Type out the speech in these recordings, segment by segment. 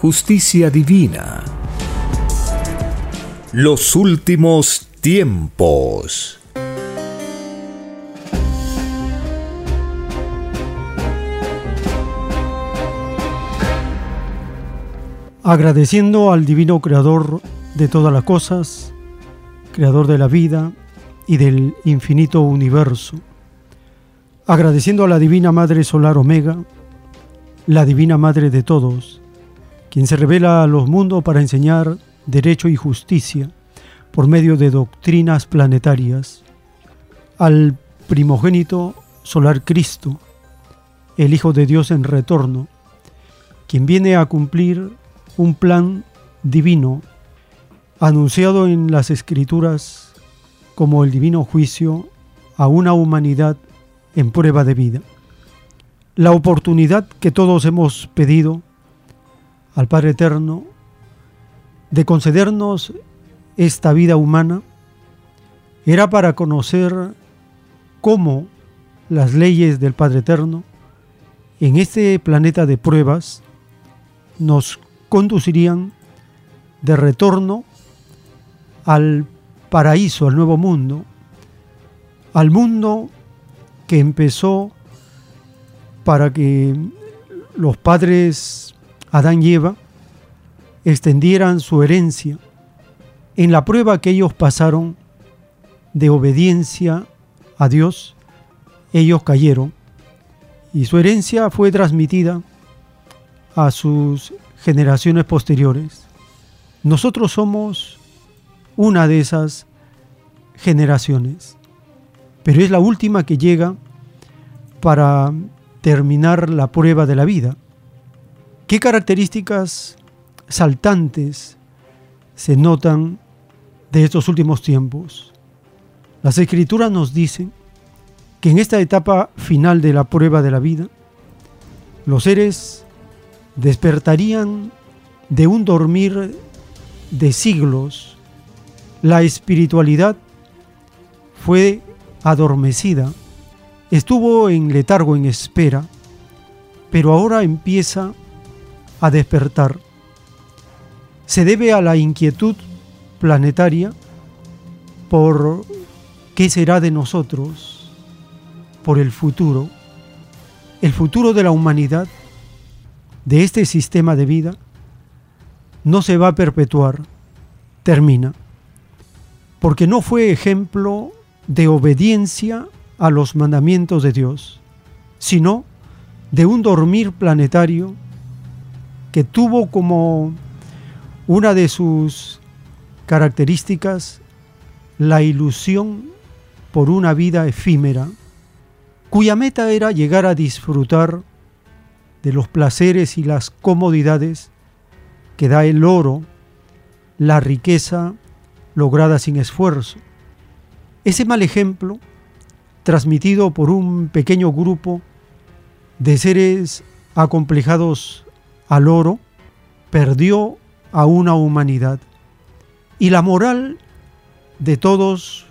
justicia divina. Los últimos tiempos. Agradeciendo al Divino Creador de todas las cosas, Creador de la vida y del infinito universo. Agradeciendo a la Divina Madre Solar Omega, la Divina Madre de todos, quien se revela a los mundos para enseñar derecho y justicia por medio de doctrinas planetarias, al primogénito solar Cristo, el Hijo de Dios en retorno, quien viene a cumplir un plan divino anunciado en las escrituras como el divino juicio a una humanidad en prueba de vida. La oportunidad que todos hemos pedido al Padre Eterno de concedernos esta vida humana era para conocer cómo las leyes del Padre Eterno en este planeta de pruebas nos conducirían de retorno al paraíso, al nuevo mundo, al mundo que empezó para que los padres Adán y Eva extendieran su herencia en la prueba que ellos pasaron de obediencia a Dios, ellos cayeron y su herencia fue transmitida a sus generaciones posteriores. Nosotros somos una de esas generaciones, pero es la última que llega para terminar la prueba de la vida. ¿Qué características saltantes se notan de estos últimos tiempos? Las escrituras nos dicen que en esta etapa final de la prueba de la vida, los seres despertarían de un dormir de siglos. La espiritualidad fue adormecida, estuvo en letargo, en espera, pero ahora empieza a despertar. Se debe a la inquietud planetaria por qué será de nosotros, por el futuro, el futuro de la humanidad, de este sistema de vida, no se va a perpetuar, termina, porque no fue ejemplo de obediencia a los mandamientos de Dios, sino de un dormir planetario que tuvo como una de sus características la ilusión por una vida efímera, cuya meta era llegar a disfrutar de los placeres y las comodidades que da el oro, la riqueza lograda sin esfuerzo. Ese mal ejemplo, transmitido por un pequeño grupo de seres acomplejados al oro, perdió a una humanidad. Y la moral de todos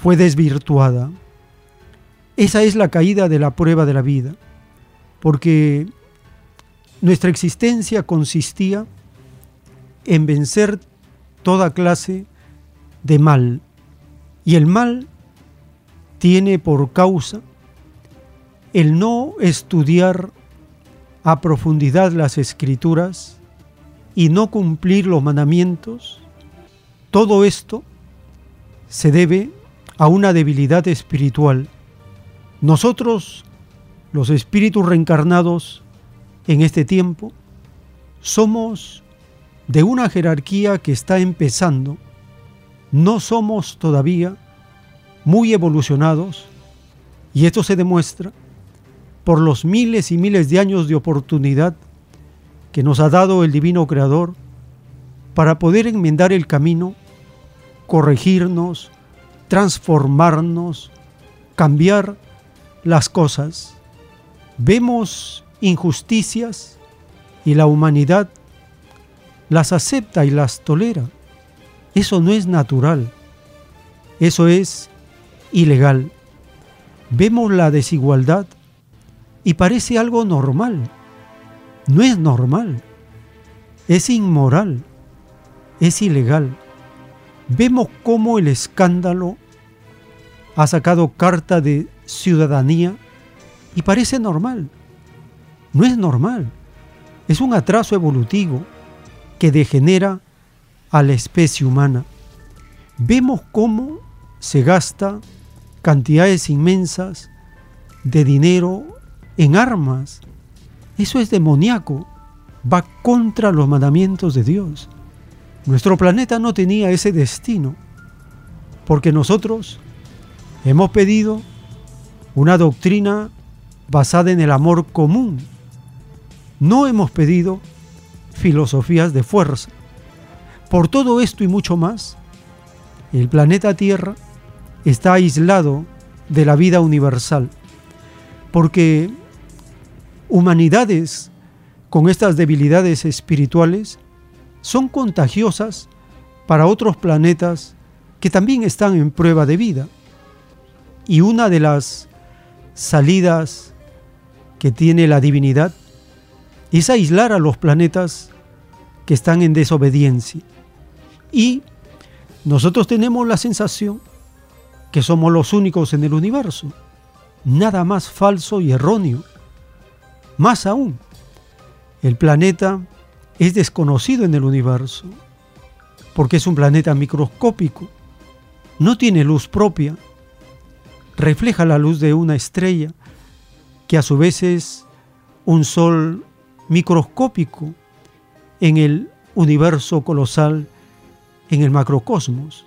fue desvirtuada. Esa es la caída de la prueba de la vida, porque nuestra existencia consistía en vencer toda clase de mal, y el mal tiene por causa el no estudiar a profundidad las escrituras y no cumplir los mandamientos, todo esto se debe a una debilidad espiritual. Nosotros, los espíritus reencarnados en este tiempo, somos de una jerarquía que está empezando. No somos todavía muy evolucionados y esto se demuestra por los miles y miles de años de oportunidad que nos ha dado el Divino Creador para poder enmendar el camino, corregirnos, transformarnos, cambiar las cosas. Vemos injusticias y la humanidad las acepta y las tolera. Eso no es natural, eso es ilegal. Vemos la desigualdad y parece algo normal. No es normal, es inmoral, es ilegal. Vemos cómo el escándalo ha sacado carta de ciudadanía y parece normal. No es normal, es un atraso evolutivo que degenera a la especie humana. Vemos cómo se gasta cantidades inmensas de dinero en armas. Eso es demoníaco, va contra los mandamientos de Dios. Nuestro planeta no tenía ese destino, porque nosotros hemos pedido una doctrina basada en el amor común. No hemos pedido filosofías de fuerza. Por todo esto y mucho más, el planeta Tierra está aislado de la vida universal, porque humanidades con estas debilidades espirituales son contagiosas para otros planetas que también están en prueba de vida. Y una de las salidas que tiene la divinidad es aislar a los planetas que están en desobediencia. Y nosotros tenemos la sensación que somos los únicos en el universo. Nada más falso y erróneo. Más aún, el planeta es desconocido en el universo, porque es un planeta microscópico, no tiene luz propia, refleja la luz de una estrella, que a su vez es un sol microscópico en el universo colosal, en el macrocosmos.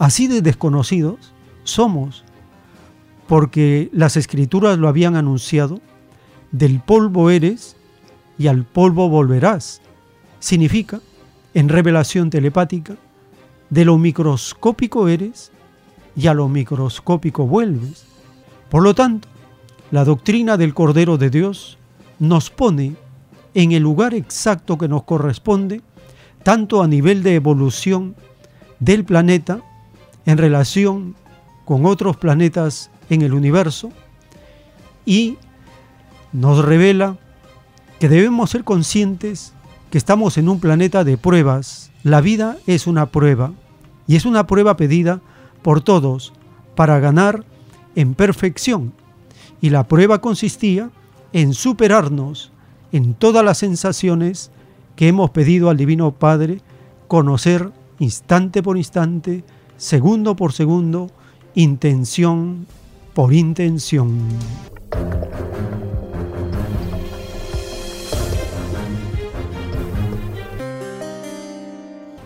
Así de desconocidos somos, porque las escrituras lo habían anunciado, del polvo eres y al polvo volverás. Significa, en revelación telepática, de lo microscópico eres y a lo microscópico vuelves. Por lo tanto, la doctrina del Cordero de Dios nos pone en el lugar exacto que nos corresponde, tanto a nivel de evolución del planeta en relación con otros planetas en el universo y nos revela que debemos ser conscientes que estamos en un planeta de pruebas. La vida es una prueba y es una prueba pedida por todos para ganar en perfección. Y la prueba consistía en superarnos en todas las sensaciones que hemos pedido al Divino Padre conocer instante por instante segundo por segundo, intención por intención.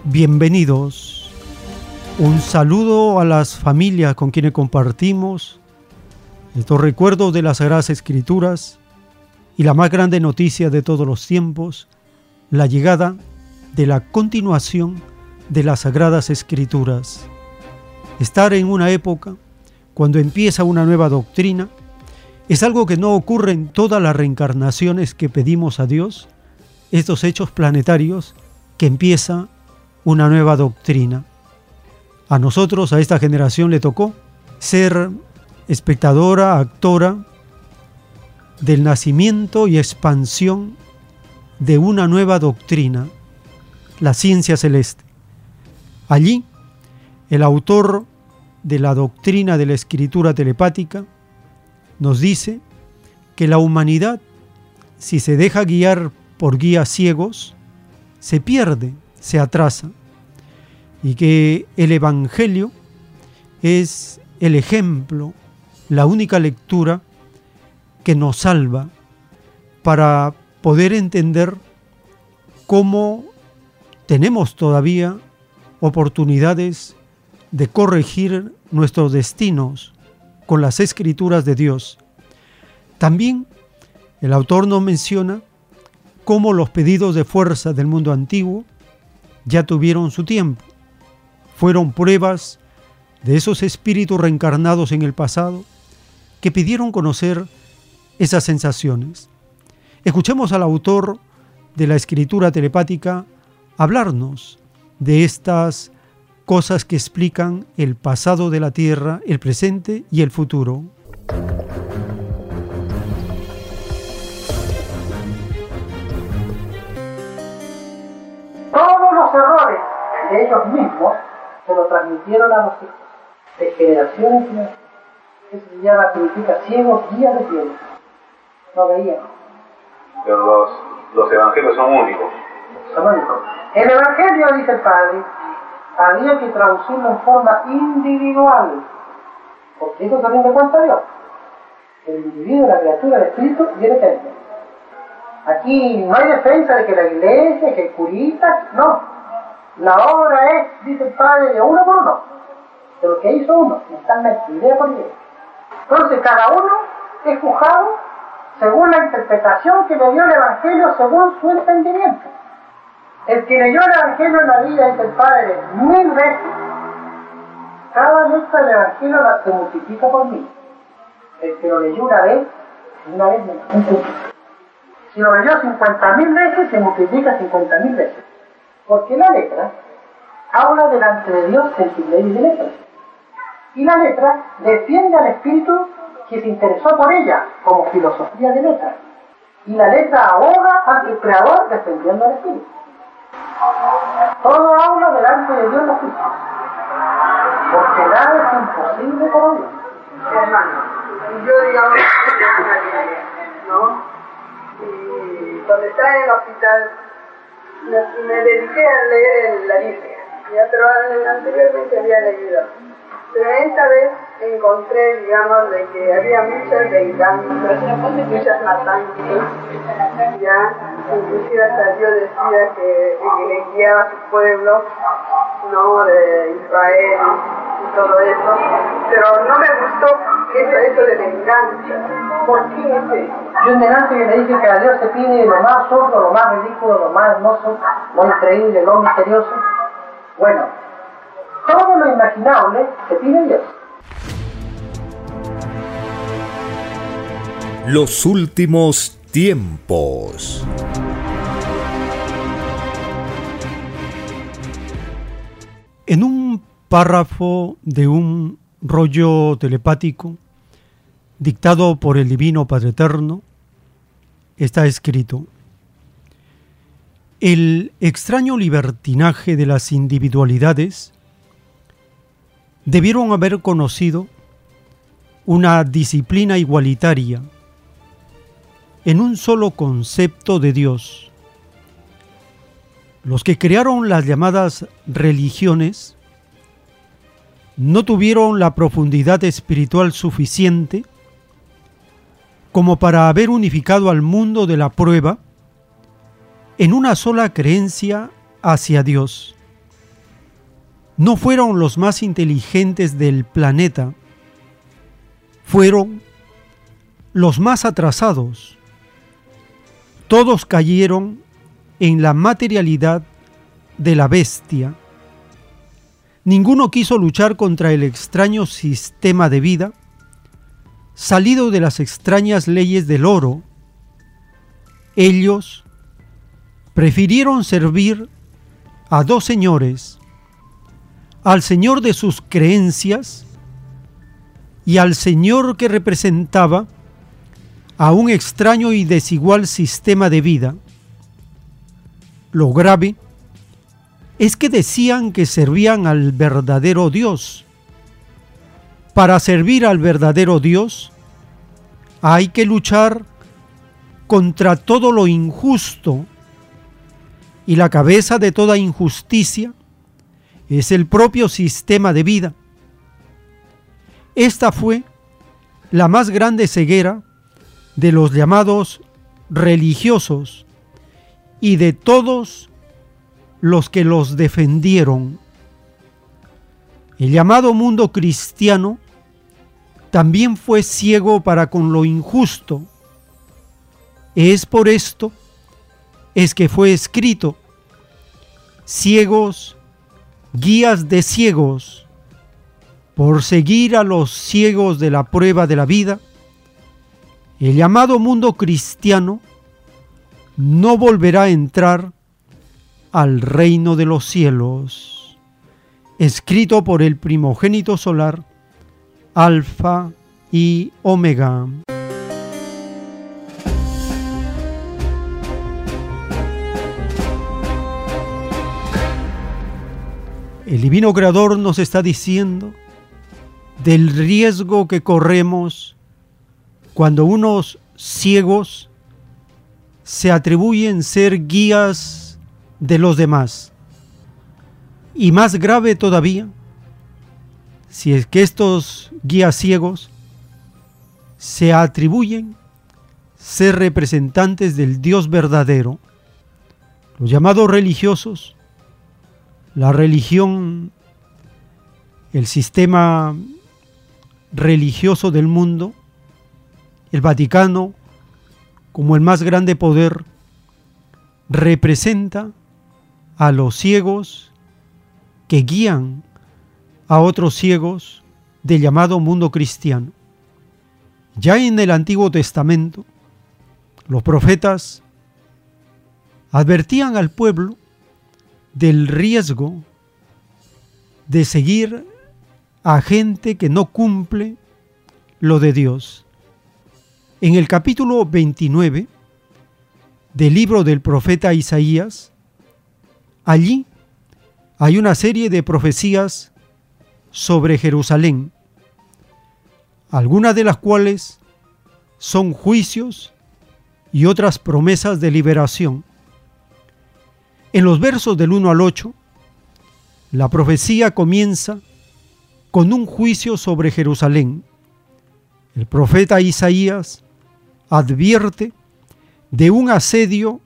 Bienvenidos. Un saludo a las familias con quienes compartimos estos recuerdos de las Sagradas Escrituras y la más grande noticia de todos los tiempos, la llegada de la continuación de las Sagradas Escrituras estar en una época cuando empieza una nueva doctrina es algo que no ocurre en todas las reencarnaciones que pedimos a Dios, estos hechos planetarios, que empieza una nueva doctrina. A nosotros, a esta generación, le tocó ser espectadora, actora del nacimiento y expansión de una nueva doctrina, la ciencia celeste. Allí el autor de la doctrina de la escritura telepática nos dice que la humanidad si se deja guiar por guías ciegos, se pierde, se atrasa. Y que el Evangelio es el ejemplo, la única lectura que nos salva para poder entender cómo tenemos todavía oportunidades de corregir nuestros destinos con las escrituras de Dios. También el autor nos menciona cómo los pedidos de fuerza del mundo antiguo ya tuvieron su tiempo. Fueron pruebas de esos espíritus reencarnados en el pasado que pidieron conocer esas sensaciones. Escuchemos al autor de la escritura telepática hablarnos de estas cosas que explican el pasado de la Tierra, el presente y el futuro. De ellos mismos se lo transmitieron a los hijos, de generación en generación. Eso se llama, significa ciegos guías de cielo. No veían. Pero los, los evangelios son únicos. Son únicos. El evangelio, dice el Padre, había que traducirlo en forma individual, porque eso también me cuenta Dios. El individuo, la criatura, el espíritu y el eterno. Aquí no hay defensa de que la iglesia, que el curita, no. La obra es, dice el Padre, de uno por uno, de lo que hizo uno, mentalmente, idea por idea. Entonces cada uno es juzgado según la interpretación que le dio el Evangelio, según su entendimiento. El que leyó el Evangelio en la vida es el Padre mil veces. Cada letra del Evangelio la se multiplica por mí. El que lo leyó una vez, una vez menos. Si lo leyó cincuenta mil veces, se multiplica cincuenta mil veces. Porque la letra habla delante de Dios en su ley de letras. Y la letra defiende al espíritu que se interesó por ella como filosofía de letras. Y la letra ahoga al creador defendiendo al espíritu. Todo habla delante de Dios la justicia. Porque nada es imposible para Dios. Hermano, yo digamos, ¿no? Y cuando en el hospital, me, dediqué a leer la Biblia. Ya, pero anteriormente había leído. Pero esta vez encontré, digamos, de que había muchas venganzas, muchas matanzas, ya, inclusive hasta Dios decía que, que le guiaba a su pueblo, no, de Israel y todo eso, pero no me gustó eso, eso de venganza. ¿Por qué ese? Yo en delante que le dije que a Dios se pide lo más sordo, lo más ridículo, lo más hermoso, lo increíble, lo misterioso. Bueno, todo lo imaginable se pide a Dios. Los últimos tiempos. En un párrafo de un rollo telepático dictado por el Divino Padre Eterno, está escrito, el extraño libertinaje de las individualidades debieron haber conocido una disciplina igualitaria en un solo concepto de Dios. Los que crearon las llamadas religiones no tuvieron la profundidad espiritual suficiente como para haber unificado al mundo de la prueba en una sola creencia hacia Dios no fueron los más inteligentes del planeta, fueron los más atrasados. Todos cayeron en la materialidad de la bestia. Ninguno quiso luchar contra el extraño sistema de vida salido de las extrañas leyes del oro. Ellos prefirieron servir a dos señores al Señor de sus creencias y al Señor que representaba a un extraño y desigual sistema de vida. Lo grave es que decían que servían al verdadero Dios. Para servir al verdadero Dios hay que luchar contra todo lo injusto y la cabeza de toda injusticia es el propio sistema de vida. Esta fue la más grande ceguera de los llamados religiosos y de todos los que los defendieron. El llamado mundo cristiano también fue ciego para con lo injusto. Es por esto es que fue escrito, ciegos, guías de ciegos, por seguir a los ciegos de la prueba de la vida, el llamado mundo cristiano no volverá a entrar al reino de los cielos, escrito por el primogénito solar, Alfa y Omega. El divino creador nos está diciendo del riesgo que corremos cuando unos ciegos se atribuyen ser guías de los demás. Y más grave todavía, si es que estos guías ciegos se atribuyen ser representantes del Dios verdadero, los llamados religiosos la religión, el sistema religioso del mundo, el Vaticano, como el más grande poder, representa a los ciegos que guían a otros ciegos del llamado mundo cristiano. Ya en el Antiguo Testamento, los profetas advertían al pueblo del riesgo de seguir a gente que no cumple lo de Dios. En el capítulo 29 del libro del profeta Isaías, allí hay una serie de profecías sobre Jerusalén, algunas de las cuales son juicios y otras promesas de liberación. En los versos del 1 al 8, la profecía comienza con un juicio sobre Jerusalén. El profeta Isaías advierte de un asedio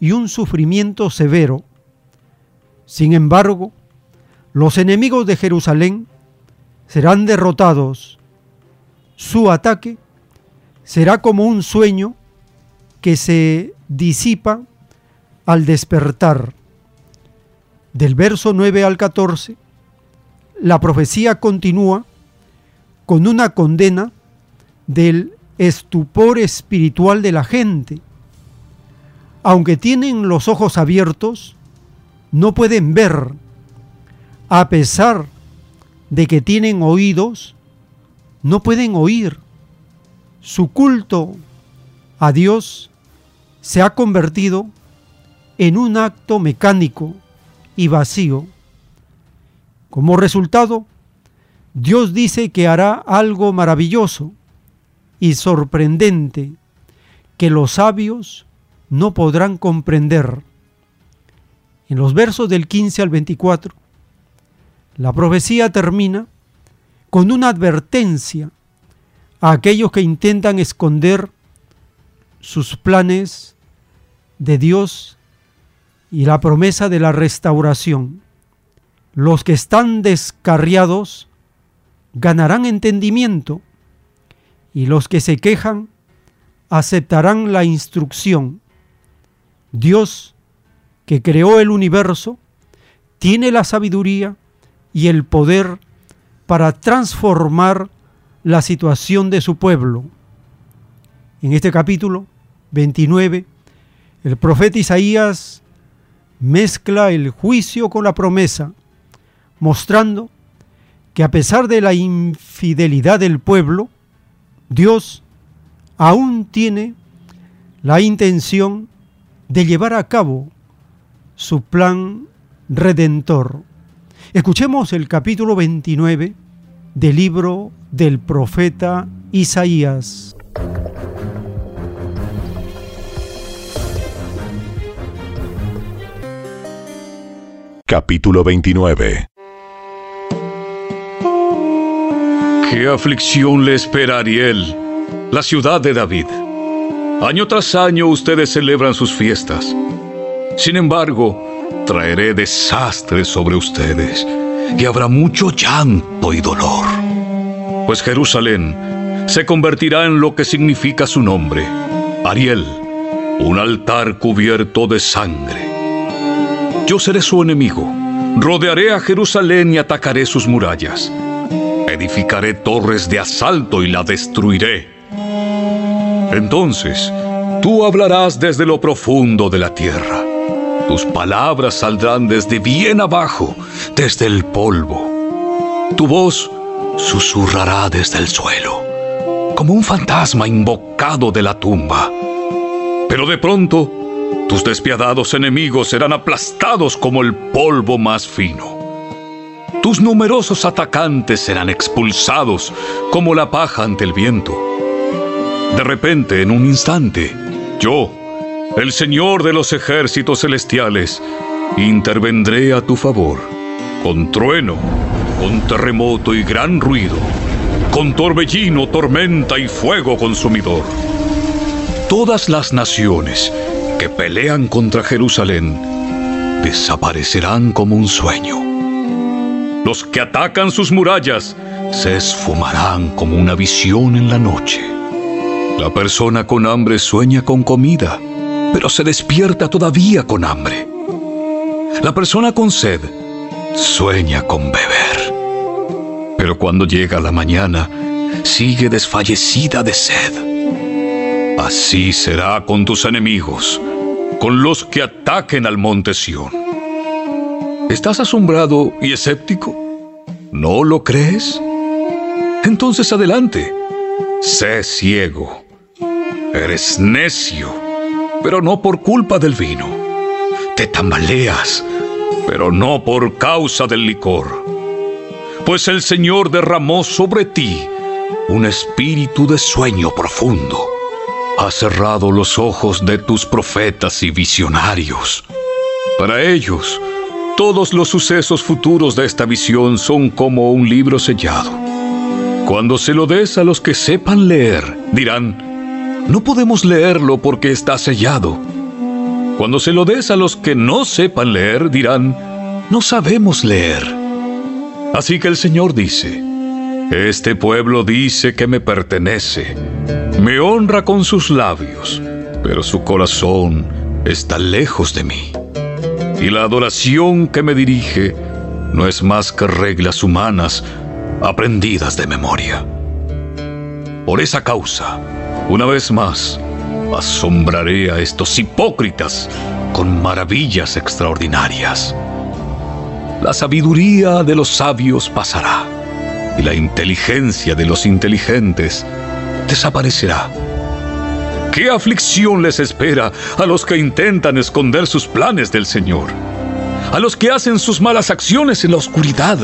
y un sufrimiento severo. Sin embargo, los enemigos de Jerusalén serán derrotados. Su ataque será como un sueño que se disipa al despertar. Del verso 9 al 14, la profecía continúa con una condena del estupor espiritual de la gente. Aunque tienen los ojos abiertos, no pueden ver, a pesar de que tienen oídos, no pueden oír. Su culto a Dios se ha convertido en un acto mecánico y vacío. Como resultado, Dios dice que hará algo maravilloso y sorprendente que los sabios no podrán comprender. En los versos del 15 al 24, la profecía termina con una advertencia a aquellos que intentan esconder sus planes de Dios y la promesa de la restauración. Los que están descarriados ganarán entendimiento y los que se quejan aceptarán la instrucción. Dios, que creó el universo, tiene la sabiduría y el poder para transformar la situación de su pueblo. En este capítulo 29, el profeta Isaías mezcla el juicio con la promesa, mostrando que a pesar de la infidelidad del pueblo, Dios aún tiene la intención de llevar a cabo su plan redentor. Escuchemos el capítulo 29 del libro del profeta Isaías. Capítulo 29 ¿Qué aflicción le espera a Ariel, la ciudad de David? Año tras año ustedes celebran sus fiestas sin embargo, traeré desastres sobre ustedes y habrá mucho llanto y dolor. Pues Jerusalén se convertirá en lo que significa su nombre, Ariel, un altar cubierto de sangre. Yo seré su enemigo, rodearé a Jerusalén y atacaré sus murallas. Edificaré torres de asalto y la destruiré. Entonces, tú hablarás desde lo profundo de la tierra. Tus palabras saldrán desde bien abajo, desde el polvo. Tu voz susurrará desde el suelo, como un fantasma invocado de la tumba. Pero de pronto, tus despiadados enemigos serán aplastados como el polvo más fino. Tus numerosos atacantes serán expulsados como la paja ante el viento. De repente, en un instante, yo, el Señor de los ejércitos celestiales, intervendré a tu favor, con trueno, con terremoto y gran ruido, con torbellino, tormenta y fuego consumidor. Todas las naciones que pelean contra Jerusalén desaparecerán como un sueño. Los que atacan sus murallas se esfumarán como una visión en la noche. La persona con hambre sueña con comida pero se despierta todavía con hambre. La persona con sed sueña con beber, pero cuando llega la mañana sigue desfallecida de sed. Así será con tus enemigos, con los que ataquen al monte Sión. ¿Estás asombrado y escéptico? ¿No lo crees? Entonces adelante, sé ciego. Eres necio pero no por culpa del vino. Te tambaleas, pero no por causa del licor. Pues el Señor derramó sobre ti un espíritu de sueño profundo. Ha cerrado los ojos de tus profetas y visionarios. Para ellos, todos los sucesos futuros de esta visión son como un libro sellado. Cuando se lo des a los que sepan leer, dirán, no podemos leerlo porque está sellado. Cuando se lo des a los que no sepan leer, dirán, no sabemos leer. Así que el Señor dice, este pueblo dice que me pertenece, me honra con sus labios, pero su corazón está lejos de mí. Y la adoración que me dirige no es más que reglas humanas aprendidas de memoria. Por esa causa, una vez más, asombraré a estos hipócritas con maravillas extraordinarias. La sabiduría de los sabios pasará y la inteligencia de los inteligentes desaparecerá. ¿Qué aflicción les espera a los que intentan esconder sus planes del Señor? A los que hacen sus malas acciones en la oscuridad.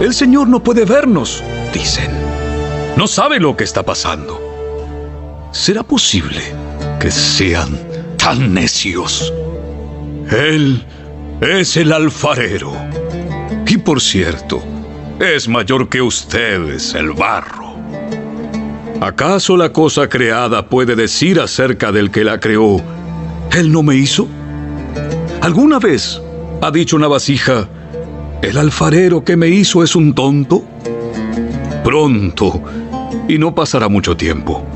El Señor no puede vernos, dicen. No sabe lo que está pasando. ¿Será posible que sean tan necios? Él es el alfarero. Y por cierto, es mayor que ustedes, el barro. ¿Acaso la cosa creada puede decir acerca del que la creó, Él no me hizo? ¿Alguna vez ha dicho una vasija, el alfarero que me hizo es un tonto? Pronto, y no pasará mucho tiempo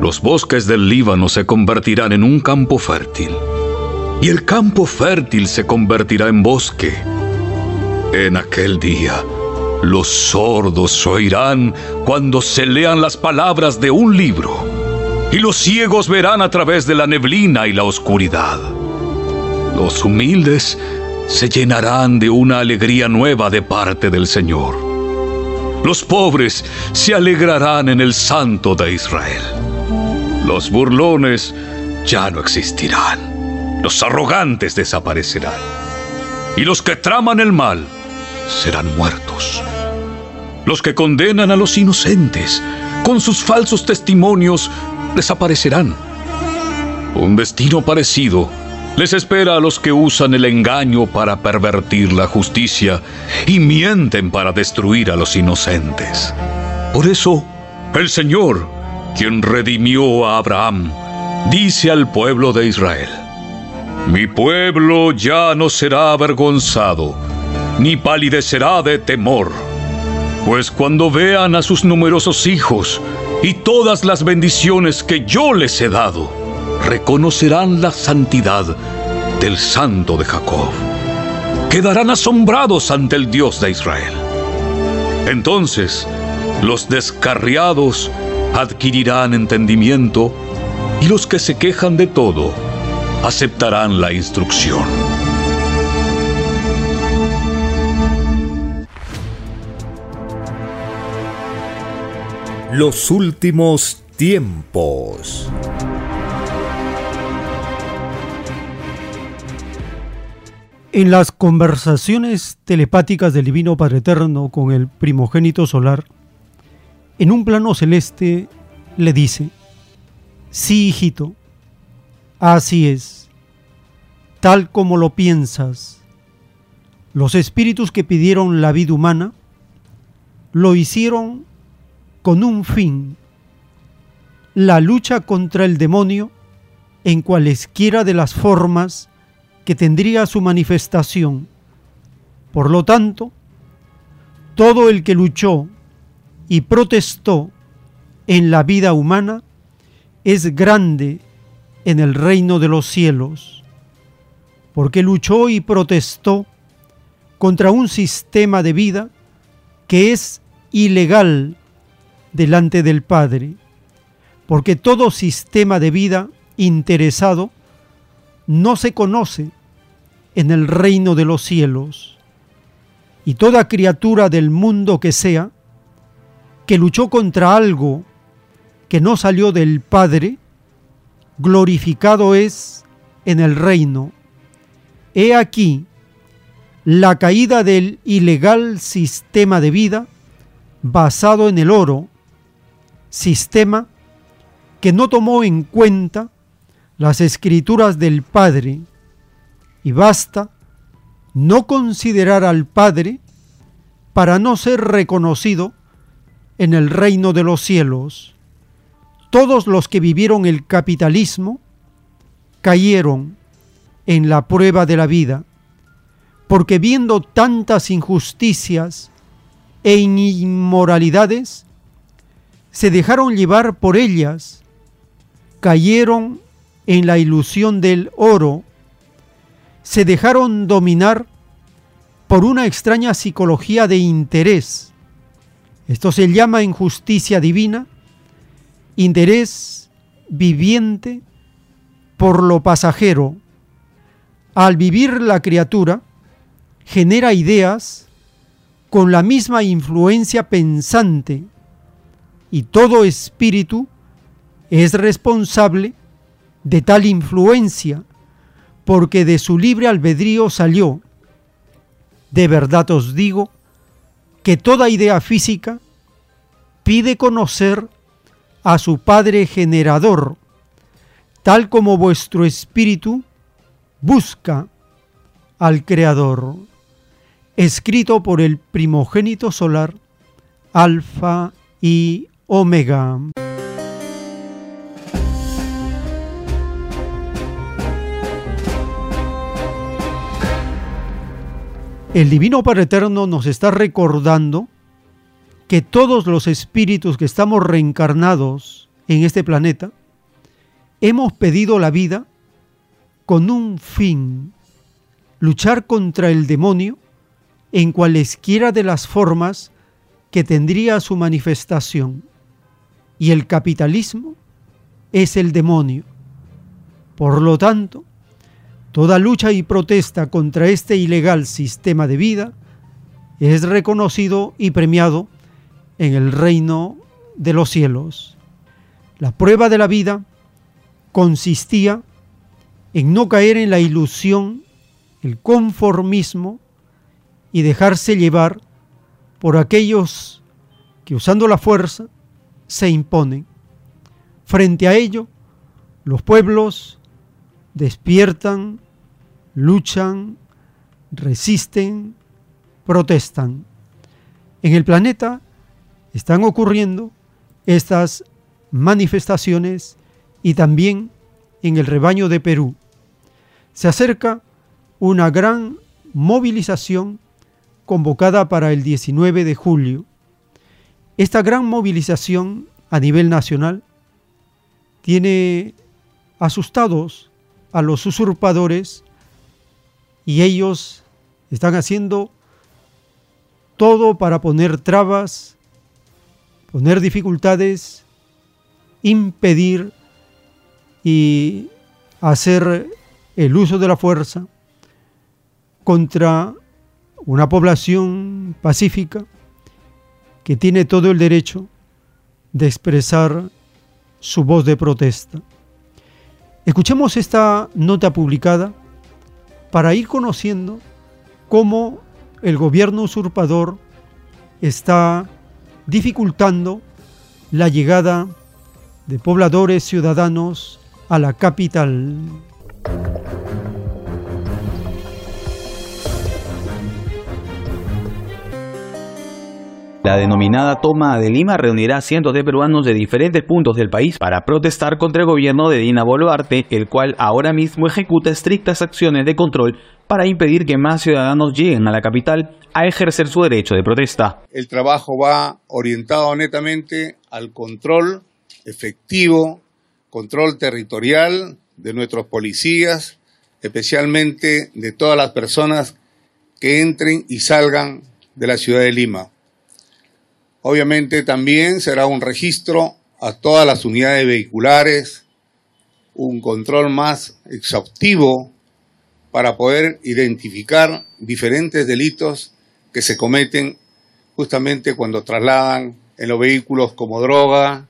los bosques del Líbano se convertirán en un campo fértil. Y el campo fértil se convertirá en bosque. En aquel día, los sordos oirán cuando se lean las palabras de un libro. Y los ciegos verán a través de la neblina y la oscuridad. Los humildes se llenarán de una alegría nueva de parte del Señor. Los pobres se alegrarán en el Santo de Israel. Los burlones ya no existirán. Los arrogantes desaparecerán. Y los que traman el mal serán muertos. Los que condenan a los inocentes con sus falsos testimonios desaparecerán. Un destino parecido Les espera a los que usan el engaño para pervertir la justicia y mienten para destruir a los inocentes. Por eso, el Señor, quien redimió a Abraham, dice al pueblo de Israel, Mi pueblo ya no será avergonzado, ni palidecerá de temor, pues cuando vean a sus numerosos hijos y todas las bendiciones que yo les he dado, reconocerán la santidad del Santo de Jacob. Quedarán asombrados ante el Dios de Israel. Entonces, los descarriados adquirirán entendimiento y los que se quejan de todo aceptarán la instrucción. Los últimos tiempos. En las conversaciones telepáticas del Divino Padre Eterno con el primogénito solar, en un plano celeste le dice, sí hijito, así es, tal como lo piensas. Los espíritus que pidieron la vida humana lo hicieron con un fin, la lucha contra el demonio en cualesquiera de las formas que tendría su manifestación. Por lo tanto, todo el que luchó y protestó en la vida humana es grande en el reino de los cielos, porque luchó y protestó contra un sistema de vida que es ilegal delante del Padre, porque todo sistema de vida interesado no se conoce en el reino de los cielos, y toda criatura del mundo que sea, que luchó contra algo que no salió del Padre, glorificado es en el reino. He aquí la caída del ilegal sistema de vida basado en el oro, sistema que no tomó en cuenta las escrituras del Padre, y basta no considerar al Padre para no ser reconocido en el reino de los cielos. Todos los que vivieron el capitalismo cayeron en la prueba de la vida, porque viendo tantas injusticias e inmoralidades, se dejaron llevar por ellas, cayeron en la ilusión del oro, se dejaron dominar por una extraña psicología de interés. Esto se llama injusticia divina, interés viviente por lo pasajero. Al vivir la criatura, genera ideas con la misma influencia pensante y todo espíritu es responsable de tal influencia, porque de su libre albedrío salió. De verdad os digo que toda idea física pide conocer a su Padre generador, tal como vuestro espíritu busca al Creador. Escrito por el primogénito solar, Alfa y Omega. El Divino Padre Eterno nos está recordando que todos los espíritus que estamos reencarnados en este planeta hemos pedido la vida con un fin, luchar contra el demonio en cualesquiera de las formas que tendría su manifestación. Y el capitalismo es el demonio. Por lo tanto, Toda lucha y protesta contra este ilegal sistema de vida es reconocido y premiado en el reino de los cielos. La prueba de la vida consistía en no caer en la ilusión, el conformismo y dejarse llevar por aquellos que usando la fuerza se imponen. Frente a ello, los pueblos despiertan luchan, resisten, protestan. En el planeta están ocurriendo estas manifestaciones y también en el rebaño de Perú. Se acerca una gran movilización convocada para el 19 de julio. Esta gran movilización a nivel nacional tiene asustados a los usurpadores y ellos están haciendo todo para poner trabas, poner dificultades, impedir y hacer el uso de la fuerza contra una población pacífica que tiene todo el derecho de expresar su voz de protesta. Escuchemos esta nota publicada para ir conociendo cómo el gobierno usurpador está dificultando la llegada de pobladores ciudadanos a la capital. La denominada toma de Lima reunirá a cientos de peruanos de diferentes puntos del país para protestar contra el gobierno de Dina Boluarte, el cual ahora mismo ejecuta estrictas acciones de control para impedir que más ciudadanos lleguen a la capital a ejercer su derecho de protesta. El trabajo va orientado netamente al control efectivo, control territorial de nuestros policías, especialmente de todas las personas que entren y salgan de la ciudad de Lima. Obviamente también será un registro a todas las unidades vehiculares, un control más exhaustivo para poder identificar diferentes delitos que se cometen justamente cuando trasladan en los vehículos como droga,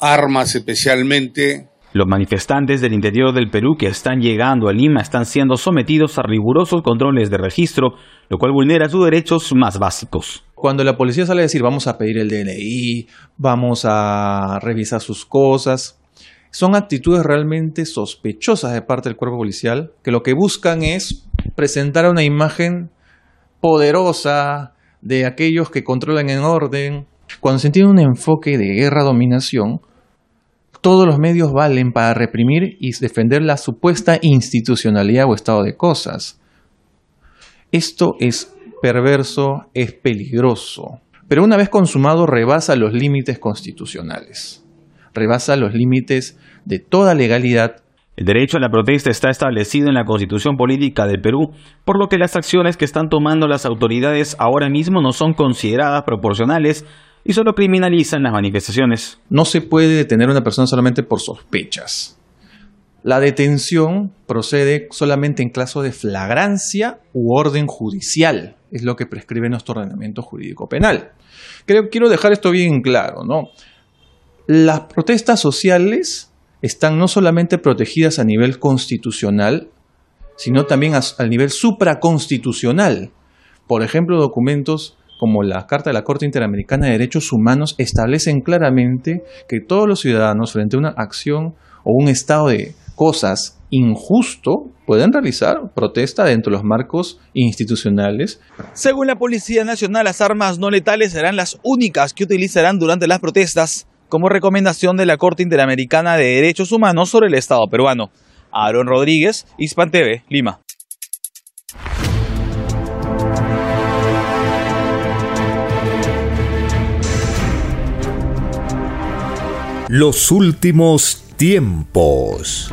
armas especialmente. Los manifestantes del interior del Perú que están llegando a Lima están siendo sometidos a rigurosos controles de registro, lo cual vulnera sus derechos más básicos. Cuando la policía sale a decir vamos a pedir el DNI, vamos a revisar sus cosas, son actitudes realmente sospechosas de parte del cuerpo policial que lo que buscan es presentar una imagen poderosa de aquellos que controlan en orden. Cuando se tiene un enfoque de guerra-dominación, todos los medios valen para reprimir y defender la supuesta institucionalidad o estado de cosas. Esto es perverso, es peligroso, pero una vez consumado rebasa los límites constitucionales, rebasa los límites de toda legalidad. El derecho a la protesta está establecido en la Constitución Política del Perú, por lo que las acciones que están tomando las autoridades ahora mismo no son consideradas proporcionales y solo criminalizan las manifestaciones. No se puede detener a una persona solamente por sospechas. La detención procede solamente en caso de flagrancia u orden judicial, es lo que prescribe nuestro ordenamiento jurídico penal. Creo, quiero dejar esto bien claro, ¿no? Las protestas sociales están no solamente protegidas a nivel constitucional, sino también a, a nivel supraconstitucional. Por ejemplo, documentos como la Carta de la Corte Interamericana de Derechos Humanos establecen claramente que todos los ciudadanos frente a una acción o un estado de cosas injusto, pueden realizar protesta dentro de los marcos institucionales. Según la Policía Nacional, las armas no letales serán las únicas que utilizarán durante las protestas, como recomendación de la Corte Interamericana de Derechos Humanos sobre el Estado peruano. Aaron Rodríguez, Hispan TV, Lima. Los últimos tiempos.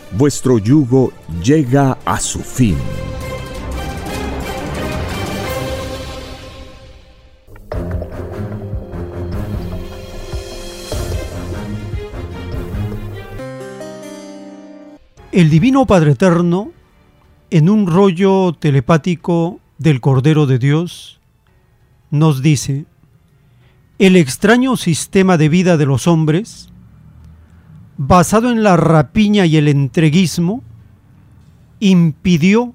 vuestro yugo llega a su fin. El Divino Padre Eterno, en un rollo telepático del Cordero de Dios, nos dice, el extraño sistema de vida de los hombres, basado en la rapiña y el entreguismo, impidió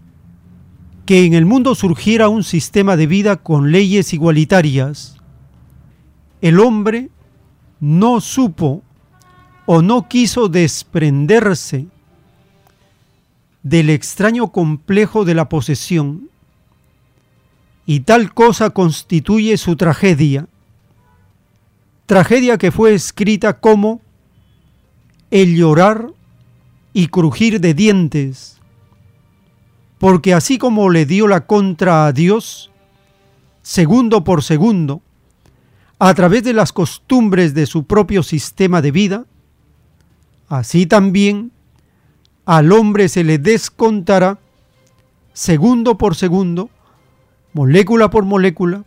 que en el mundo surgiera un sistema de vida con leyes igualitarias. El hombre no supo o no quiso desprenderse del extraño complejo de la posesión, y tal cosa constituye su tragedia, tragedia que fue escrita como el llorar y crujir de dientes, porque así como le dio la contra a Dios, segundo por segundo, a través de las costumbres de su propio sistema de vida, así también al hombre se le descontará segundo por segundo, molécula por molécula,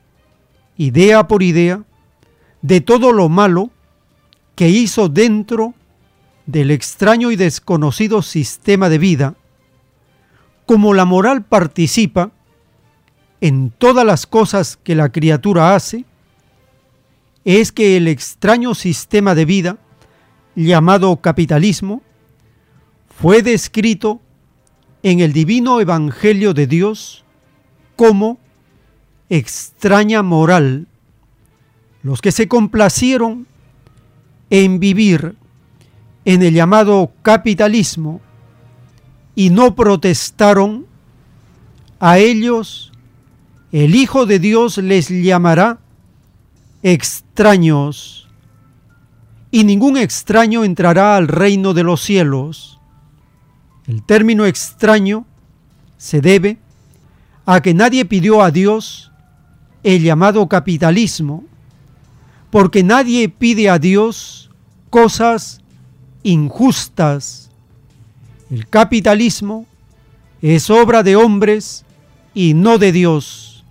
idea por idea, de todo lo malo que hizo dentro del extraño y desconocido sistema de vida, como la moral participa en todas las cosas que la criatura hace, es que el extraño sistema de vida, llamado capitalismo, fue descrito en el divino Evangelio de Dios como extraña moral. Los que se complacieron en vivir en el llamado capitalismo y no protestaron, a ellos el Hijo de Dios les llamará extraños, y ningún extraño entrará al reino de los cielos. El término extraño se debe a que nadie pidió a Dios el llamado capitalismo, porque nadie pide a Dios cosas injustas. El capitalismo es obra de hombres y no de Dios.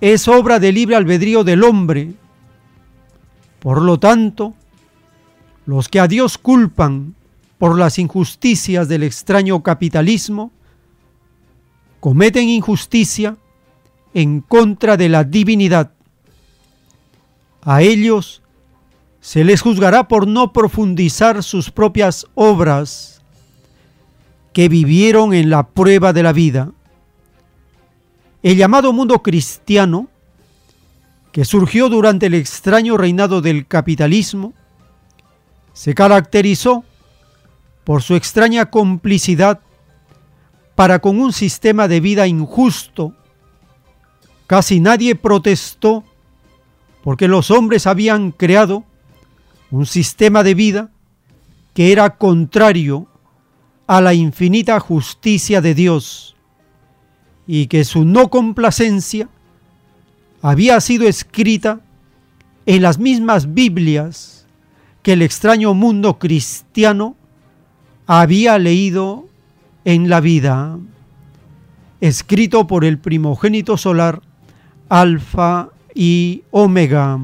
Es obra de libre albedrío del hombre. Por lo tanto, los que a Dios culpan por las injusticias del extraño capitalismo, cometen injusticia en contra de la divinidad. A ellos se les juzgará por no profundizar sus propias obras que vivieron en la prueba de la vida. El llamado mundo cristiano, que surgió durante el extraño reinado del capitalismo, se caracterizó por su extraña complicidad para con un sistema de vida injusto. Casi nadie protestó porque los hombres habían creado un sistema de vida que era contrario a la infinita justicia de Dios y que su no complacencia había sido escrita en las mismas Biblias que el extraño mundo cristiano había leído en la vida, escrito por el primogénito solar, Alfa y Omega.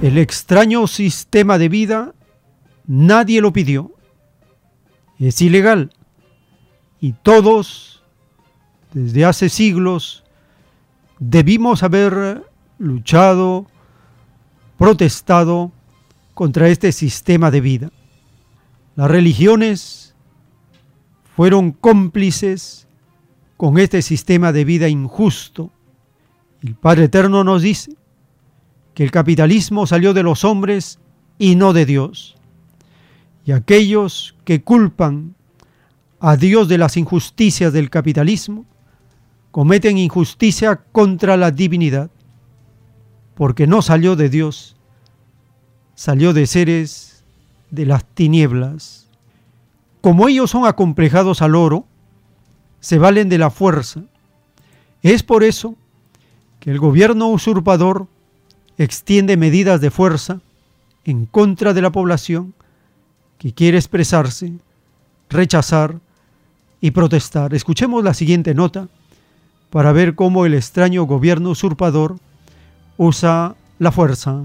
El extraño sistema de vida nadie lo pidió. Es ilegal. Y todos, desde hace siglos, debimos haber luchado, protestado contra este sistema de vida. Las religiones fueron cómplices con este sistema de vida injusto. El Padre Eterno nos dice que el capitalismo salió de los hombres y no de Dios. Y aquellos que culpan a Dios de las injusticias del capitalismo cometen injusticia contra la divinidad, porque no salió de Dios, salió de seres de las tinieblas. Como ellos son acomplejados al oro, se valen de la fuerza. Es por eso que el gobierno usurpador extiende medidas de fuerza en contra de la población que quiere expresarse, rechazar y protestar. Escuchemos la siguiente nota para ver cómo el extraño gobierno usurpador usa la fuerza.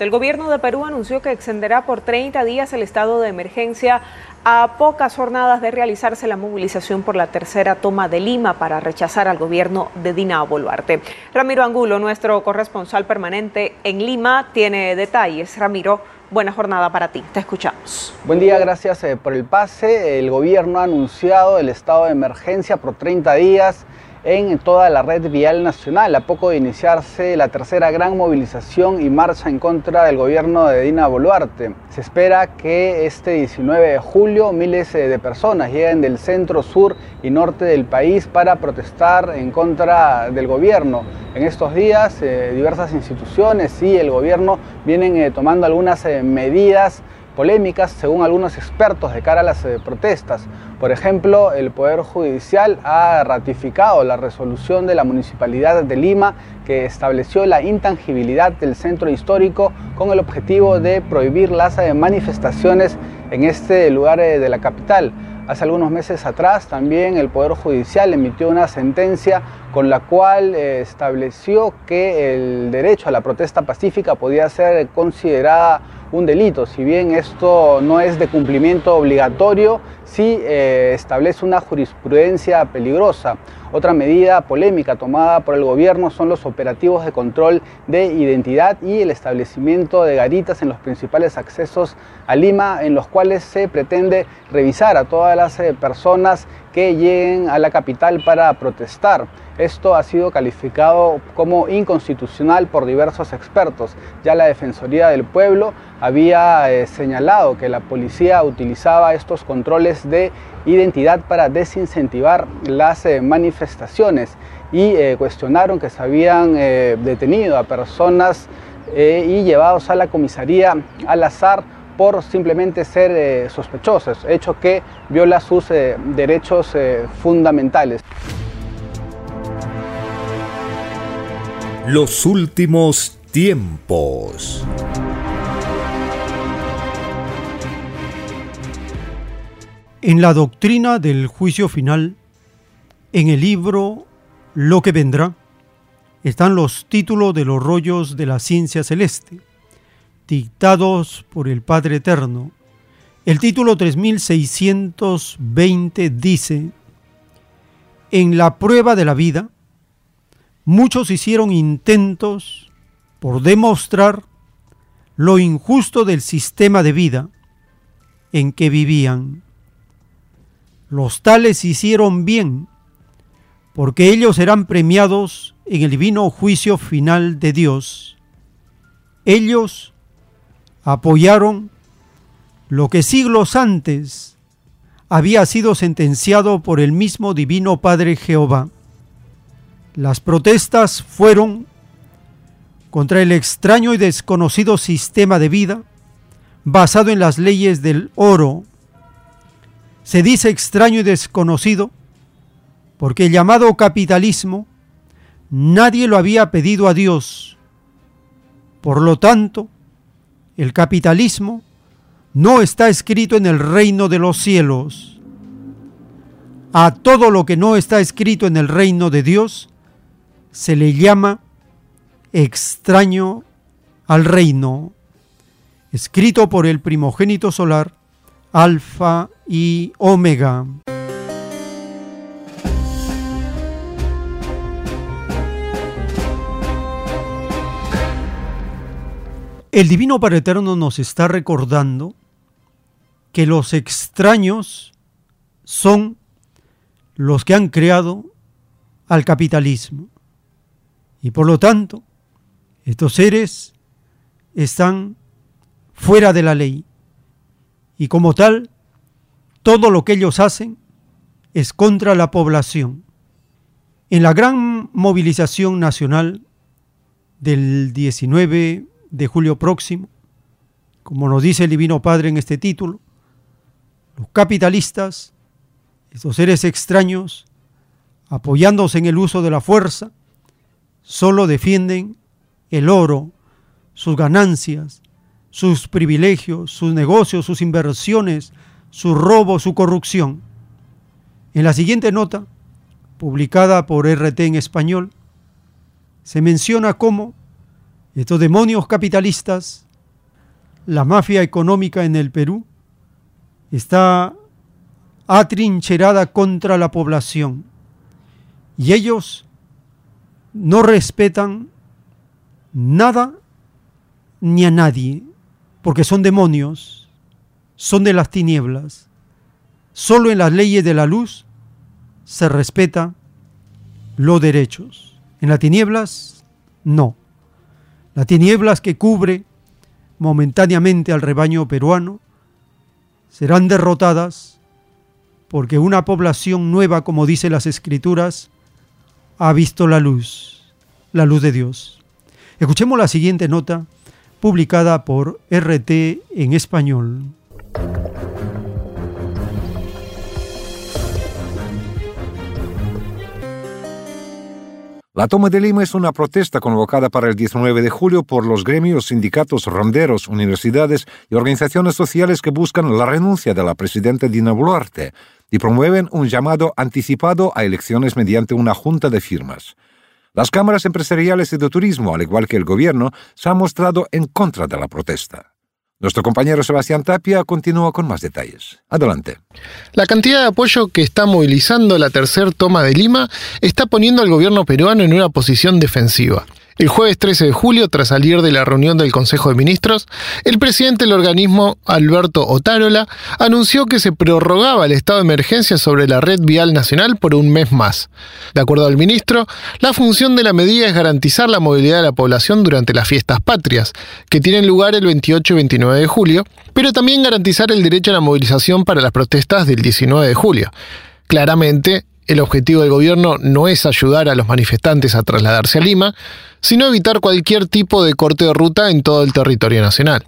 El gobierno de Perú anunció que extenderá por 30 días el estado de emergencia a pocas jornadas de realizarse la movilización por la tercera toma de Lima para rechazar al gobierno de Dina Boluarte. Ramiro Angulo, nuestro corresponsal permanente en Lima, tiene detalles. Ramiro, buena jornada para ti. Te escuchamos. Buen día, gracias eh, por el pase. El gobierno ha anunciado el estado de emergencia por 30 días en toda la red vial nacional, a poco de iniciarse la tercera gran movilización y marcha en contra del gobierno de Dina Boluarte. Se espera que este 19 de julio miles de personas lleguen del centro, sur y norte del país para protestar en contra del gobierno. En estos días eh, diversas instituciones y el gobierno vienen eh, tomando algunas eh, medidas polémicas según algunos expertos de cara a las protestas. Por ejemplo, el Poder Judicial ha ratificado la resolución de la Municipalidad de Lima que estableció la intangibilidad del centro histórico con el objetivo de prohibir las eh, manifestaciones en este lugar eh, de la capital. Hace algunos meses atrás también el Poder Judicial emitió una sentencia con la cual eh, estableció que el derecho a la protesta pacífica podía ser considerada un delito. Si bien esto no es de cumplimiento obligatorio, sí eh, establece una jurisprudencia peligrosa. Otra medida polémica tomada por el gobierno son los operativos de control de identidad y el establecimiento de garitas en los principales accesos a Lima, en los cuales se pretende revisar a todas las eh, personas que lleguen a la capital para protestar. Esto ha sido calificado como inconstitucional por diversos expertos. Ya la Defensoría del Pueblo había eh, señalado que la policía utilizaba estos controles de identidad para desincentivar las eh, manifestaciones y eh, cuestionaron que se habían detenido a personas y llevados a la comisaría al azar por simplemente ser sospechosos, hecho que viola sus derechos fundamentales. Los últimos tiempos. En la doctrina del juicio final, en el libro Lo que vendrá, están los títulos de los rollos de la ciencia celeste, dictados por el Padre Eterno. El título 3620 dice, En la prueba de la vida, muchos hicieron intentos por demostrar lo injusto del sistema de vida en que vivían los tales hicieron bien, porque ellos serán premiados en el divino juicio final de Dios. Ellos apoyaron lo que siglos antes había sido sentenciado por el mismo Divino Padre Jehová. Las protestas fueron contra el extraño y desconocido sistema de vida basado en las leyes del oro, se dice extraño y desconocido porque el llamado capitalismo nadie lo había pedido a Dios. Por lo tanto, el capitalismo no está escrito en el reino de los cielos. A todo lo que no está escrito en el reino de Dios se le llama extraño al reino, escrito por el primogénito solar, Alfa y Omega. El Divino Padre Eterno nos está recordando que los extraños son los que han creado al capitalismo Y por lo tanto, estos seres están fuera de la ley. Y como tal, todo lo que ellos hacen es contra la población. En la gran movilización nacional del 19 de julio próximo, como nos dice el Divino Padre en este título, los capitalistas, estos seres extraños, apoyándose en el uso de la fuerza, solo defienden el oro, sus ganancias, sus privilegios, sus negocios, sus inversiones, su robo, su corrupción. En la siguiente nota, publicada por RT en español, se menciona cómo estos demonios capitalistas, la mafia económica en el Perú, está atrincherada contra la población y ellos no respetan nada ni a nadie, porque son demonios, son de las tinieblas. Solo en las leyes de la luz se respeta los derechos. En las tinieblas, no. Las tinieblas que cubre momentáneamente al rebaño peruano serán derrotadas porque una población nueva, como dice las escrituras, ha visto la luz, la luz de Dios. Escuchemos la siguiente nota publicada por RT en español. La toma de Lima es una protesta convocada para el 19 de julio por los gremios, sindicatos, ronderos, universidades y organizaciones sociales que buscan la renuncia de la presidenta Dina Boluarte y promueven un llamado anticipado a elecciones mediante una junta de firmas. Las cámaras empresariales y de turismo, al igual que el gobierno, se han mostrado en contra de la protesta. Nuestro compañero Sebastián Tapia continúa con más detalles. Adelante. La cantidad de apoyo que está movilizando la tercera toma de Lima está poniendo al gobierno peruano en una posición defensiva. El jueves 13 de julio, tras salir de la reunión del Consejo de Ministros, el presidente del organismo, Alberto Otárola, anunció que se prorrogaba el estado de emergencia sobre la red vial nacional por un mes más. De acuerdo al ministro, la función de la medida es garantizar la movilidad de la población durante las fiestas patrias, que tienen lugar el 28 y 29 de julio, pero también garantizar el derecho a la movilización para las protestas del 19 de julio. Claramente, el objetivo del gobierno no es ayudar a los manifestantes a trasladarse a Lima, sino evitar cualquier tipo de corte de ruta en todo el territorio nacional.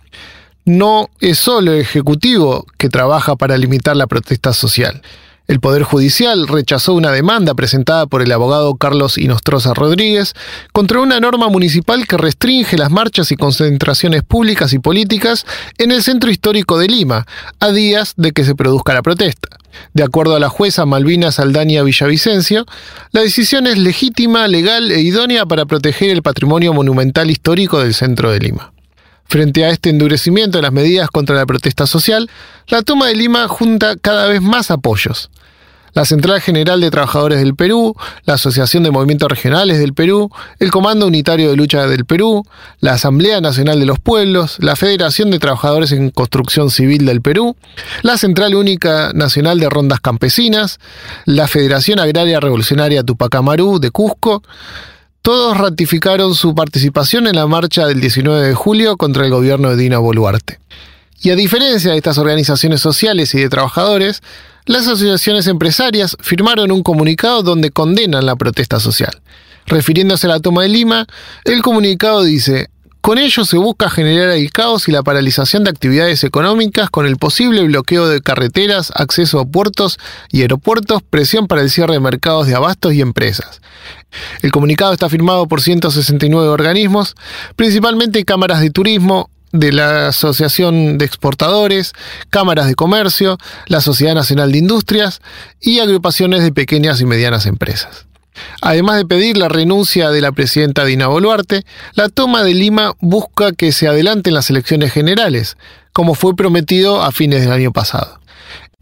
No es solo el Ejecutivo que trabaja para limitar la protesta social. El Poder Judicial rechazó una demanda presentada por el abogado Carlos Inostroza Rodríguez contra una norma municipal que restringe las marchas y concentraciones públicas y políticas en el centro histórico de Lima, a días de que se produzca la protesta. De acuerdo a la jueza Malvina Saldaña Villavicencio, la decisión es legítima, legal e idónea para proteger el patrimonio monumental histórico del centro de Lima. Frente a este endurecimiento de las medidas contra la protesta social, la toma de Lima junta cada vez más apoyos la Central General de Trabajadores del Perú, la Asociación de Movimientos Regionales del Perú, el Comando Unitario de Lucha del Perú, la Asamblea Nacional de los Pueblos, la Federación de Trabajadores en Construcción Civil del Perú, la Central Única Nacional de Rondas Campesinas, la Federación Agraria Revolucionaria Tupac Amaru de Cusco, todos ratificaron su participación en la marcha del 19 de julio contra el gobierno de Dina Boluarte. Y a diferencia de estas organizaciones sociales y de trabajadores, las asociaciones empresarias firmaron un comunicado donde condenan la protesta social. Refiriéndose a la toma de Lima, el comunicado dice, con ello se busca generar el caos y la paralización de actividades económicas con el posible bloqueo de carreteras, acceso a puertos y aeropuertos, presión para el cierre de mercados de abastos y empresas. El comunicado está firmado por 169 organismos, principalmente cámaras de turismo, de la Asociación de Exportadores, cámaras de comercio, la Sociedad Nacional de Industrias y agrupaciones de pequeñas y medianas empresas. Además de pedir la renuncia de la presidenta Dina Boluarte, la toma de Lima busca que se adelanten las elecciones generales, como fue prometido a fines del año pasado.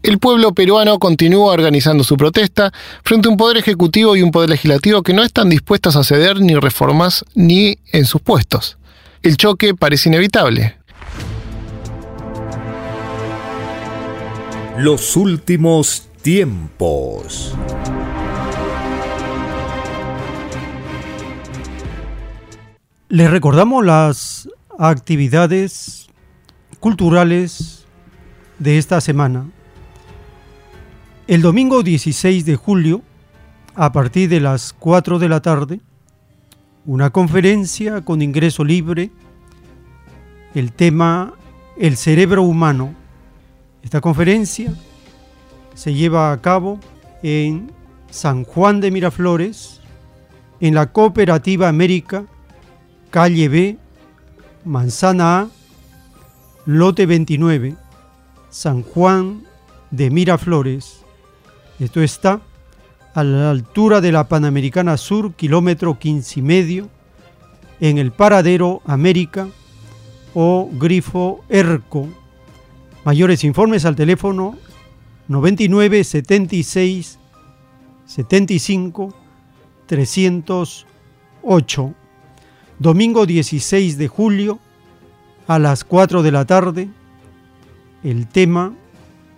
El pueblo peruano continúa organizando su protesta frente a un poder ejecutivo y un poder legislativo que no están dispuestos a ceder ni reformas ni en sus puestos el choque parece inevitable. Los últimos tiempos. Les recordamos las actividades culturales de esta semana. El domingo 16 de julio, a partir de las 4 de la tarde, una conferencia con ingreso libre, el tema El cerebro humano. Esta conferencia se lleva a cabo en San Juan de Miraflores, en la Cooperativa América calle B, Manzana A, lote 29, San Juan de Miraflores. Esto está a la altura de la Panamericana Sur, kilómetro 15 y medio, en el paradero América o grifo ERCO. Mayores informes al teléfono 99 76 75 308 domingo 16 de julio a las 4 de la tarde, el tema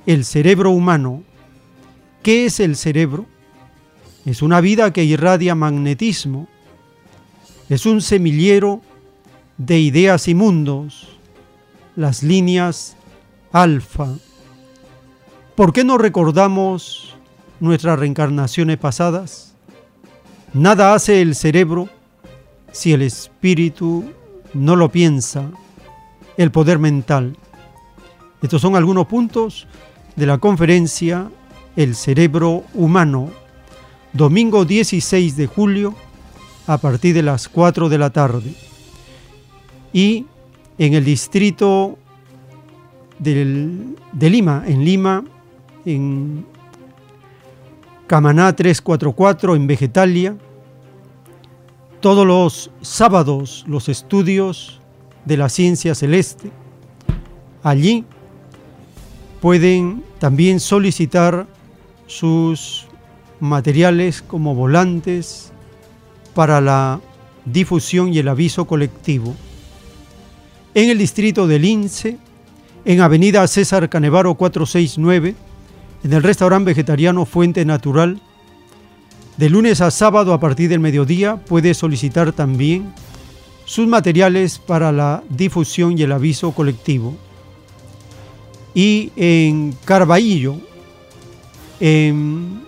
El cerebro humano. ¿Qué es el cerebro? Es una vida que irradia magnetismo. Es un semillero de ideas y mundos. Las líneas alfa. ¿Por qué no recordamos nuestras reencarnaciones pasadas? Nada hace el cerebro si el espíritu no lo piensa, el poder mental. Estos son algunos puntos de la conferencia El cerebro humano, domingo 16 de julio a partir de las 4 de la tarde. Y en el distrito de Lima, en Lima, en Camaná 344, en Vegetalia, todos los sábados los estudios de la ciencia celeste. Allí pueden también solicitar sus materiales como volantes para la difusión y el aviso colectivo. En el distrito de Lince, en Avenida César Canevaro 469, en el restaurante vegetariano Fuente Natural, de lunes a sábado a partir del mediodía puede solicitar también sus materiales para la difusión y el aviso colectivo. Y en Carballo, en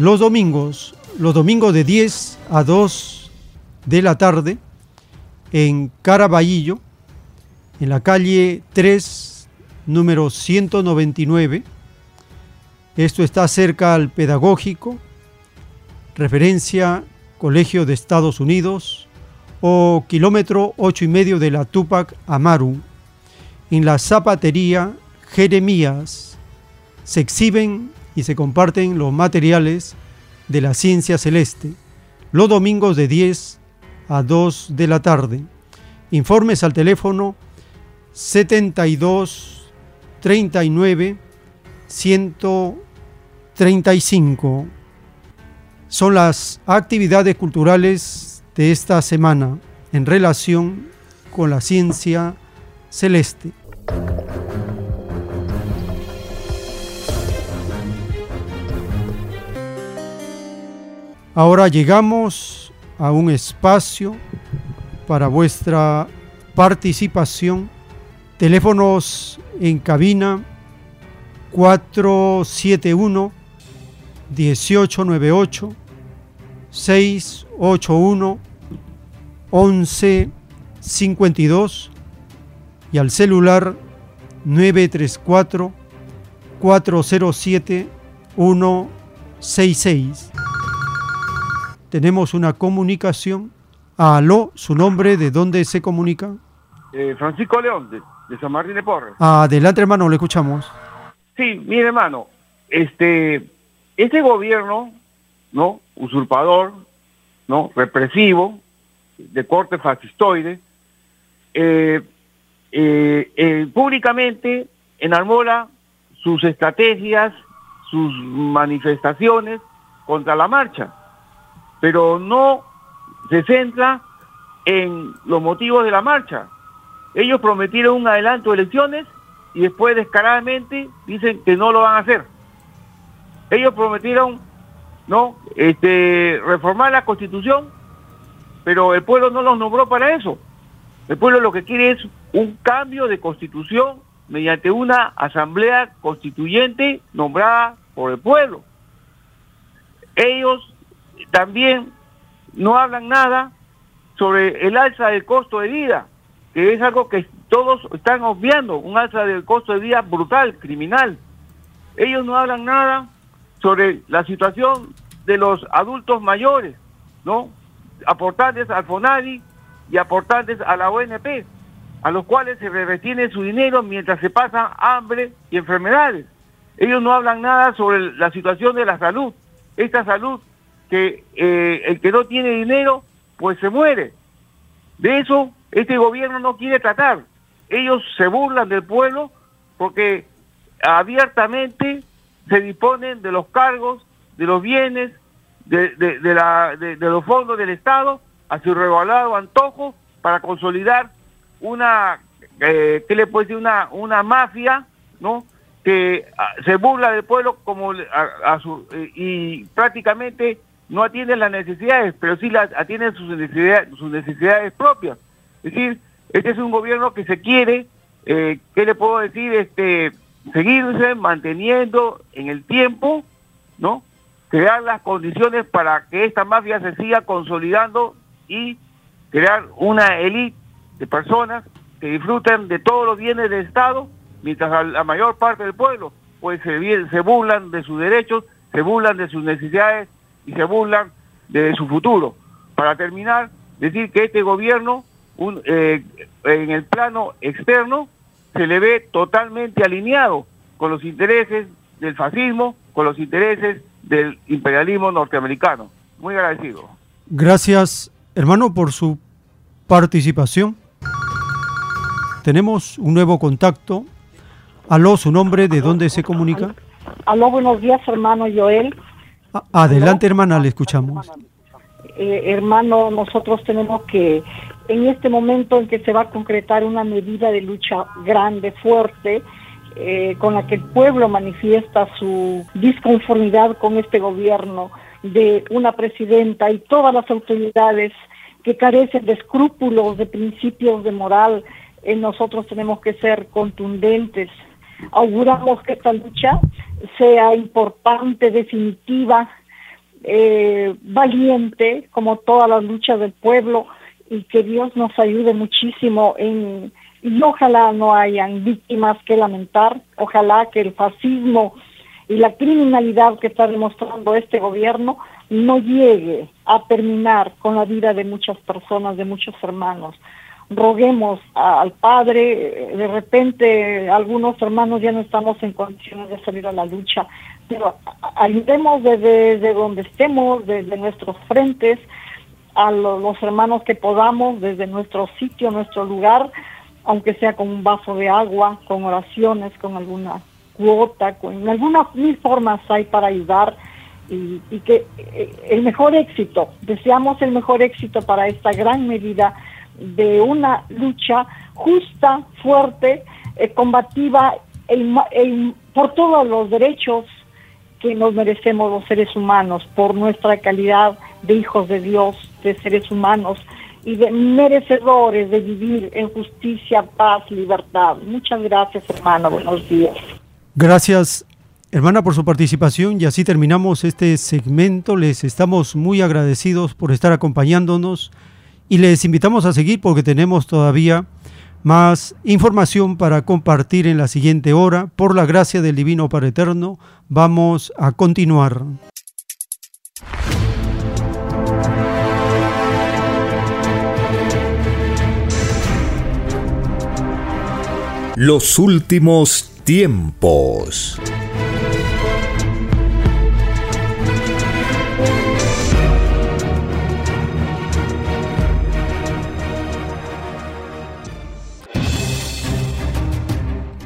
los domingos, los domingos de 10 a 2 de la tarde, en Caraballo, en la calle 3, número 199. Esto está cerca al pedagógico referencia Colegio de Estados Unidos o kilómetro ocho y medio de la Tupac Amaru. En la zapatería Jeremías se exhiben y se comparten los materiales de la ciencia celeste los domingos de 10 a 2 de la tarde. Informes al teléfono 72 39 135 son las actividades culturales de esta semana en relación con la ciencia celeste. Ahora llegamos a un espacio para vuestra participación. Teléfonos en cabina 471 1898 681 1152 y al celular 934 407 166. Tenemos una comunicación. Aló, su nombre, ¿de dónde se comunica? Eh, Francisco León, de, San Martín de Porres. Adelante, hermano, le escuchamos. Sí, mire, hermano, este, este gobierno, ¿no? Usurpador, ¿no? Represivo, de corte fascistoide, eh, eh, eh, públicamente enarmola sus estrategias, sus manifestaciones contra la marcha, pero no se centra en los motivos de la marcha. Ellos prometieron un adelanto de elecciones y después descaradamente dicen que no lo van a hacer. Ellos prometieron, ¿no? Este, reformar la constitución, pero el pueblo no los nombró para eso. El pueblo lo que quiere es un cambio de constitución mediante una asamblea constituyente nombrada por el pueblo. Ellos también no hablan nada sobre el alza del costo de vida, que es algo que todos están obviando, un alza del costo de vida brutal, criminal. Ellos no hablan nada sobre la situación de los adultos mayores, ¿no? Aportantes al FONADI y aportantes a la ONP, a los cuales se retiene su dinero mientras se pasan hambre y enfermedades. Ellos no hablan nada sobre la situación de la salud, esta salud que eh, el que no tiene dinero, pues se muere. De eso este gobierno no quiere tratar. Ellos se burlan del pueblo porque abiertamente se disponen de los cargos, de los bienes, de, de, la, de, los fondos del Estado a su regalado antojo para consolidar una, eh, ¿qué le puede decir? Una, una mafia, ¿no? Que ah, se burla del pueblo como a, su, eh, y prácticamente no atiende las necesidades, pero sí las atienden sus necesidades, sus necesidades propias. Es decir, este es un gobierno que se quiere, eh, ¿qué le puedo decir? Este, seguirse manteniendo en el tiempo, ¿no? Crear las condiciones para que esta mafia se siga consolidando y crear una élite de personas que disfruten de todos los bienes del Estado, mientras la mayor parte del pueblo pues se, se burlan de sus derechos, se burlan de sus necesidades y se burlan de su futuro. Para terminar, decir que este gobierno, un, eh, en el plano externo, se le ve totalmente alineado con los intereses del fascismo, con los intereses del imperialismo norteamericano. Muy agradecido. Gracias, hermano, por su participación. Tenemos un nuevo contacto. Aló, su nombre, ¿de dónde se comunica? Aló, buenos días, hermano Joel. Adelante, hermana, le escuchamos. Eh, hermano, nosotros tenemos que, en este momento en que se va a concretar una medida de lucha grande, fuerte, eh, con la que el pueblo manifiesta su disconformidad con este gobierno de una presidenta y todas las autoridades que carecen de escrúpulos, de principios de moral, eh, nosotros tenemos que ser contundentes. Auguramos que esta lucha sea importante, definitiva, eh, valiente, como todas las luchas del pueblo, y que Dios nos ayude muchísimo en y ojalá no hayan víctimas que lamentar, ojalá que el fascismo y la criminalidad que está demostrando este gobierno no llegue a terminar con la vida de muchas personas, de muchos hermanos. Roguemos al Padre, de repente algunos hermanos ya no estamos en condiciones de salir a la lucha, pero ayudemos desde, donde estemos, desde nuestros frentes, a los hermanos que podamos, desde nuestro sitio, nuestro lugar, aunque sea con un vaso de agua, con oraciones, con alguna cuota, con algunas mil formas hay para ayudar y, que eh, el mejor éxito, deseamos el mejor éxito para esta gran medida de una lucha justa, fuerte, eh, combativa por todos los derechos que nos merecemos los seres humanos, por nuestra calidad de hijos de Dios, de seres humanos y de merecedores de vivir en justicia, paz, libertad. Muchas gracias, hermano. Buenos días. Gracias, hermana, por su participación y así terminamos este segmento. Les estamos muy agradecidos por estar acompañándonos y les invitamos a seguir porque tenemos todavía más información para compartir en la siguiente hora. Por la gracia del Divino Padre Eterno, vamos a continuar. Los últimos tiempos.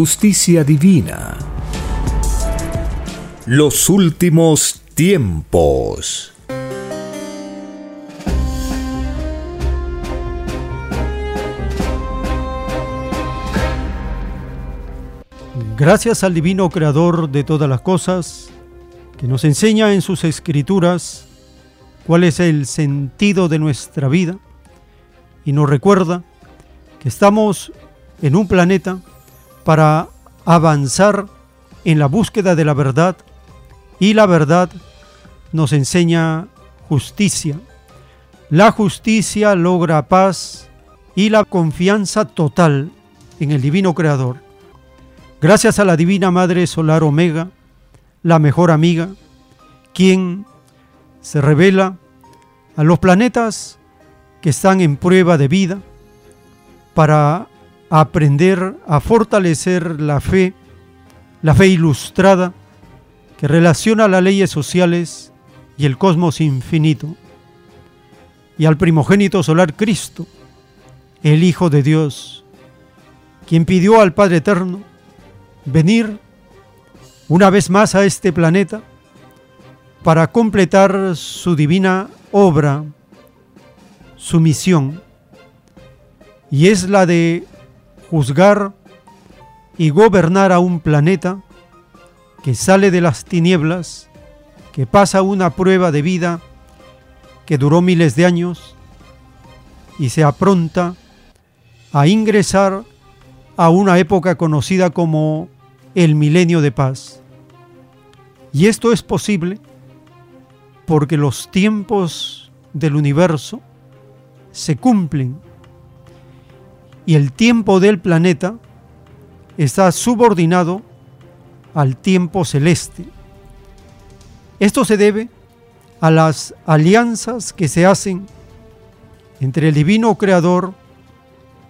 justicia divina. Los últimos tiempos. Gracias al divino creador de todas las cosas, que nos enseña en sus escrituras cuál es el sentido de nuestra vida y nos recuerda que estamos en un planeta para avanzar en la búsqueda de la verdad y la verdad nos enseña justicia. La justicia logra paz y la confianza total en el divino creador. Gracias a la divina Madre Solar Omega, la mejor amiga, quien se revela a los planetas que están en prueba de vida para aprender a fortalecer la fe, la fe ilustrada que relaciona las leyes sociales y el cosmos infinito, y al primogénito solar Cristo, el Hijo de Dios, quien pidió al Padre Eterno venir una vez más a este planeta para completar su divina obra, su misión, y es la de juzgar y gobernar a un planeta que sale de las tinieblas, que pasa una prueba de vida que duró miles de años y se apronta a ingresar a una época conocida como el milenio de paz. Y esto es posible porque los tiempos del universo se cumplen y el tiempo del planeta está subordinado al tiempo celeste. Esto se debe a las alianzas que se hacen entre el divino creador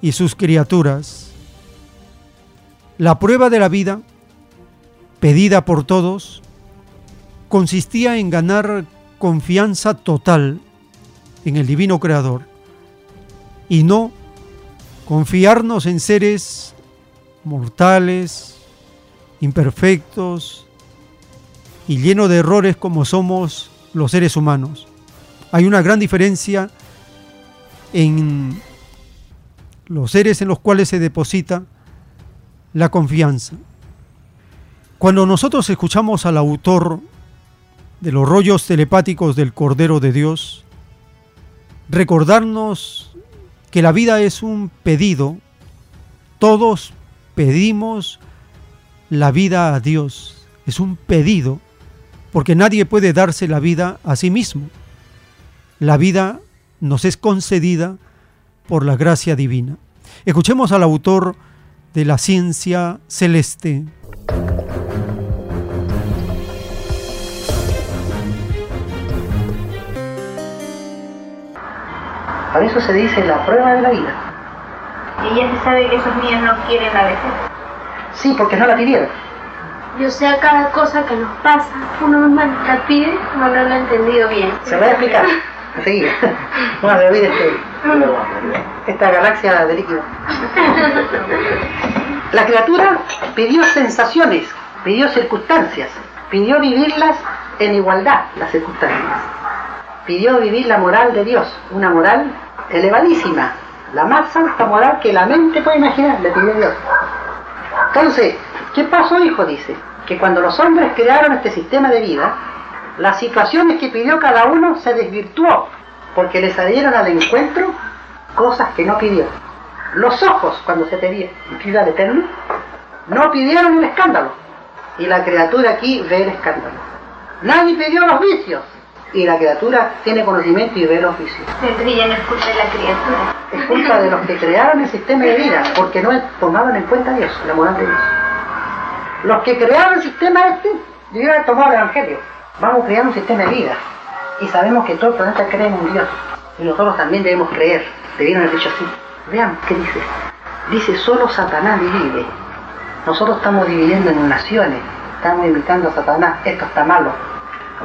y sus criaturas. La prueba de la vida, pedida por todos, consistía en ganar confianza total en el divino creador y no confiarnos en seres mortales, imperfectos y llenos de errores como somos los seres humanos. Hay una gran diferencia en los seres en los cuales se deposita la confianza. Cuando nosotros escuchamos al autor de los rollos telepáticos del Cordero de Dios, recordarnos que la vida es un pedido, todos pedimos la vida a Dios, es un pedido, porque nadie puede darse la vida a sí mismo. La vida nos es concedida por la gracia divina. Escuchemos al autor de la ciencia celeste. Por eso se dice la prueba de la vida. Y ya se sabe que esos niños no quieren la vejez. Sí, porque no la pidieron. Yo sé a cada cosa que nos pasa, uno mismo la pide, no lo he entendido bien. Se lo voy a explicar. Enseguida. No se olvide este, esta galaxia de líquido. La criatura pidió sensaciones, pidió circunstancias, pidió vivirlas en igualdad, las circunstancias. Pidió vivir la moral de Dios, una moral elevadísima, la más alta moral que la mente puede imaginar, le pidió Dios. Entonces, ¿qué pasó, hijo? Dice, que cuando los hombres crearon este sistema de vida, las situaciones que pidió cada uno se desvirtuó, porque le salieron al encuentro cosas que no pidió. Los ojos, cuando se pedía pidió al Eterno, no pidieron el escándalo, y la criatura aquí ve el escándalo. Nadie pidió los vicios, y la criatura tiene conocimiento y ve los vicios. Entonces ya no es culpa de la criatura. Es culpa de los que crearon el sistema de vida, porque no tomaban en cuenta Dios, la moral de Dios. Los que crearon el sistema este, debieron haber tomado el Evangelio. Vamos a crear un sistema de vida. Y sabemos que todo el planeta cree en un Dios. Y nosotros también debemos creer. Debieron haber dicho así. Vean qué dice. Dice, solo Satanás divide. Nosotros estamos dividiendo en naciones. Estamos imitando a Satanás. Esto está malo.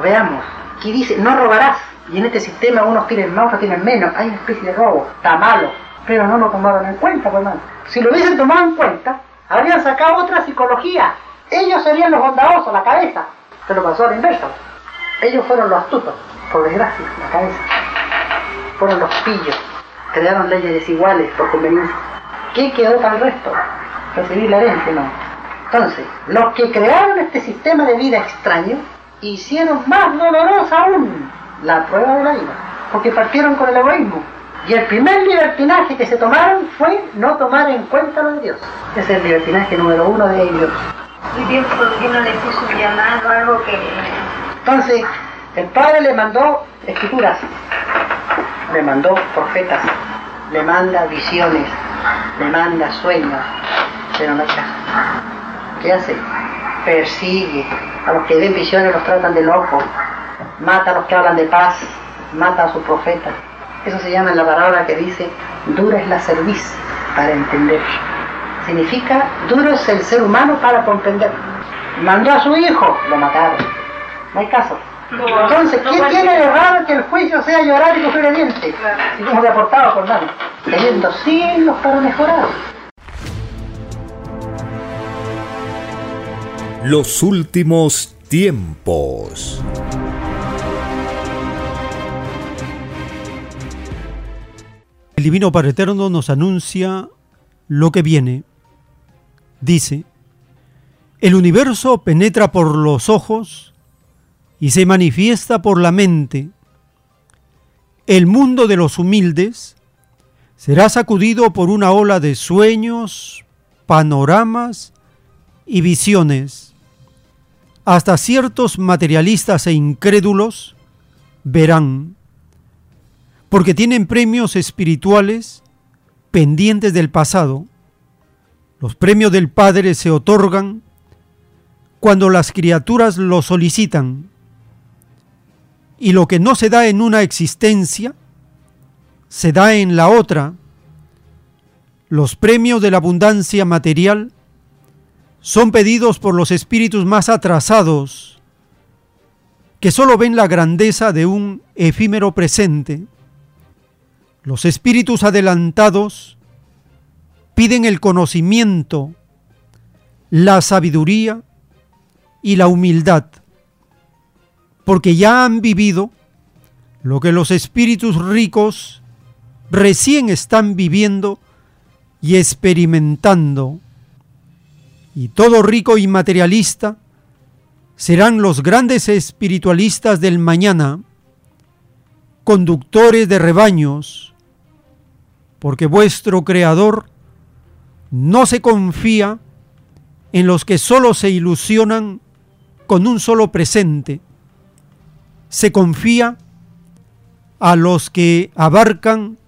Veamos. Aquí dice, no robarás. Y en este sistema unos tienen más, otros tienen menos. Hay una especie de robo. Está malo. Pero no lo tomaron en cuenta, pues, hermano. Si lo hubiesen tomado en cuenta, habrían sacado otra psicología. Ellos serían los bondadosos, la cabeza. Se lo pasó a la inversa. Ellos fueron los astutos, por desgracia, la cabeza. Fueron los pillos. Crearon leyes desiguales por conveniencia. ¿Qué quedó para el resto? Recibir la herencia, no. Entonces, los que crearon este sistema de vida extraño hicieron más dolorosa aún la prueba de la vida, porque partieron con el egoísmo. Y el primer libertinaje que se tomaron fue no tomar en cuenta lo de Dios. Ese es el libertinaje número uno de ellos. ¿Y Dios por qué no le puso un llamado, algo que... Entonces, el Padre le mandó escrituras, le mandó profetas, le manda visiones, le manda sueños, pero no. ¿Qué hace? Persigue. A los que ven visiones los tratan de locos. Mata a los que hablan de paz. Mata a sus profetas. Eso se llama en la palabra que dice, dura es la cerviz para entender. Significa, duro es el ser humano para comprender. Mandó a su hijo, lo mataron. No hay caso. Entonces, ¿quién tiene de raro que el juicio sea llorar y coger el diente? Y como de aportado por nada. Teniendo siglos para mejorar. Los últimos tiempos. El Divino Padre Eterno nos anuncia lo que viene. Dice, el universo penetra por los ojos y se manifiesta por la mente. El mundo de los humildes será sacudido por una ola de sueños, panoramas y visiones. Hasta ciertos materialistas e incrédulos verán, porque tienen premios espirituales pendientes del pasado. Los premios del Padre se otorgan cuando las criaturas lo solicitan. Y lo que no se da en una existencia, se da en la otra. Los premios de la abundancia material son pedidos por los espíritus más atrasados, que solo ven la grandeza de un efímero presente. Los espíritus adelantados piden el conocimiento, la sabiduría y la humildad, porque ya han vivido lo que los espíritus ricos recién están viviendo y experimentando y todo rico y materialista serán los grandes espiritualistas del mañana, conductores de rebaños, porque vuestro Creador no se confía en los que solo se ilusionan con un solo presente, se confía a los que abarcan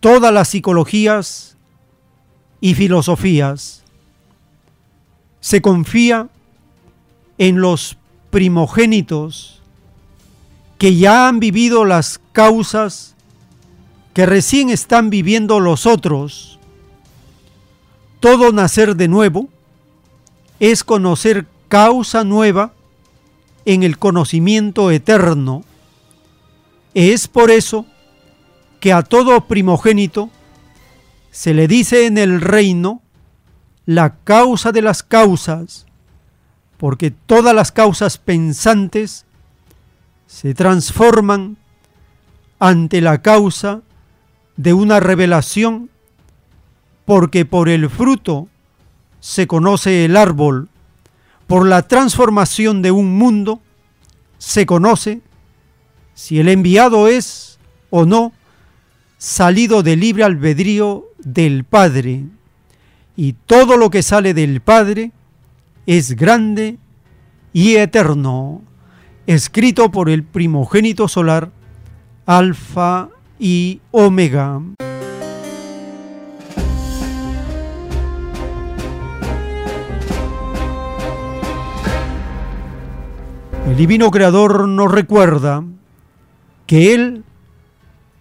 todas las psicologías y filosofías se confía en los primogénitos que ya han vivido las causas que recién están viviendo los otros. Todo nacer de nuevo es conocer causa nueva en el conocimiento eterno. Es por eso que a todo primogénito se le dice en el reino la causa de las causas, porque todas las causas pensantes se transforman ante la causa de una revelación, porque por el fruto se conoce el árbol, por la transformación de un mundo se conoce si el enviado es o no salido del libre albedrío del Padre y todo lo que sale del Padre es grande y eterno, escrito por el primogénito solar, Alfa y Omega. El divino creador nos recuerda que Él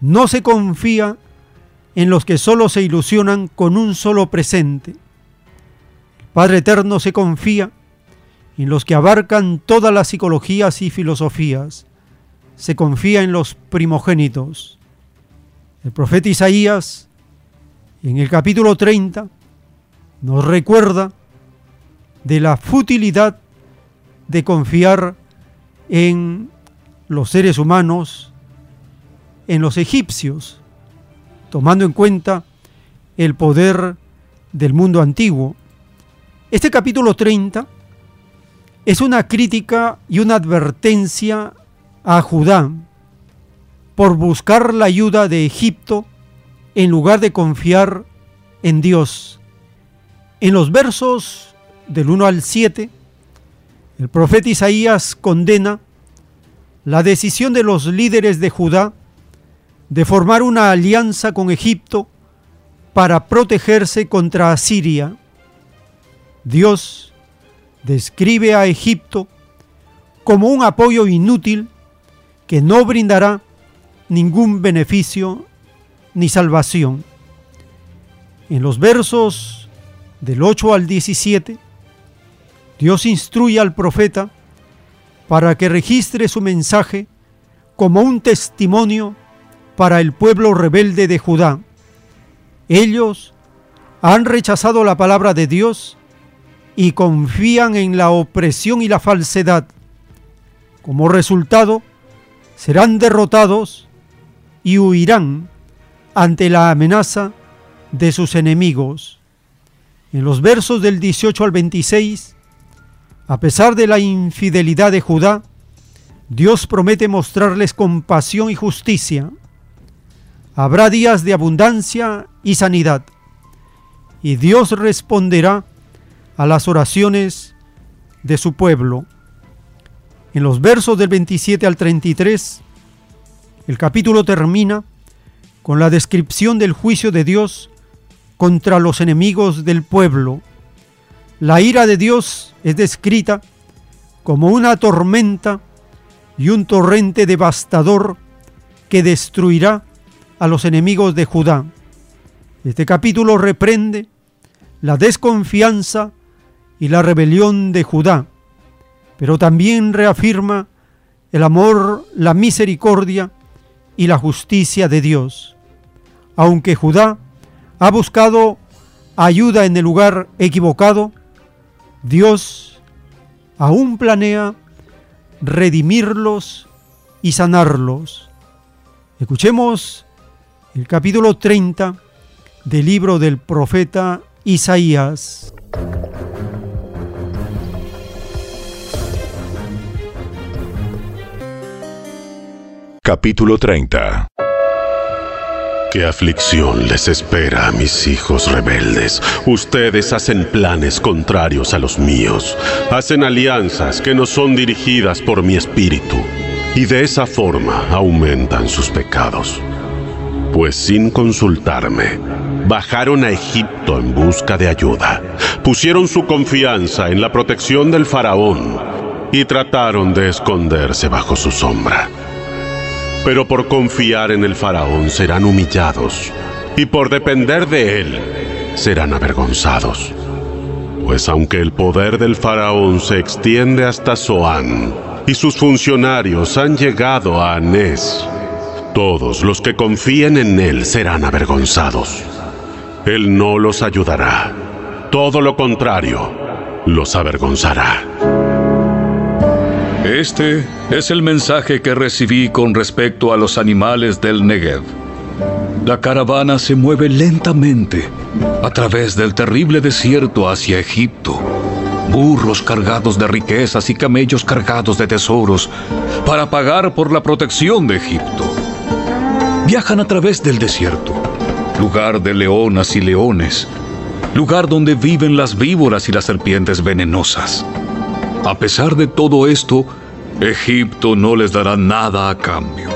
no se confía en los que solo se ilusionan con un solo presente. El Padre Eterno se confía en los que abarcan todas las psicologías y filosofías. Se confía en los primogénitos. El profeta Isaías, en el capítulo 30, nos recuerda de la futilidad de confiar en los seres humanos, en los egipcios, tomando en cuenta el poder del mundo antiguo. Este capítulo 30 es una crítica y una advertencia a Judá por buscar la ayuda de Egipto en lugar de confiar en Dios. En los versos del 1 al 7, el profeta Isaías condena la decisión de los líderes de Judá de formar una alianza con Egipto para protegerse contra Asiria. Dios describe a Egipto como un apoyo inútil que no brindará ningún beneficio ni salvación. En los versos del 8 al 17, Dios instruye al profeta para que registre su mensaje como un testimonio para el pueblo rebelde de Judá. Ellos han rechazado la palabra de Dios y confían en la opresión y la falsedad. Como resultado, serán derrotados y huirán ante la amenaza de sus enemigos. En los versos del 18 al 26, a pesar de la infidelidad de Judá, Dios promete mostrarles compasión y justicia habrá días de abundancia y sanidad, y Dios responderá a las oraciones de su pueblo. En los versos del 27 al 33, el capítulo termina con la descripción del juicio de Dios contra los enemigos del pueblo. La ira de Dios es descrita como una tormenta y un torrente devastador que destruirá a los enemigos de Judá. Este capítulo reprende la desconfianza y la rebelión de Judá, pero también reafirma el amor, la misericordia y la justicia de Dios. Aunque Judá ha buscado ayuda en el lugar equivocado, Dios aún planea redimirlos y sanarlos. Escuchemos el capítulo 30 del libro del profeta Isaías. Capítulo 30 ¿Qué aflicción les espera a mis hijos rebeldes? Ustedes hacen planes contrarios a los míos, hacen alianzas que no son dirigidas por mi espíritu, y de esa forma aumentan sus pecados. Pues sin consultarme, bajaron a Egipto en busca de ayuda, pusieron su confianza en la protección del faraón y trataron de esconderse bajo su sombra pero por confiar en el faraón serán humillados, y por depender de él serán avergonzados. Pues aunque el poder del faraón se extiende hasta Zoán, y sus funcionarios han llegado a Anés, todos los que confíen en él serán avergonzados. Él no los ayudará, todo lo contrario, los avergonzará. Este es el mensaje que recibí con respecto a los animales del Negev. La caravana se mueve lentamente a través del terrible desierto hacia Egipto. Burros cargados de riquezas y camellos cargados de tesoros para pagar por la protección de Egipto. Viajan a través del desierto, lugar de leonas y leones, lugar donde viven las víboras y las serpientes venenosas. A pesar de todo esto, Egipto no les dará nada a cambio.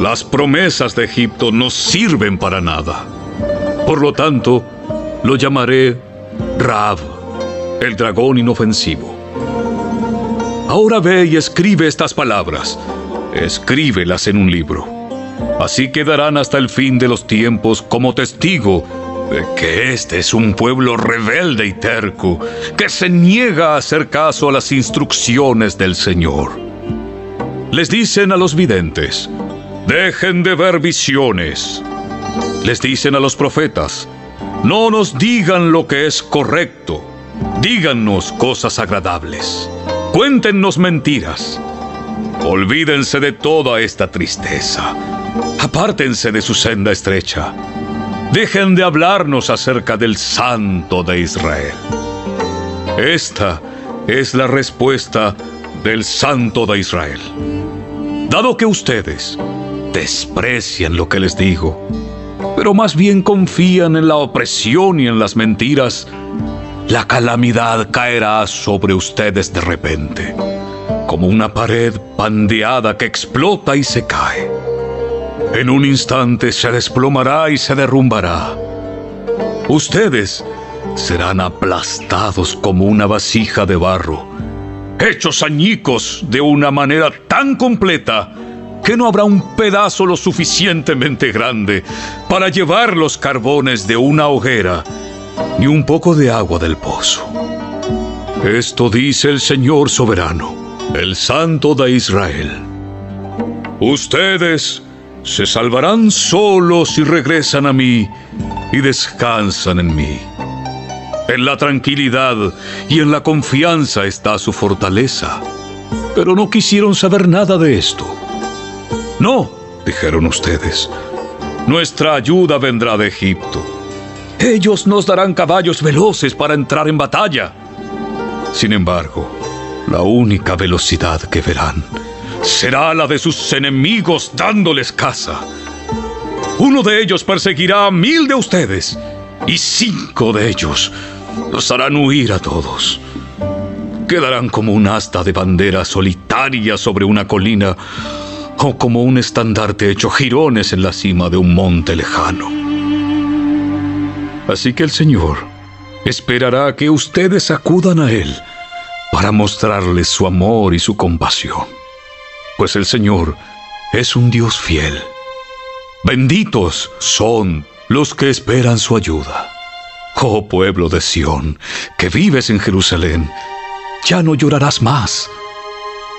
Las promesas de Egipto no sirven para nada. Por lo tanto, lo llamaré Rab, el dragón inofensivo. Ahora ve y escribe estas palabras. Escríbelas en un libro. Así quedarán hasta el fin de los tiempos como testigo de que este es un pueblo rebelde y terco, que se niega a hacer caso a las instrucciones del Señor. Les dicen a los videntes, dejen de ver visiones. Les dicen a los profetas, no nos digan lo que es correcto, díganos cosas agradables, cuéntenos mentiras. Olvídense de toda esta tristeza, apártense de su senda estrecha Dejen de hablarnos acerca del Santo de Israel. Esta es la respuesta del Santo de Israel. Dado que ustedes desprecian lo que les digo, pero más bien confían en la opresión y en las mentiras, la calamidad caerá sobre ustedes de repente, como una pared pandeada que explota y se cae en un instante se desplomará y se derrumbará. Ustedes serán aplastados como una vasija de barro, hechos añicos de una manera tan completa que no habrá un pedazo lo suficientemente grande para llevar los carbones de una hoguera, ni un poco de agua del pozo. Esto dice el Señor soberano, el Santo de Israel. Ustedes se salvarán solos si regresan a mí y descansan en mí. En la tranquilidad y en la confianza está su fortaleza. Pero no quisieron saber nada de esto. No, dijeron ustedes, nuestra ayuda vendrá de Egipto. Ellos nos darán caballos veloces para entrar en batalla. Sin embargo, la única velocidad que verán será la de sus enemigos dándoles caza. Uno de ellos perseguirá a mil de ustedes y cinco de ellos los harán huir a todos. Quedarán como un asta de bandera solitaria sobre una colina o como un estandarte hecho jirones en la cima de un monte lejano. Así que el Señor esperará que ustedes acudan a Él para mostrarles su amor y su compasión, pues el Señor es un Dios fiel. Benditos son los que esperan su ayuda. Oh pueblo de Sión, que vives en Jerusalén, ya no llorarás más.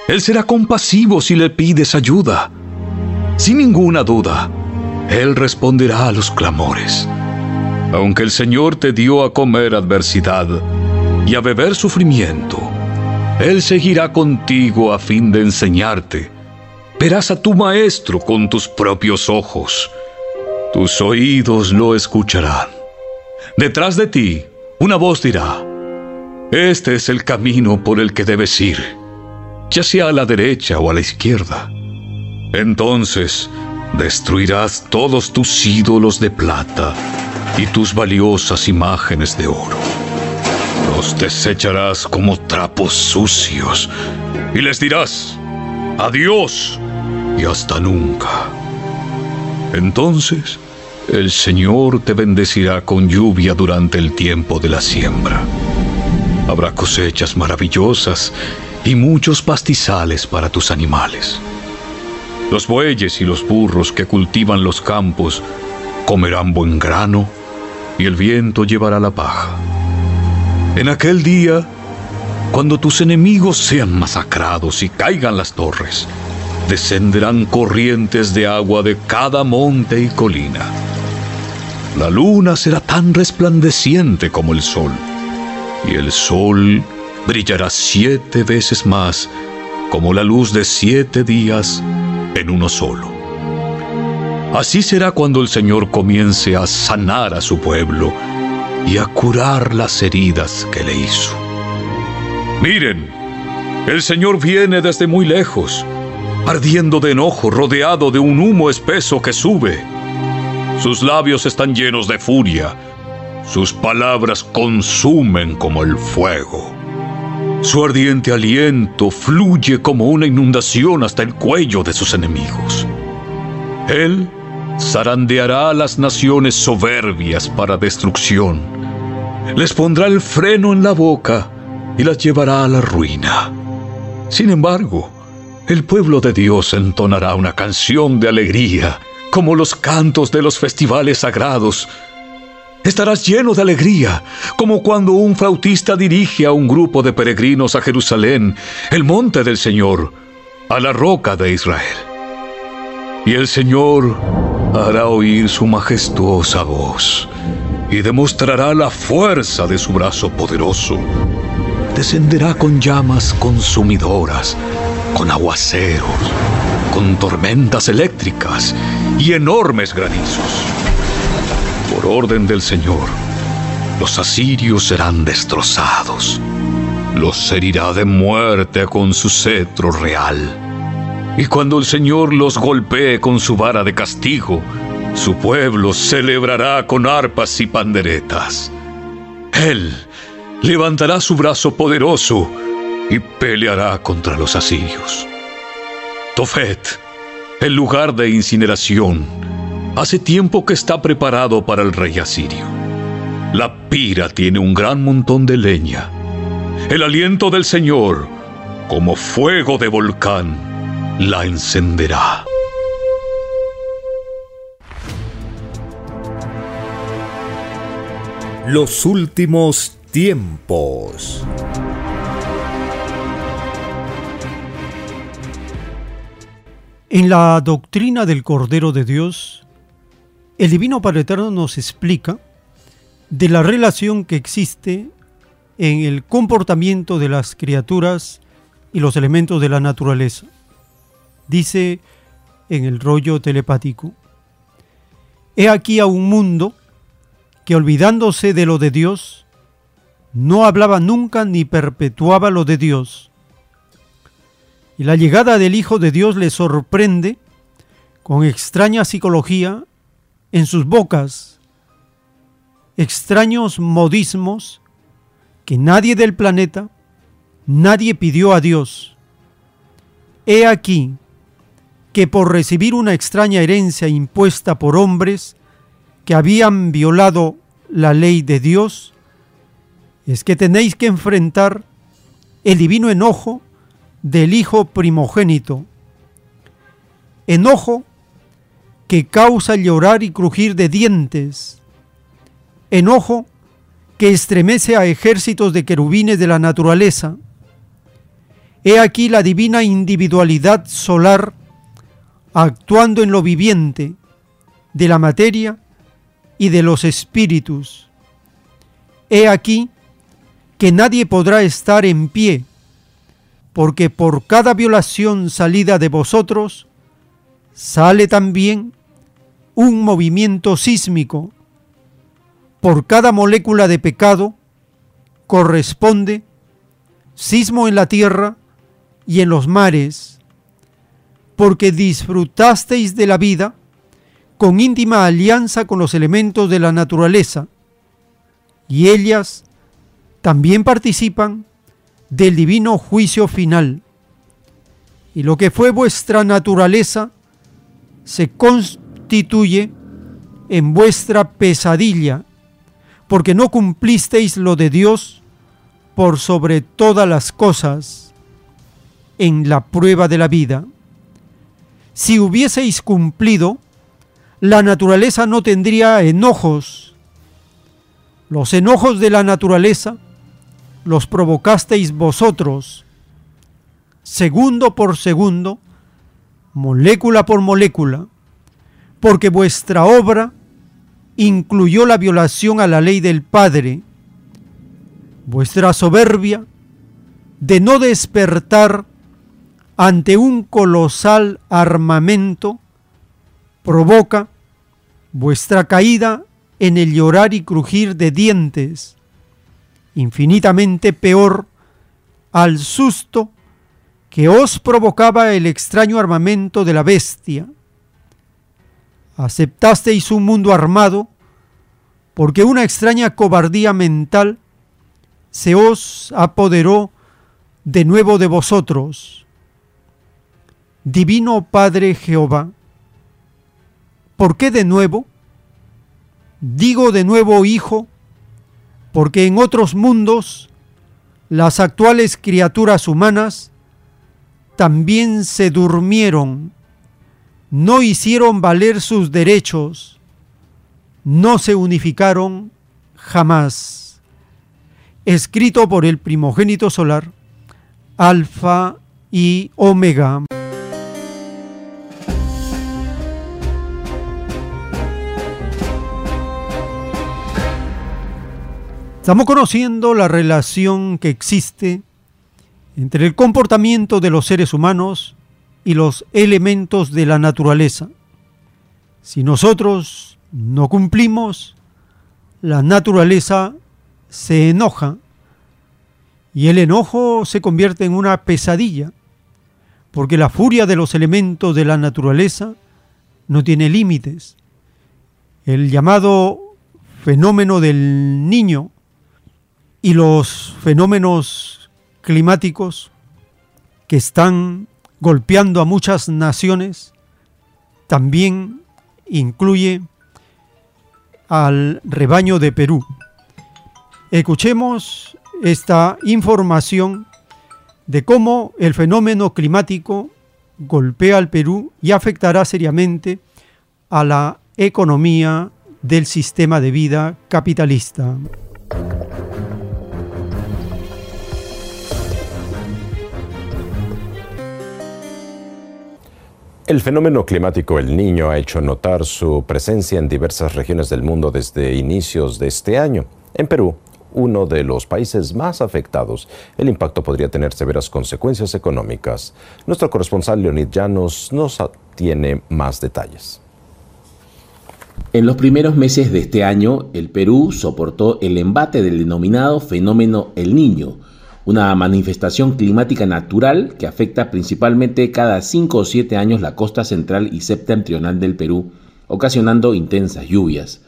Él será compasivo si le pides ayuda. Sin ninguna duda, Él responderá a los clamores. Aunque el Señor te dio a comer adversidad y a beber sufrimiento, Él seguirá contigo a fin de enseñarte. Verás a tu maestro con tus propios ojos. Tus oídos lo escucharán. Detrás de ti, una voz dirá, Este es el camino por el que debes ir, ya sea a la derecha o a la izquierda. Entonces destruirás todos tus ídolos de plata y tus valiosas imágenes de oro. Los desecharás como trapos sucios y les dirás, adiós y hasta nunca. Entonces, el Señor te bendecirá con lluvia durante el tiempo de la siembra. Habrá cosechas maravillosas y muchos pastizales para tus animales. Los bueyes y los burros que cultivan los campos comerán buen grano y el viento llevará la paja. En aquel día, cuando tus enemigos sean masacrados y caigan las torres, descenderán corrientes de agua de cada monte y colina. La luna será tan resplandeciente como el sol, y el sol brillará siete veces más como la luz de siete días en uno solo. Así será cuando el Señor comience a sanar a su pueblo y a curar las heridas que le hizo. Miren, el Señor viene desde muy lejos, ardiendo de enojo, rodeado de un humo espeso que sube. Sus labios están llenos de furia, sus palabras consumen como el fuego. Su ardiente aliento fluye como una inundación hasta el cuello de sus enemigos. Él zarandeará a las naciones soberbias para destrucción. Les pondrá el freno en la boca y las llevará a la ruina. Sin embargo, el pueblo de Dios entonará una canción de alegría, como los cantos de los festivales sagrados. Estarás lleno de alegría, como cuando un flautista dirige a un grupo de peregrinos a Jerusalén, el monte del Señor, a la roca de Israel. Y el Señor hará oír su majestuosa voz y demostrará la fuerza de su brazo poderoso. Descenderá con llamas consumidoras, con aguaceros, con tormentas eléctricas y enormes granizos. Por orden del Señor, los asirios serán destrozados. Los herirá de muerte con su cetro real. Y cuando el Señor los golpee con su vara de castigo, su pueblo celebrará con arpas y panderetas. Él levantará su brazo poderoso y peleará contra los asirios. Tofet, el lugar de incineración, hace tiempo que está preparado para el rey asirio. La pira tiene un gran montón de leña. El aliento del Señor, como fuego de volcán, la encenderá. Los últimos tiempos. En la doctrina del Cordero de Dios, el Divino Padre Eterno nos explica de la relación que existe en el comportamiento de las criaturas y los elementos de la naturaleza. Dice en el rollo telepático, He aquí a un mundo que olvidándose de lo de Dios, no hablaba nunca ni perpetuaba lo de Dios. Y la llegada del Hijo de Dios le sorprende con extraña psicología en sus bocas, extraños modismos que nadie del planeta, nadie pidió a Dios. He aquí que por recibir una extraña herencia impuesta por hombres que habían violado la ley de Dios, es que tenéis que enfrentar el divino enojo del Hijo primogénito. Enojo que causa llorar y crujir de dientes. Enojo que estremece a ejércitos de querubines de la naturaleza. He aquí la divina individualidad solar actuando en lo viviente de la materia y de los espíritus. He aquí que nadie podrá estar en pie, porque por cada violación salida de vosotros, sale también un movimiento sísmico. Por cada molécula de pecado corresponde sismo en la tierra y en los mares, porque disfrutasteis de la vida con íntima alianza con los elementos de la naturaleza, y ellas también participan del divino juicio final. Y lo que fue vuestra naturaleza se constituye en vuestra pesadilla, porque no cumplisteis lo de Dios por sobre todas las cosas en la prueba de la vida. Si hubieseis cumplido, la naturaleza no tendría enojos. Los enojos de la naturaleza los provocasteis vosotros, segundo por segundo, molécula por molécula, porque vuestra obra incluyó la violación a la ley del Padre, vuestra soberbia de no despertar ante un colosal armamento provoca vuestra caída en el llorar y crujir de dientes, infinitamente peor al susto que os provocaba el extraño armamento de la bestia. Aceptasteis un mundo armado porque una extraña cobardía mental se os apoderó de nuevo de vosotros. Divino Padre Jehová, ¿Por qué de nuevo? Digo de nuevo hijo, porque en otros mundos las actuales criaturas humanas también se durmieron, no hicieron valer sus derechos, no se unificaron jamás. Escrito por el primogénito solar, Alfa y Omega. Estamos conociendo la relación que existe entre el comportamiento de los seres humanos y los elementos de la naturaleza. Si nosotros no cumplimos, la naturaleza se enoja y el enojo se convierte en una pesadilla, porque la furia de los elementos de la naturaleza no tiene límites. El llamado fenómeno del niño y los fenómenos climáticos que están golpeando a muchas naciones también incluye al rebaño de Perú. Escuchemos esta información de cómo el fenómeno climático golpea al Perú y afectará seriamente a la economía del sistema de vida capitalista. El fenómeno climático El Niño ha hecho notar su presencia en diversas regiones del mundo desde inicios de este año. En Perú, uno de los países más afectados, el impacto podría tener severas consecuencias económicas. Nuestro corresponsal Leonid Llanos nos tiene más detalles. En los primeros meses de este año, el Perú soportó el embate del denominado fenómeno El Niño, una manifestación climática natural que afecta principalmente cada 5 o 7 años la costa central y septentrional del Perú, ocasionando intensas lluvias.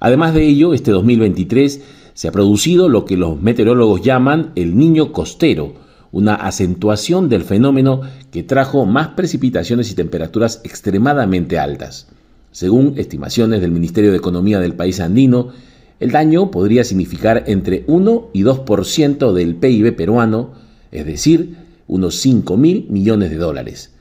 Además de ello, este 2023 se ha producido lo que los meteorólogos llaman el niño costero, una acentuación del fenómeno que trajo más precipitaciones y temperaturas extremadamente altas. Según estimaciones del Ministerio de Economía del país andino, el daño podría significar entre 1 y 2% del PIB peruano, es decir, unos 5 mil millones de dólares.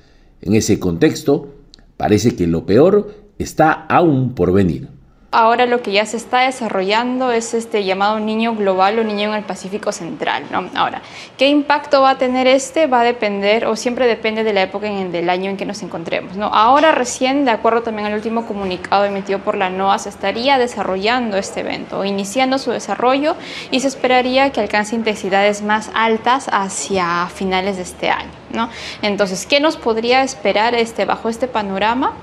En ese contexto, parece que lo peor está aún por venir. Ahora lo que ya se está desarrollando es este llamado niño global o niño en el Pacífico Central. ¿no? Ahora, ¿qué impacto va a tener este? Va a depender o siempre depende de la época en del año en que nos encontremos. ¿no? Ahora recién, de acuerdo también al último comunicado emitido por la NOAA, se estaría desarrollando este evento, iniciando su desarrollo y se esperaría que alcance intensidades más altas hacia finales de este año. ¿No? Entonces, ¿qué nos podría esperar este, bajo este panorama?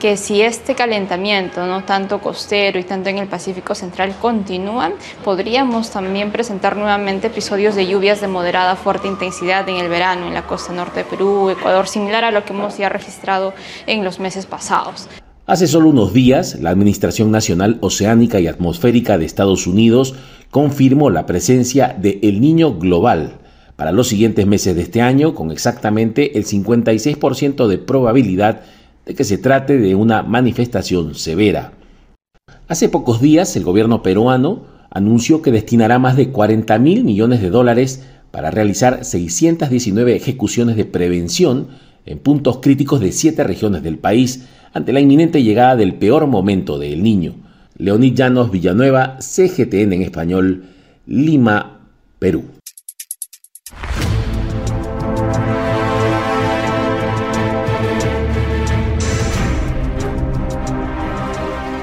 Que si este calentamiento, ¿no? tanto costero y tanto en el Pacífico Central, continúan, podríamos también presentar nuevamente episodios de lluvias de moderada fuerte intensidad en el verano en la costa norte de Perú, Ecuador, similar a lo que hemos ya registrado en los meses pasados. Hace solo unos días, la Administración Nacional Oceánica y Atmosférica de Estados Unidos confirmó la presencia de El Niño Global, para los siguientes meses de este año con exactamente el 56% de probabilidad de que se trate de una manifestación severa. Hace pocos días el gobierno peruano anunció que destinará más de 40 mil millones de dólares para realizar 619 ejecuciones de prevención en puntos críticos de siete regiones del país ante la inminente llegada del peor momento del niño. Leonid Llanos Villanueva, CGTN en español, Lima, Perú.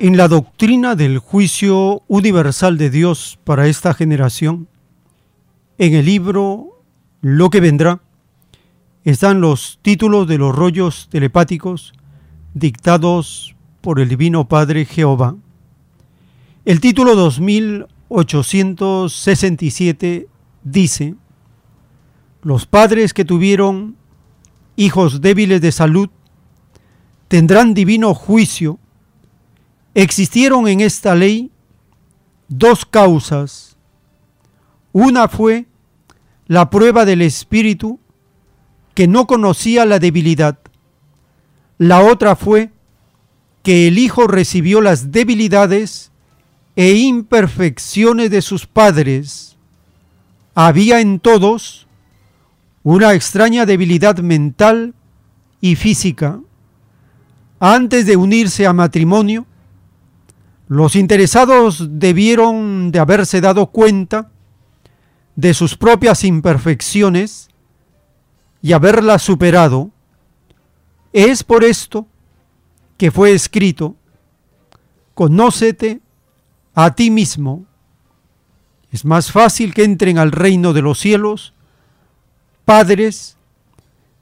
En la doctrina del juicio universal de Dios para esta generación, en el libro Lo que vendrá, están los títulos de los rollos telepáticos dictados por el Divino Padre Jehová. El título 2867 dice, los padres que tuvieron hijos débiles de salud tendrán divino juicio Existieron en esta ley dos causas. Una fue la prueba del espíritu que no conocía la debilidad. La otra fue que el hijo recibió las debilidades e imperfecciones de sus padres. Había en todos una extraña debilidad mental y física. Antes de unirse a matrimonio, los interesados debieron de haberse dado cuenta de sus propias imperfecciones y haberlas superado. Es por esto que fue escrito, conócete a ti mismo. Es más fácil que entren al reino de los cielos padres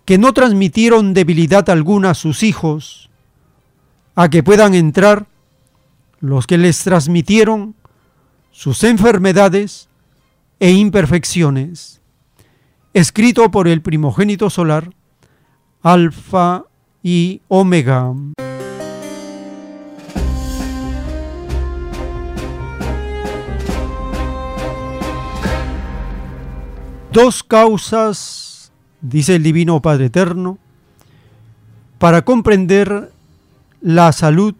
que no transmitieron debilidad alguna a sus hijos, a que puedan entrar los que les transmitieron sus enfermedades e imperfecciones, escrito por el primogénito solar, Alfa y Omega. Dos causas, dice el Divino Padre Eterno, para comprender la salud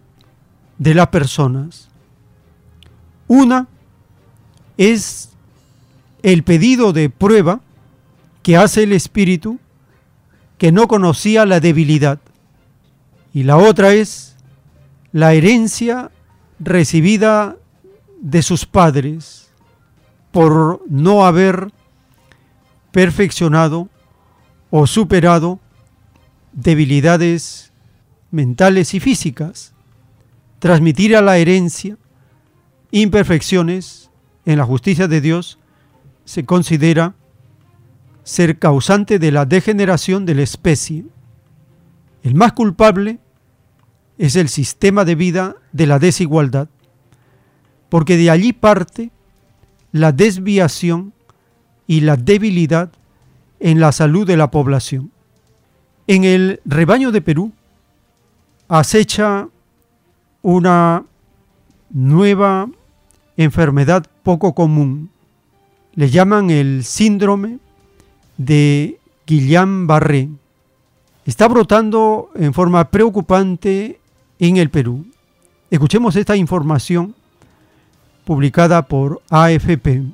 de las personas. Una es el pedido de prueba que hace el espíritu que no conocía la debilidad. Y la otra es la herencia recibida de sus padres por no haber perfeccionado o superado debilidades mentales y físicas. Transmitir a la herencia imperfecciones en la justicia de Dios se considera ser causante de la degeneración de la especie. El más culpable es el sistema de vida de la desigualdad, porque de allí parte la desviación y la debilidad en la salud de la población. En el rebaño de Perú acecha una nueva enfermedad poco común. Le llaman el síndrome de Guillain-Barré. Está brotando en forma preocupante en el Perú. Escuchemos esta información publicada por AFP.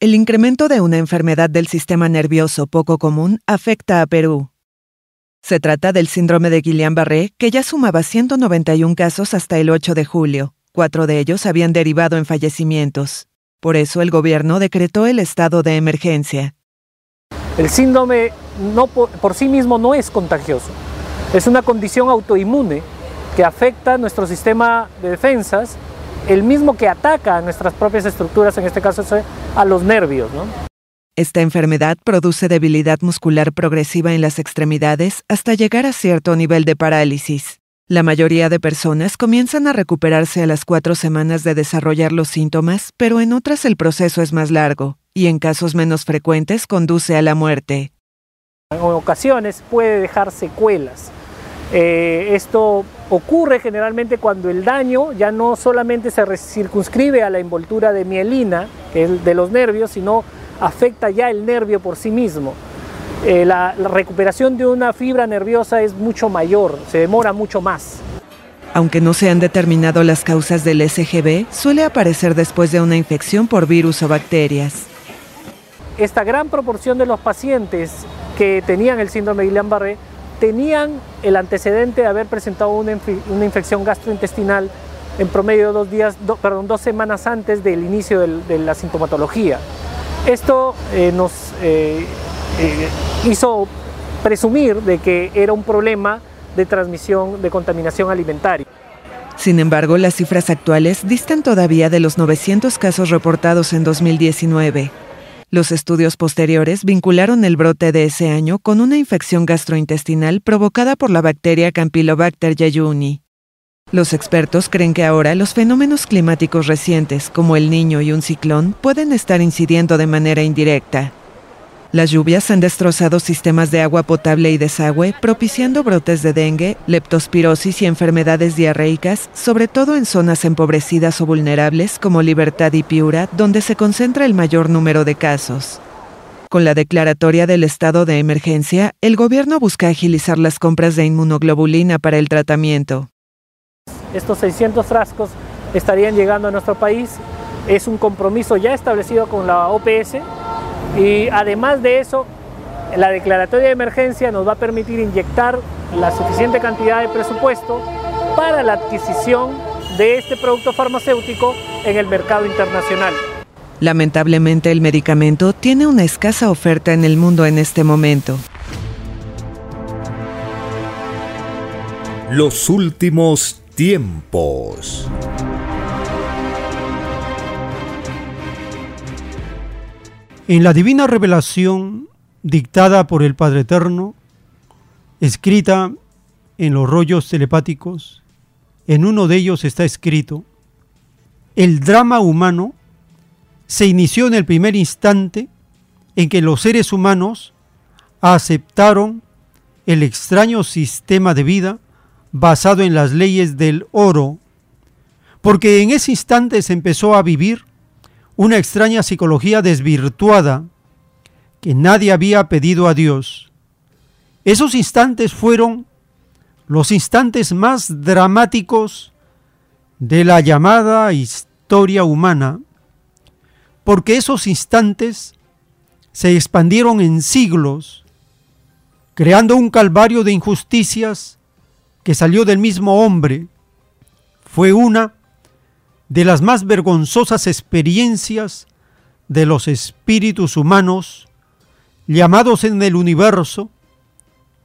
El incremento de una enfermedad del sistema nervioso poco común afecta a Perú. Se trata del síndrome de Guillain-Barré, que ya sumaba 191 casos hasta el 8 de julio. Cuatro de ellos habían derivado en fallecimientos. Por eso el gobierno decretó el estado de emergencia. El síndrome por, por sí mismo no es contagioso. Es una condición autoinmune que afecta nuestro sistema de defensas el mismo que ataca a nuestras propias estructuras, en este caso a los nervios. ¿no? Esta enfermedad produce debilidad muscular progresiva en las extremidades hasta llegar a cierto nivel de parálisis. La mayoría de personas comienzan a recuperarse a las cuatro semanas de desarrollar los síntomas, pero en otras el proceso es más largo y en casos menos frecuentes conduce a la muerte. En ocasiones puede dejar secuelas. Eh, esto ocurre generalmente cuando el daño ya no solamente se circunscribe a la envoltura de mielina, que es de los nervios, sino afecta ya el nervio por sí mismo. Eh, la, la recuperación de una fibra nerviosa es mucho mayor, se demora mucho más. Aunque no se han determinado las causas del SGB, suele aparecer después de una infección por virus o bacterias. Esta gran proporción de los pacientes que tenían el síndrome de Guillain-Barré tenían el antecedente de haber presentado una, una infección gastrointestinal en promedio dos, días, perdón, dos semanas antes del inicio de la sintomatología. Esto eh, nos eh, eh, hizo presumir de que era un problema de transmisión de contaminación alimentaria. Sin embargo, las cifras actuales distan todavía de los 900 casos reportados en 2019. Los estudios posteriores vincularon el brote de ese año con una infección gastrointestinal provocada por la bacteria Campylobacter jejuni. Los expertos creen que ahora los fenómenos climáticos recientes, como el niño y un ciclón, pueden estar incidiendo de manera indirecta. Las lluvias han destrozado sistemas de agua potable y desagüe, propiciando brotes de dengue, leptospirosis y enfermedades diarreicas, sobre todo en zonas empobrecidas o vulnerables como Libertad y Piura, donde se concentra el mayor número de casos. Con la declaratoria del estado de emergencia, el gobierno busca agilizar las compras de inmunoglobulina para el tratamiento. Estos 600 frascos estarían llegando a nuestro país. Es un compromiso ya establecido con la OPS y además de eso, la declaratoria de emergencia nos va a permitir inyectar la suficiente cantidad de presupuesto para la adquisición de este producto farmacéutico en el mercado internacional. Lamentablemente el medicamento tiene una escasa oferta en el mundo en este momento. Los últimos tiempos. En la divina revelación dictada por el Padre Eterno, escrita en los rollos telepáticos. En uno de ellos está escrito, el drama humano se inició en el primer instante en que los seres humanos aceptaron el extraño sistema de vida basado en las leyes del oro, porque en ese instante se empezó a vivir una extraña psicología desvirtuada que nadie había pedido a Dios. Esos instantes fueron los instantes más dramáticos de la llamada historia humana, porque esos instantes se expandieron en siglos, creando un calvario de injusticias que salió del mismo hombre. Fue una de las más vergonzosas experiencias de los espíritus humanos, llamados en el universo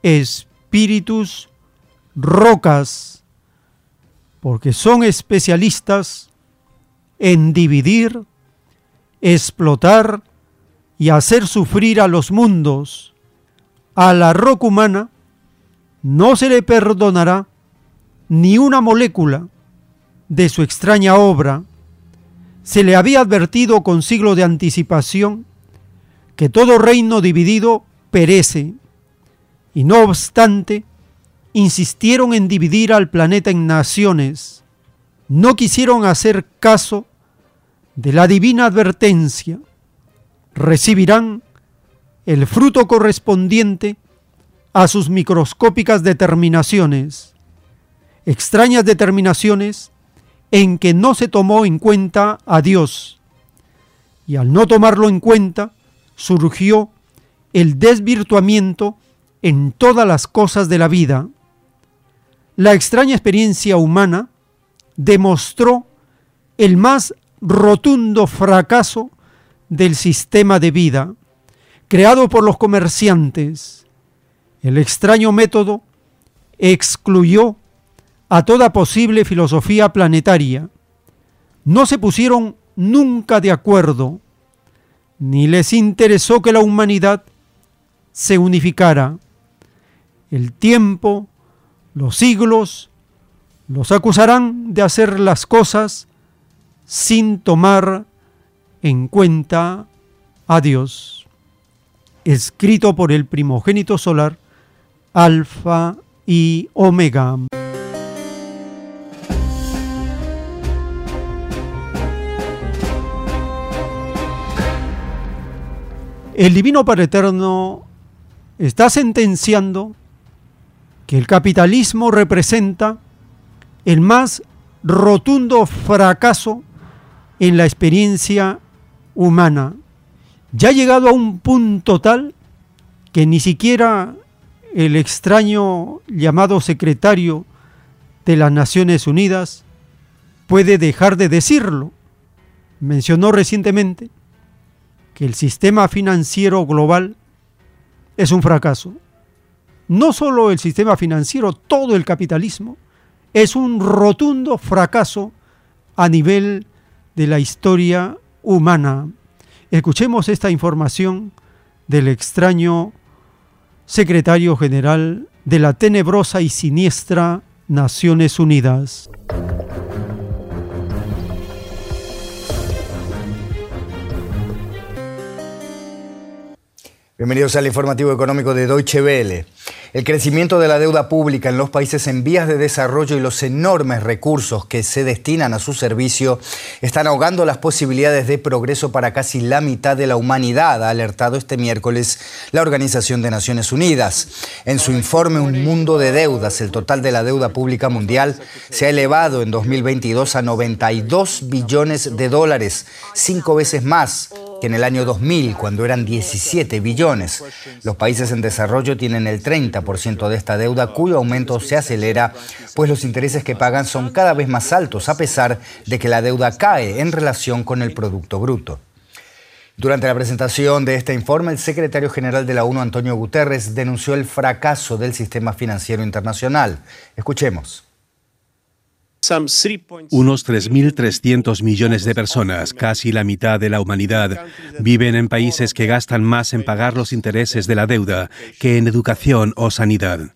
espíritus rocas, porque son especialistas en dividir, explotar y hacer sufrir a los mundos. A la roca humana no se le perdonará ni una molécula de su extraña obra. Se le había advertido con siglo de anticipación que todo reino dividido perece, y no obstante, insistieron en dividir al planeta en naciones, no quisieron hacer caso de la divina advertencia, recibirán el fruto correspondiente a sus microscópicas determinaciones, extrañas determinaciones en que no se tomó en cuenta a Dios, y al no tomarlo en cuenta surgió el desvirtuamiento en todas las cosas de la vida, la extraña experiencia humana demostró el más rotundo fracaso del sistema de vida creado por los comerciantes. El extraño método excluyó a toda posible filosofía planetaria. No se pusieron nunca de acuerdo, ni les interesó que la humanidad se unificara. El tiempo los siglos los acusarán de hacer las cosas sin tomar en cuenta a Dios. Escrito por el primogénito solar, Alfa y Omega. El Divino Padre Eterno está sentenciando que el capitalismo representa el más rotundo fracaso en la experiencia humana. Ya ha llegado a un punto tal que ni siquiera el extraño llamado secretario de las Naciones Unidas puede dejar de decirlo. Mencionó recientemente que el sistema financiero global es un fracaso no solo el sistema financiero, todo el capitalismo, es un rotundo fracaso a nivel de la historia humana. Escuchemos esta información del extraño secretario general de la tenebrosa y siniestra Naciones Unidas. Bienvenidos al informativo económico de Deutsche Welle. El crecimiento de la deuda pública en los países en vías de desarrollo y los enormes recursos que se destinan a su servicio están ahogando las posibilidades de progreso para casi la mitad de la humanidad, ha alertado este miércoles la Organización de Naciones Unidas. En su informe Un mundo de deudas, el total de la deuda pública mundial se ha elevado en 2022 a 92 billones de dólares, cinco veces más que en el año 2000, cuando eran 17 billones. Los países en desarrollo tienen el 30% de esta deuda, cuyo aumento se acelera, pues los intereses que pagan son cada vez más altos, a pesar de que la deuda cae en relación con el Producto Bruto. Durante la presentación de este informe, el secretario general de la ONU, Antonio Guterres, denunció el fracaso del sistema financiero internacional. Escuchemos. Unos 3.300 millones de personas, casi la mitad de la humanidad, viven en países que gastan más en pagar los intereses de la deuda que en educación o sanidad.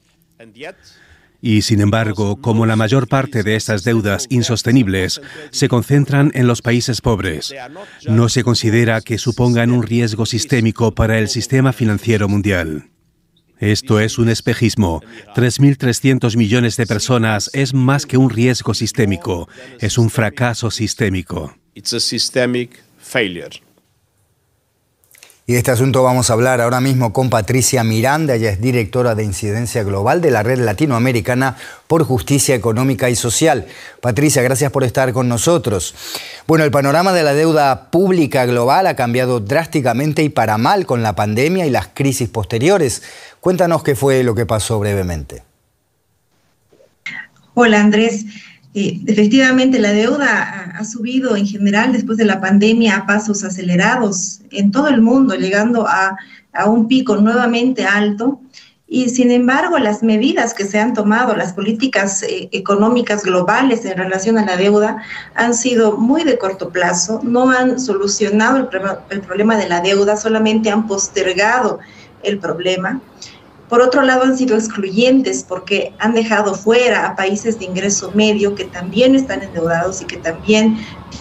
Y sin embargo, como la mayor parte de estas deudas insostenibles se concentran en los países pobres, no se considera que supongan un riesgo sistémico para el sistema financiero mundial. Esto es un espejismo. 3.300 millones de personas es más que un riesgo sistémico, es un fracaso sistémico. Y de este asunto vamos a hablar ahora mismo con Patricia Miranda, ella es directora de incidencia global de la Red Latinoamericana por Justicia Económica y Social. Patricia, gracias por estar con nosotros. Bueno, el panorama de la deuda pública global ha cambiado drásticamente y para mal con la pandemia y las crisis posteriores. Cuéntanos qué fue lo que pasó brevemente. Hola Andrés. Eh, efectivamente, la deuda ha, subido en general después de la pandemia a pasos acelerados en todo el mundo, llegando a, un pico nuevamente alto. Y sin embargo, las medidas que se han tomado, las políticas eh, económicas globales en relación a la deuda, han sido muy de corto plazo, no han solucionado el, el problema de la deuda, solamente han postergado el problema. Por otro lado, han sido excluyentes porque han dejado fuera a países de ingreso medio que también están endeudados y que también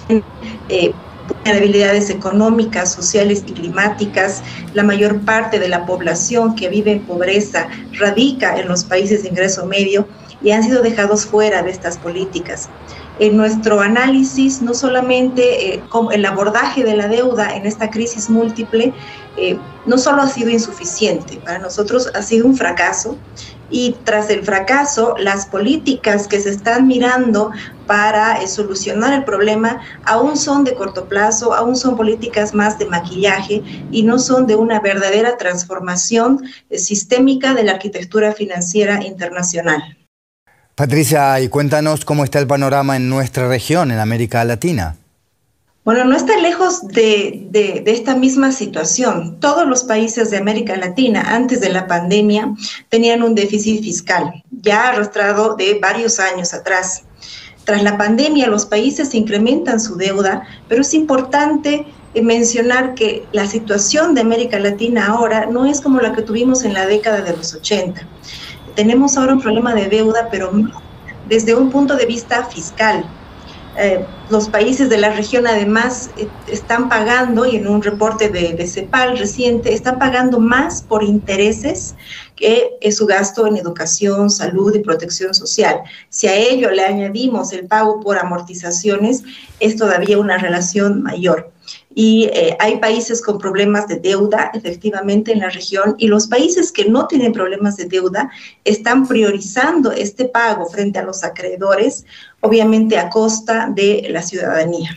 tienen eh, vulnerabilidades económicas, sociales y climáticas. La mayor parte de la población que vive en pobreza radica en los países de ingreso medio y han sido dejados fuera de estas políticas. En nuestro análisis, no solamente eh, el abordaje de la deuda en esta crisis múltiple, eh, no solo ha sido insuficiente, para nosotros ha sido un fracaso y tras el fracaso, las políticas que se están mirando para eh, solucionar el problema aún son de corto plazo, aún son políticas más de maquillaje y no son de una verdadera transformación sistémica de la arquitectura financiera internacional. Patricia, y cuéntanos cómo está el panorama en nuestra región, en América Latina. Bueno, no está lejos de, esta misma situación. Todos los países de América Latina antes de la pandemia tenían un déficit fiscal, ya arrastrado de varios años atrás. Tras la pandemia, los países incrementan su deuda, pero es importante eh, mencionar que la situación de América Latina ahora no es como la que tuvimos en la década de los 80. Tenemos ahora un problema de deuda, pero desde un punto de vista fiscal eh, los países de la región además eh, están pagando, y en un reporte de, CEPAL reciente, están pagando más por intereses que es su gasto en educación, salud y protección social. Si a ello le añadimos el pago por amortizaciones, es todavía una relación mayor y eh, hay países con problemas de deuda efectivamente en la región y los países que no tienen problemas de deuda están priorizando este pago frente a los acreedores, obviamente a costa de la ciudadanía.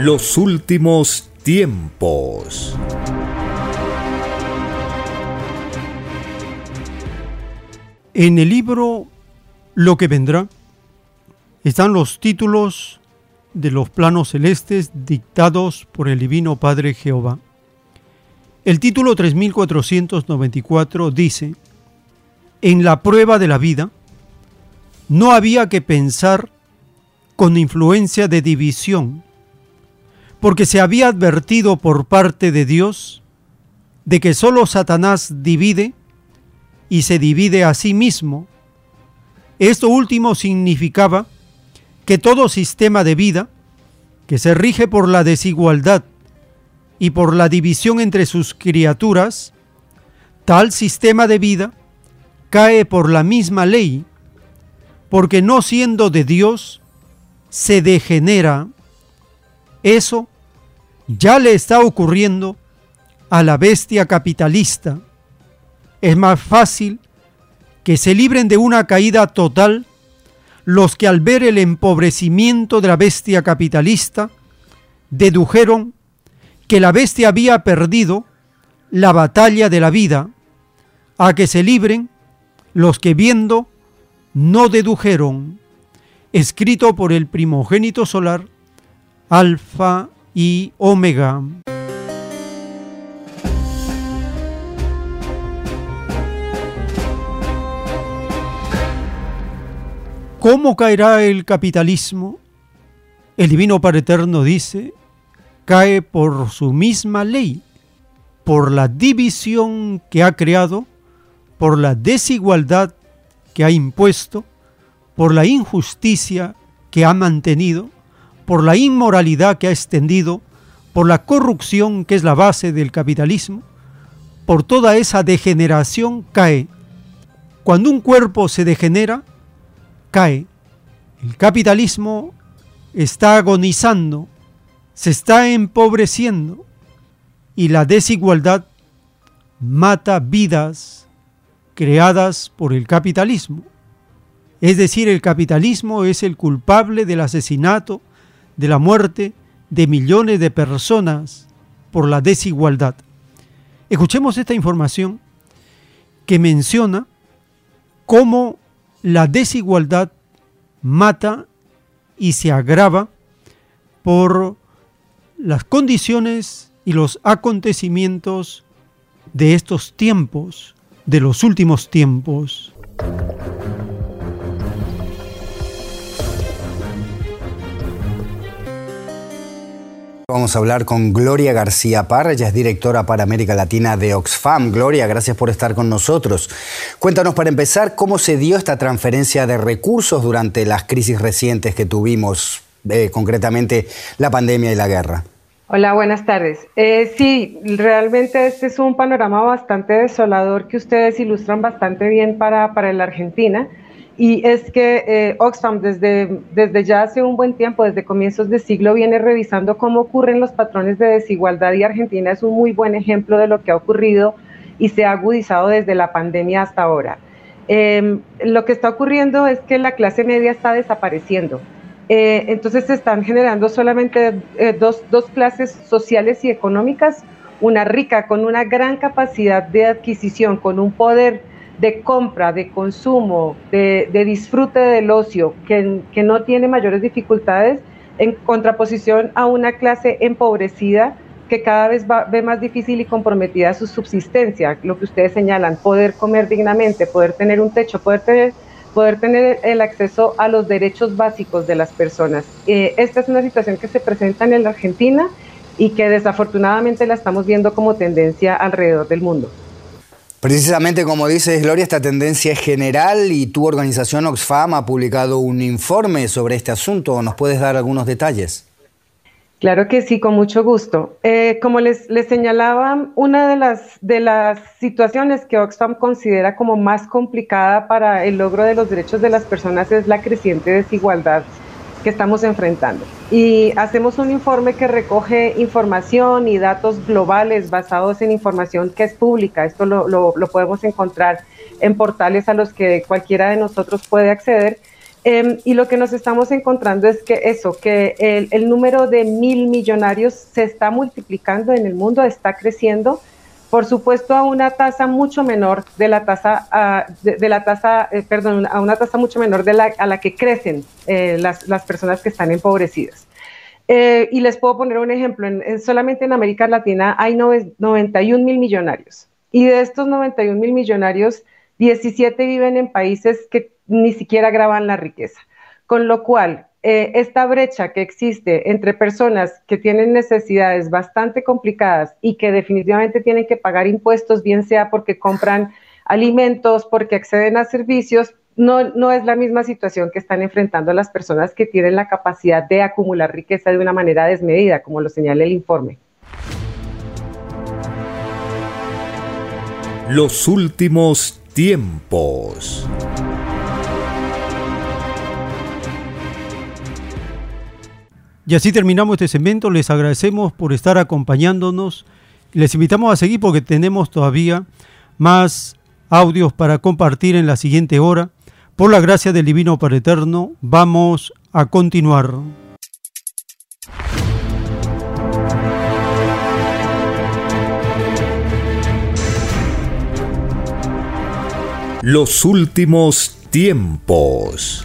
Los últimos tiempos. En el libro Lo que vendrá, están los títulos de los planos celestes dictados por el Divino Padre Jehová. El título 3494 dice, en la prueba de la vida, no había que pensar con influencia de división, porque se había advertido por parte de Dios de que sólo Satanás divide y se divide a sí mismo. Esto último significaba que todo sistema de vida que se rige por la desigualdad y por la división entre sus criaturas, tal sistema de vida cae por la misma ley, porque no siendo de Dios, se degenera. Eso ya le está ocurriendo a la bestia capitalista. Es más fácil que se libren de una caída total los que al ver el empobrecimiento de la bestia capitalista, dedujeron que la bestia había perdido la batalla de la vida, a que se libren los que viendo no dedujeron, escrito por el primogénito solar, Alfa y Omega. ¿Cómo caerá el capitalismo? El Divino Padre Eterno dice, cae por su misma ley. por la división que ha creado, por la desigualdad que ha impuesto, por la injusticia que ha mantenido, por la inmoralidad que ha extendido, por la corrupción que es la base del capitalismo, por toda esa degeneración cae. Cuando un cuerpo se degenera, cae. El capitalismo está agonizando, se está empobreciendo y la desigualdad mata vidas creadas por el capitalismo. Es decir, el capitalismo es el culpable del asesinato, de la muerte de millones de personas por la desigualdad. Escuchemos esta información que menciona cómo la desigualdad mata y se agrava por las condiciones y los acontecimientos de estos tiempos, de los últimos tiempos. Vamos a hablar con Gloria García Parra, ella es directora para América Latina de Oxfam. Gloria, gracias por estar con nosotros. Cuéntanos para empezar cómo se dio esta transferencia de recursos durante las crisis recientes que tuvimos, eh, concretamente la pandemia y la guerra. Hola, buenas tardes. Eh, sí, realmente este es un panorama bastante desolador que ustedes ilustran bastante bien para, para la Argentina y es que eh, Oxfam desde, desde ya hace un buen tiempo, desde comienzos de siglo, viene revisando cómo ocurren los patrones de desigualdad y Argentina es un muy buen ejemplo de lo que ha ocurrido y se ha agudizado desde la pandemia hasta ahora. Em, lo que está ocurriendo es que la clase media está desapareciendo. Eh, entonces se están generando solamente eh, dos, dos clases sociales y económicas, una rica con una gran capacidad de adquisición, con un poder de compra, de consumo, de, disfrute del ocio, que, que, no tiene mayores dificultades, en contraposición a una clase empobrecida que cada vez va, ve más difícil y comprometida su subsistencia, lo que ustedes señalan, poder comer dignamente, poder tener un techo, poder tener, poder tener el acceso a los derechos básicos de las personas. Eh, esta es una situación que se presenta en la Argentina y que desafortunadamente la estamos viendo como tendencia alrededor del mundo. Precisamente como dices, Gloria, esta tendencia es general y tu organización Oxfam ha publicado un informe sobre este asunto. ¿Nos puedes dar algunos detalles? Claro que sí, con mucho gusto. Eh, como les, les, señalaba, una de las, de las situaciones que Oxfam considera como más complicada para el logro de los derechos de las personas es la creciente desigualdad que estamos enfrentando. Y hacemos un informe que recoge información y datos globales basados en información que es pública. Esto lo, lo, podemos encontrar en portales a los que cualquiera de nosotros puede acceder. Em, y lo que nos estamos encontrando es que eso, que el, el número de mil millonarios se está multiplicando en el mundo, está creciendo por supuesto a una tasa mucho menor de la tasa, ah, de, la tasa, eh, perdón, a una tasa mucho menor de la, a la que crecen eh, las, las, personas que están empobrecidas. Eh, y les puedo poner un ejemplo, en, solamente en América Latina hay 91 mil millonarios y de estos 91 mil millonarios, 17 viven en países que ni siquiera graban la riqueza. Con lo cual, eh, esta brecha que existe entre personas que tienen necesidades bastante complicadas y que definitivamente tienen que pagar impuestos, bien sea porque compran alimentos, porque acceden a servicios, no, no es la misma situación que están enfrentando las personas que tienen la capacidad de acumular riqueza de una manera desmedida, como lo señala el informe. Los últimos tiempos. Y así terminamos este segmento. Les agradecemos por estar acompañándonos. Les invitamos a seguir porque tenemos todavía más audios para compartir en la siguiente hora. Por la gracia del Divino Padre Eterno, vamos a continuar. Los últimos tiempos.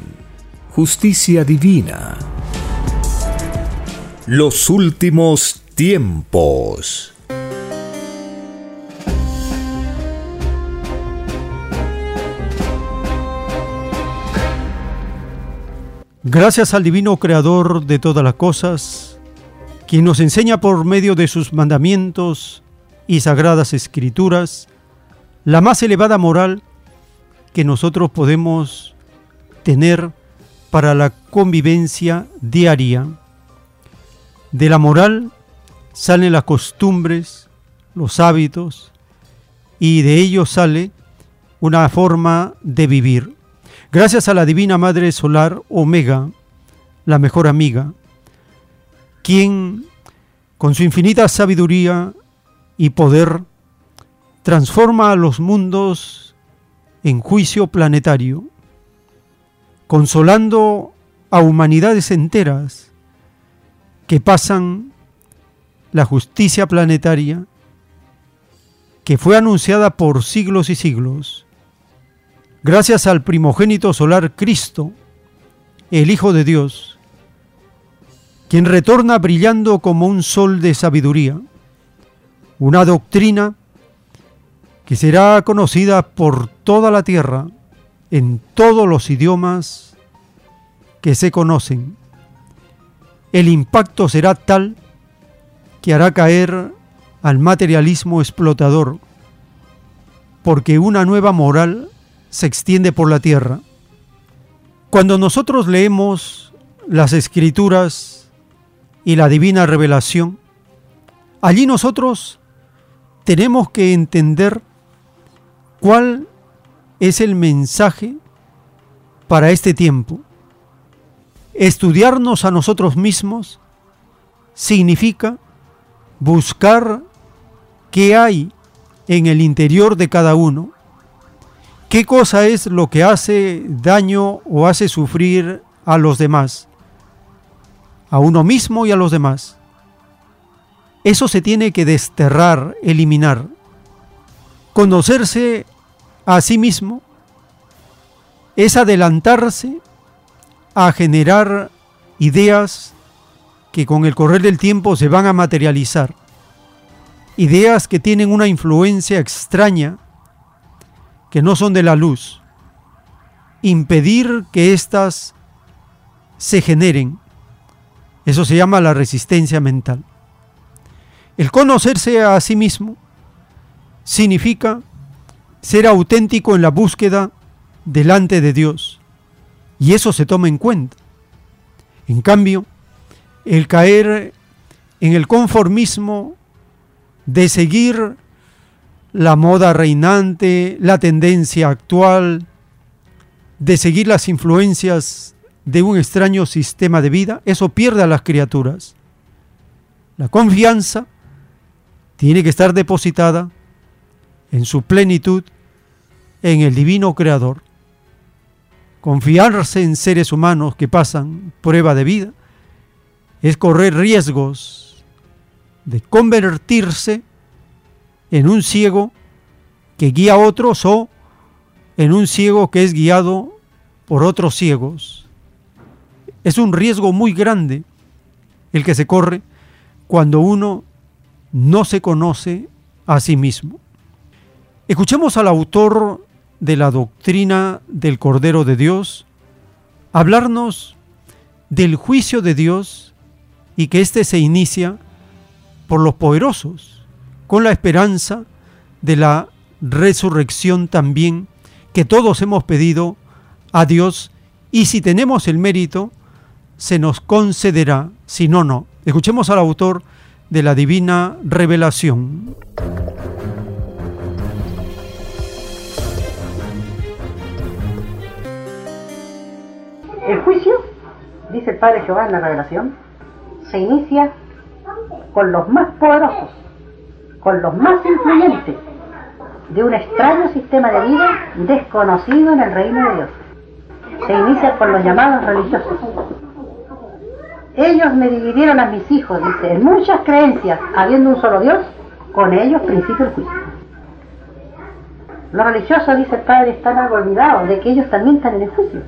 justicia divina. Los últimos tiempos. Gracias al divino creador de todas las cosas, quien nos enseña por medio de sus mandamientos y sagradas escrituras la más elevada moral que nosotros podemos tener para la convivencia diaria. De la moral salen las costumbres, los hábitos, y de ello sale una forma de vivir. Gracias a la Divina Madre Solar Omega, la mejor amiga, quien con su infinita sabiduría y poder transforma a los mundos en juicio planetario consolando a humanidades enteras que pasan la justicia planetaria que fue anunciada por siglos y siglos, gracias al primogénito solar Cristo, el Hijo de Dios, quien retorna brillando como un sol de sabiduría, una doctrina que será conocida por toda la tierra en todos los idiomas que se conocen. El impacto será tal que hará caer al materialismo explotador, porque una nueva moral se extiende por la tierra. Cuando nosotros leemos las escrituras y la divina revelación, allí nosotros tenemos que entender cuál es el mensaje para este tiempo. Estudiarnos a nosotros mismos significa buscar qué hay en el interior de cada uno, qué cosa es lo que hace daño o hace sufrir a los demás, a uno mismo y a los demás. Eso se tiene que desterrar, eliminar. Conocerse a sí mismo es adelantarse a generar ideas que con el correr del tiempo se van a materializar. Ideas que tienen una influencia extraña, que no son de la luz. Impedir que éstas se generen. Eso se llama la resistencia mental. El conocerse a sí mismo significa ser auténtico en la búsqueda delante de Dios. Y eso se toma en cuenta. En cambio, el caer en el conformismo de seguir la moda reinante, la tendencia actual, de seguir las influencias de un extraño sistema de vida, eso pierde a las criaturas. La confianza tiene que estar depositada en su plenitud en el divino creador. Confiarse en seres humanos que pasan prueba de vida es correr riesgos de convertirse en un ciego que guía a otros o en un ciego que es guiado por otros ciegos. Es un riesgo muy grande el que se corre cuando uno no se conoce a sí mismo. Escuchemos al autor de la doctrina del Cordero de Dios hablarnos del juicio de Dios y que éste se inicia por los poderosos, con la esperanza de la resurrección también que todos hemos pedido a Dios y si tenemos el mérito, se nos concederá, si no, no. Escuchemos al autor de la divina revelación. El juicio, dice el Padre Jehová en la revelación, se inicia con los más poderosos, con los más influyentes de un extraño sistema de vida desconocido en el reino de Dios. Se inicia con los llamados religiosos. Ellos me dividieron a mis hijos, dice, en muchas creencias, habiendo un solo Dios, con ellos principio el juicio. Los religiosos, dice el Padre, están algo olvidados de que ellos también están en el juicio,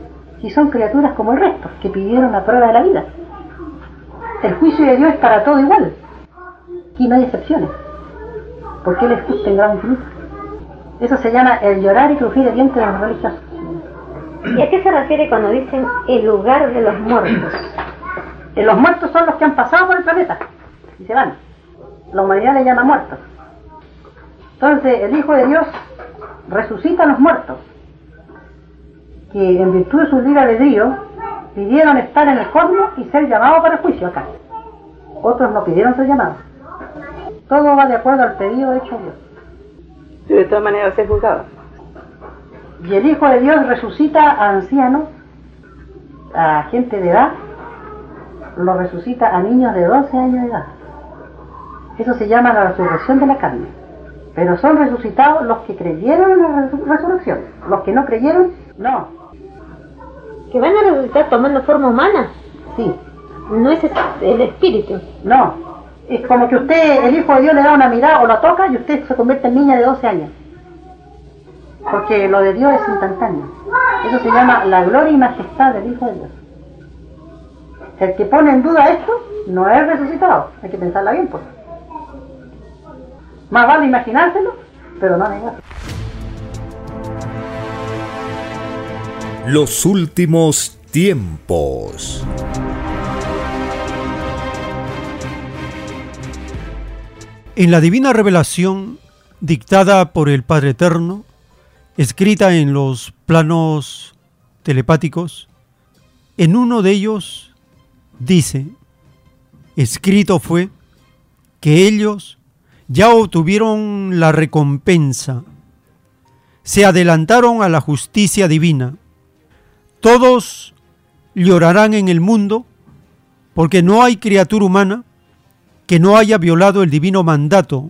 si son criaturas como el resto, que pidieron la prueba de la vida. El juicio de Dios es para todo igual, y no hay excepciones, porque Él es justo en grado infinito. Eso se llama el llorar y crujir de dientes de los religiosos. ¿Y a qué se refiere cuando dicen el lugar de los muertos? Los muertos son los que han pasado por el planeta y se van. La humanidad le llama muertos. Entonces el Hijo de Dios resucita a los muertos, que en virtud de su libre albedrío pidieron estar en el cosmos y ser llamados para el juicio acá. Otros no pidieron ser llamados. Todo va de acuerdo al pedido hecho a Dios. De todas maneras ser juzgado. Y el Hijo de Dios resucita a ancianos, a gente de edad, lo resucita a niños de 12 años de edad. Eso se llama la resurrección de la carne. Pero son resucitados los que creyeron en la resu- resurrección. Los que no creyeron, no. ¿Que van a resucitar tomando forma humana? Sí. No es el espíritu. No. Es como que usted, el Hijo de Dios, le da una mirada o la toca y usted se convierte en niña de 12 años. Porque lo de Dios es instantáneo. Eso se llama la gloria y majestad del Hijo de Dios. El que pone en duda esto no es resucitado. Hay que pensarla bien, pues. Más vale imaginárselo, pero no negarlo. Los últimos tiempos. En la divina revelación dictada por el Padre Eterno, escrita en los planos telepáticos, en uno de ellos dice, escrito fue que ellos ya obtuvieron la recompensa, se adelantaron a la justicia divina. Todos llorarán en el mundo porque no hay criatura humana que no haya violado el divino mandato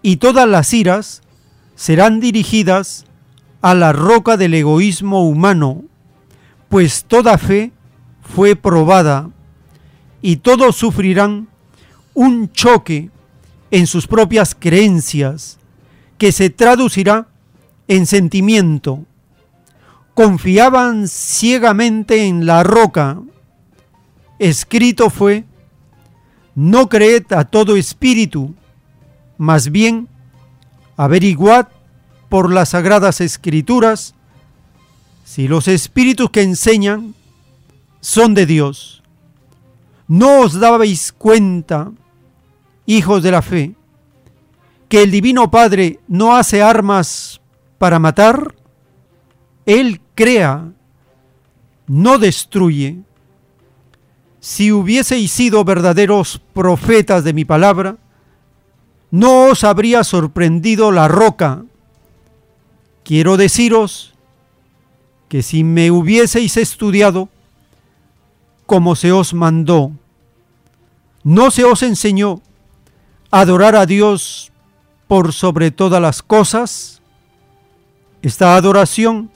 y todas las iras serán dirigidas a la roca del egoísmo humano, pues toda fe fue probada y todos sufrirán un choque en sus propias creencias que se traducirá en sentimiento. Confiaban ciegamente en la roca. Escrito fue, no creed a todo espíritu, más bien averiguad por las sagradas escrituras si los espíritus que enseñan son de Dios. ¿No os dabais cuenta, hijos de la fe, que el Divino Padre no hace armas para matar? Él crea, no destruye. Si hubieseis sido verdaderos profetas de mi palabra, no os habría sorprendido la roca. Quiero deciros que si me hubieseis estudiado como se os mandó, no se os enseñó a adorar a Dios por sobre todas las cosas, esta adoración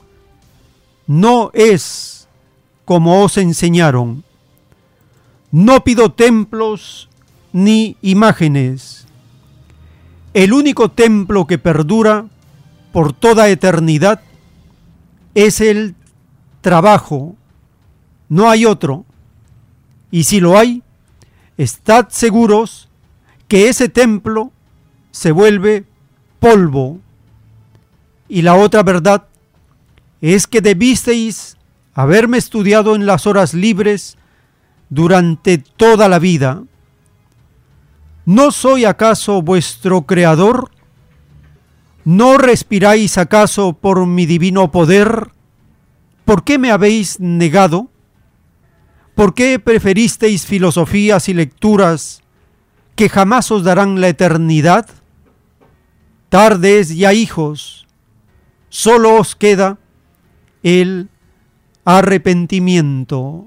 no es como os enseñaron. No pido templos ni imágenes el único templo que perdura por toda eternidad es el trabajo. No hay otro. Y si lo hay, estad seguros que ese templo se vuelve polvo. Y la otra verdad es que debisteis haberme estudiado en las horas libres durante toda la vida ¿No soy acaso vuestro creador? ¿No respiráis acaso por mi divino poder? ¿Por qué me habéis negado? ¿Por qué preferisteis filosofías y lecturas que jamás os darán la eternidad? Tardes ya hijos, solo os queda el arrepentimiento,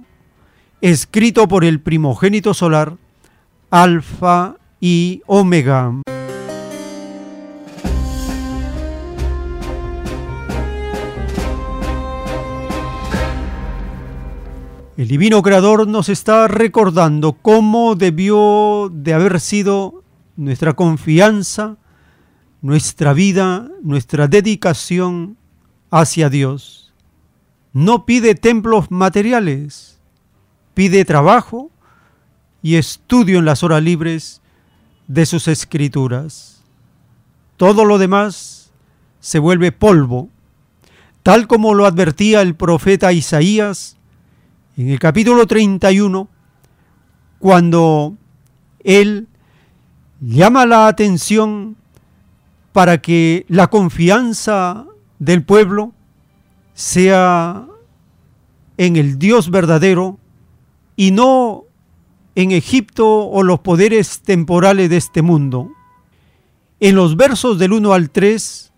escrito por el primogénito solar, Alfa y Omega. El divino creador nos está recordando cómo debió de haber sido nuestra confianza, nuestra vida, nuestra dedicación hacia Dios. No pide templos materiales, pide trabajo y estudio en las horas libres de sus escrituras. Todo lo demás se vuelve polvo, tal como lo advertía el profeta Isaías en el capítulo 31, cuando él llama la atención para que la confianza del pueblo sea en el Dios verdadero y no en Egipto o los poderes temporales de este mundo. En los versos del 1 al 3,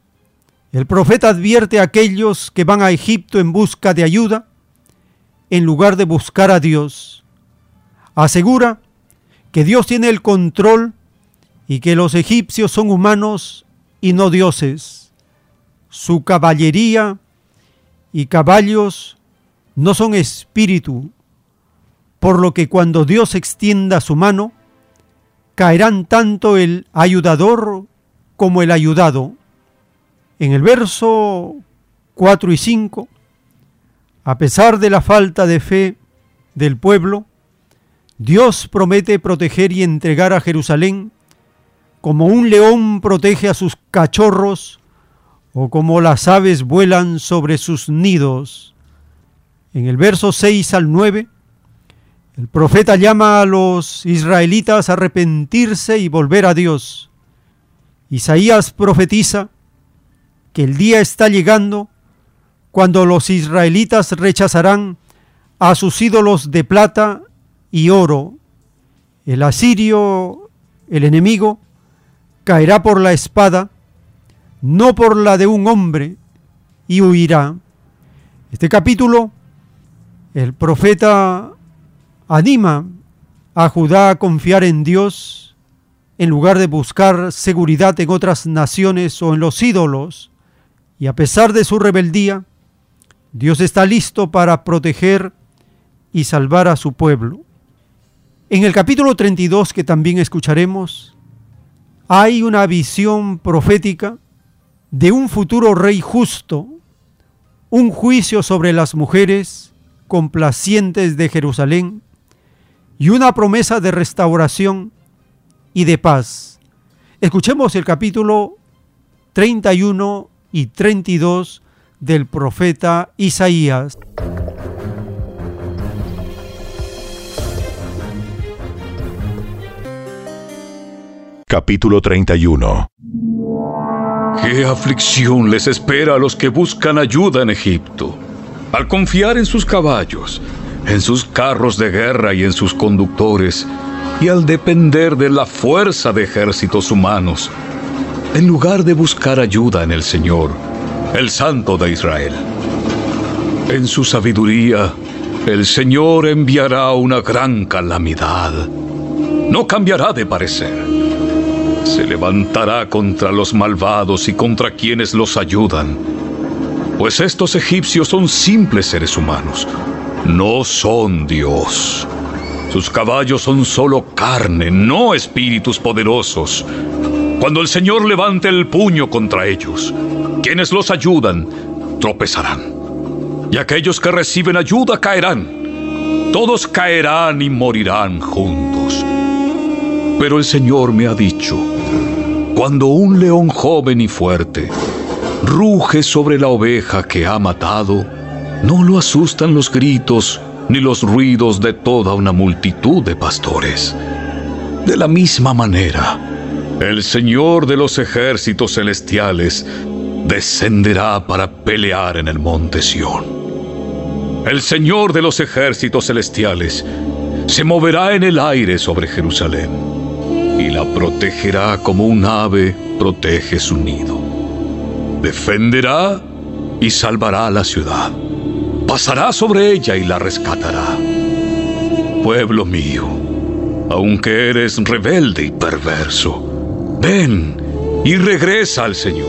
el profeta advierte a aquellos que van a Egipto en busca de ayuda, en lugar de buscar a Dios. Asegura que Dios tiene el control y que los egipcios son humanos y no dioses. Su caballería y caballos no son espíritu, por lo que cuando Dios extienda su mano, caerán tanto el ayudador como el ayudado. En el verso 4 y 5, a pesar de la falta de fe del pueblo, Dios promete proteger y entregar a Jerusalén como un león protege a sus cachorros o como las aves vuelan sobre sus nidos. En el verso 6 al 9, El profeta llama a los israelitas a arrepentirse y volver a Dios. Isaías profetiza que el día está llegando cuando los israelitas rechazarán a sus ídolos de plata y oro. El asirio, el enemigo, caerá por la espada, no por la de un hombre, y huirá. Este capítulo, el profeta anima a Judá a confiar en Dios en lugar de buscar seguridad en otras naciones o en los ídolos. Y a pesar de su rebeldía, Dios está listo para proteger y salvar a su pueblo. En el capítulo 32 que también escucharemos, hay una visión profética de un futuro rey justo, un juicio sobre las mujeres complacientes de Jerusalén y una promesa de restauración y de paz. Escuchemos el capítulo 31 y 32 del profeta Isaías. Capítulo 31 ¿Qué aflicción les espera a los que buscan ayuda en Egipto? Al confiar en sus caballos, en sus carros de guerra y en sus conductores, y al depender de la fuerza de ejércitos humanos, en lugar de buscar ayuda en el Señor, el Santo de Israel. En su sabiduría, el Señor enviará una gran calamidad. No cambiará de parecer. Se levantará contra los malvados y contra quienes los ayudan. Pues estos egipcios son simples seres humanos, no son Dios. Sus caballos son solo carne, no espíritus poderosos. Cuando el Señor levante el puño contra ellos, quienes los ayudan tropezarán. Y aquellos que reciben ayuda caerán. Todos caerán y morirán juntos. Pero el Señor me ha dicho, cuando un león joven y fuerte ruge sobre la oveja que ha matado, no lo asustan los gritos ni los ruidos de toda una multitud de pastores. De la misma manera, el Señor de los ejércitos celestiales descenderá para pelear en el monte Sión. El Señor de los ejércitos celestiales se moverá en el aire sobre Jerusalén y la protegerá como un ave protege su nido. Defenderá y salvará la ciudad pasará sobre ella y la rescatará. Pueblo mío, aunque eres rebelde y perverso, ven y regresa al Señor.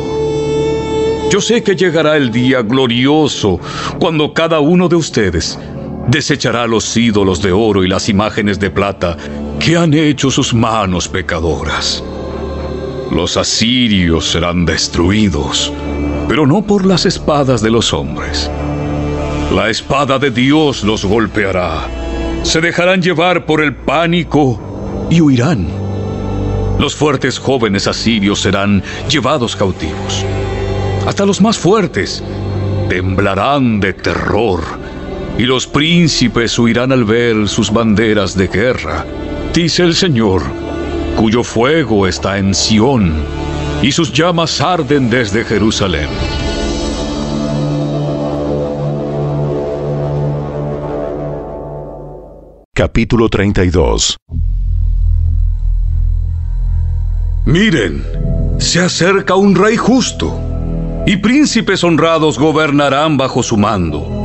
Yo sé que llegará el día glorioso cuando cada uno de ustedes desechará los ídolos de oro y las imágenes de plata que han hecho sus manos pecadoras. Los asirios serán destruidos, pero no por las espadas de los hombres la espada de Dios los golpeará. Se dejarán llevar por el pánico y huirán. Los fuertes jóvenes asirios serán llevados cautivos. Hasta los más fuertes temblarán de terror y los príncipes huirán al ver sus banderas de guerra. Dice el Señor, cuyo fuego está en Sión y sus llamas arden desde Jerusalén. Capítulo 32 Miren, se acerca un rey justo, y príncipes honrados gobernarán bajo su mando.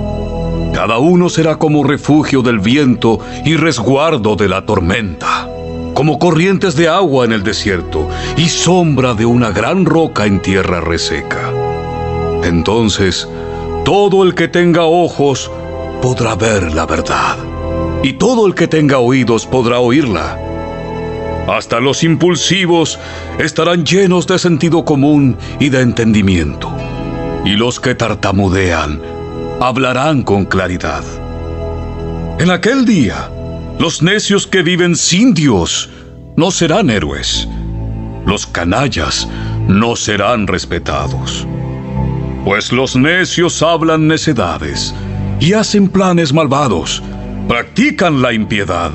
Cada uno será como refugio del viento y resguardo de la tormenta, como corrientes de agua en el desierto y sombra de una gran roca en tierra reseca. Entonces, todo el que tenga ojos podrá ver la verdad y todo el que tenga oídos podrá oírla. Hasta los impulsivos estarán llenos de sentido común y de entendimiento, y los que tartamudean hablarán con claridad. En aquel día, los necios que viven sin Dios no serán héroes, los canallas no serán respetados, pues los necios hablan necedades y hacen planes malvados practican la impiedad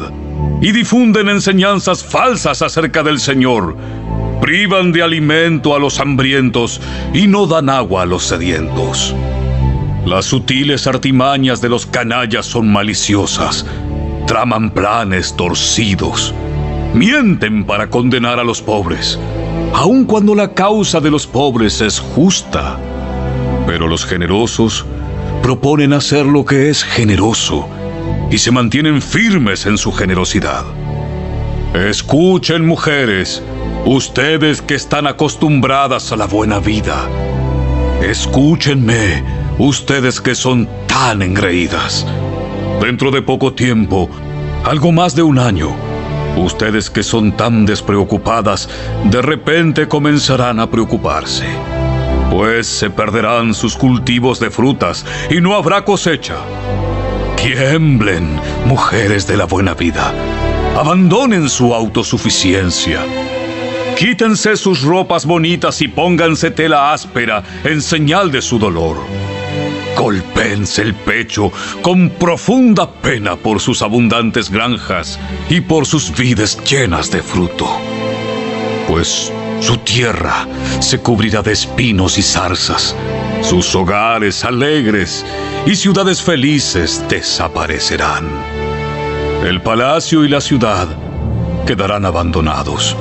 y difunden enseñanzas falsas acerca del Señor. Privan de alimento a los hambrientos y no dan agua a los sedientos. Las sutiles artimañas de los canallas son maliciosas. Traman planes torcidos. Mienten para condenar a los pobres, aun cuando la causa de los pobres es justa. Pero los generosos proponen hacer lo que es generoso y se mantienen firmes en su generosidad. Escuchen mujeres, ustedes que están acostumbradas a la buena vida. Escúchenme, ustedes que son tan engreídas. Dentro de poco tiempo, algo más de un año, ustedes que son tan despreocupadas, de repente comenzarán a preocuparse. Pues se perderán sus cultivos de frutas y no habrá cosecha. Tiemblen, mujeres de la buena vida. Abandonen su autosuficiencia. Quítense sus ropas bonitas y pónganse tela áspera en señal de su dolor. Golpense el pecho con profunda pena por sus abundantes granjas y por sus vides llenas de fruto. Pues su tierra se cubrirá de espinos y zarzas, sus hogares alegres y ciudades felices desaparecerán. El palacio y la ciudad quedarán abandonados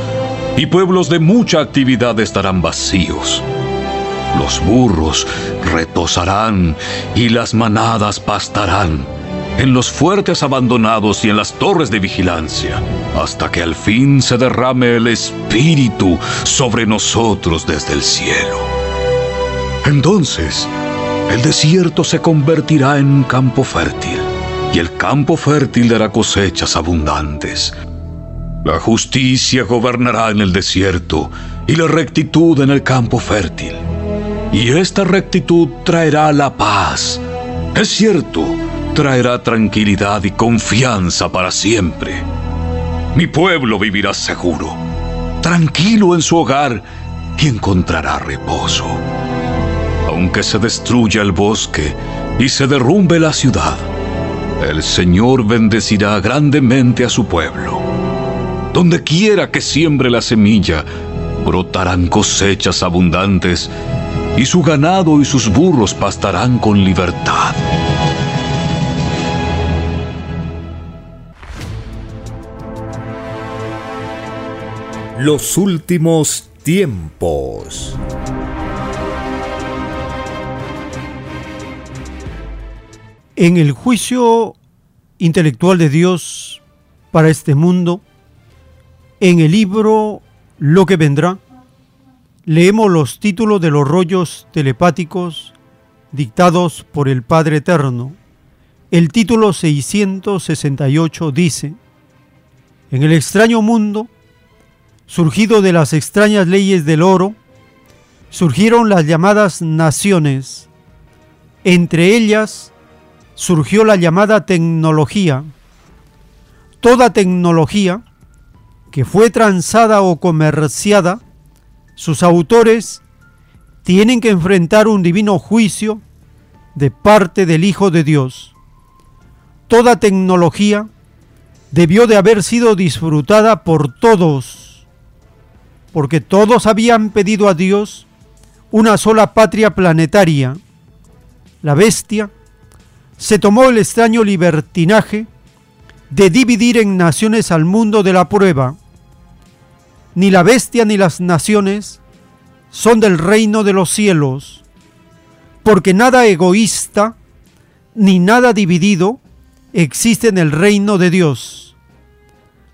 y pueblos de mucha actividad estarán vacíos. Los burros retosarán y las manadas pastarán en los fuertes abandonados y en las torres de vigilancia, hasta que al fin se derrame el Espíritu sobre nosotros desde el cielo. Entonces, el desierto se convertirá en un campo fértil, y el campo fértil dará cosechas abundantes. La justicia gobernará en el desierto, y la rectitud en el campo fértil. Y esta rectitud traerá la paz. Es cierto, traerá tranquilidad y confianza para siempre. Mi pueblo vivirá seguro, tranquilo en su hogar y encontrará reposo. Aunque se destruya el bosque y se derrumbe la ciudad, el Señor bendecirá grandemente a su pueblo. Donde quiera que siembre la semilla, brotarán cosechas abundantes y su ganado y sus burros pastarán con libertad. Los últimos tiempos. En el juicio intelectual de Dios para este mundo, en el libro Lo que vendrá, leemos los títulos de los rollos telepáticos dictados por el Padre Eterno. El título 668 dice, En el extraño mundo, surgido de las extrañas leyes del oro, surgieron las llamadas naciones. Entre ellas surgió la llamada tecnología. Toda tecnología que fue transada o comerciada, sus autores tienen que enfrentar un divino juicio de parte del Hijo de Dios. Toda tecnología debió de haber sido disfrutada por todos, porque todos habían pedido a Dios una sola patria planetaria. La bestia se tomó el extraño libertinaje de dividir en naciones al mundo de la prueba. Ni la bestia ni las naciones son del reino de los cielos, porque nada egoísta ni nada dividido existe en el reino de Dios.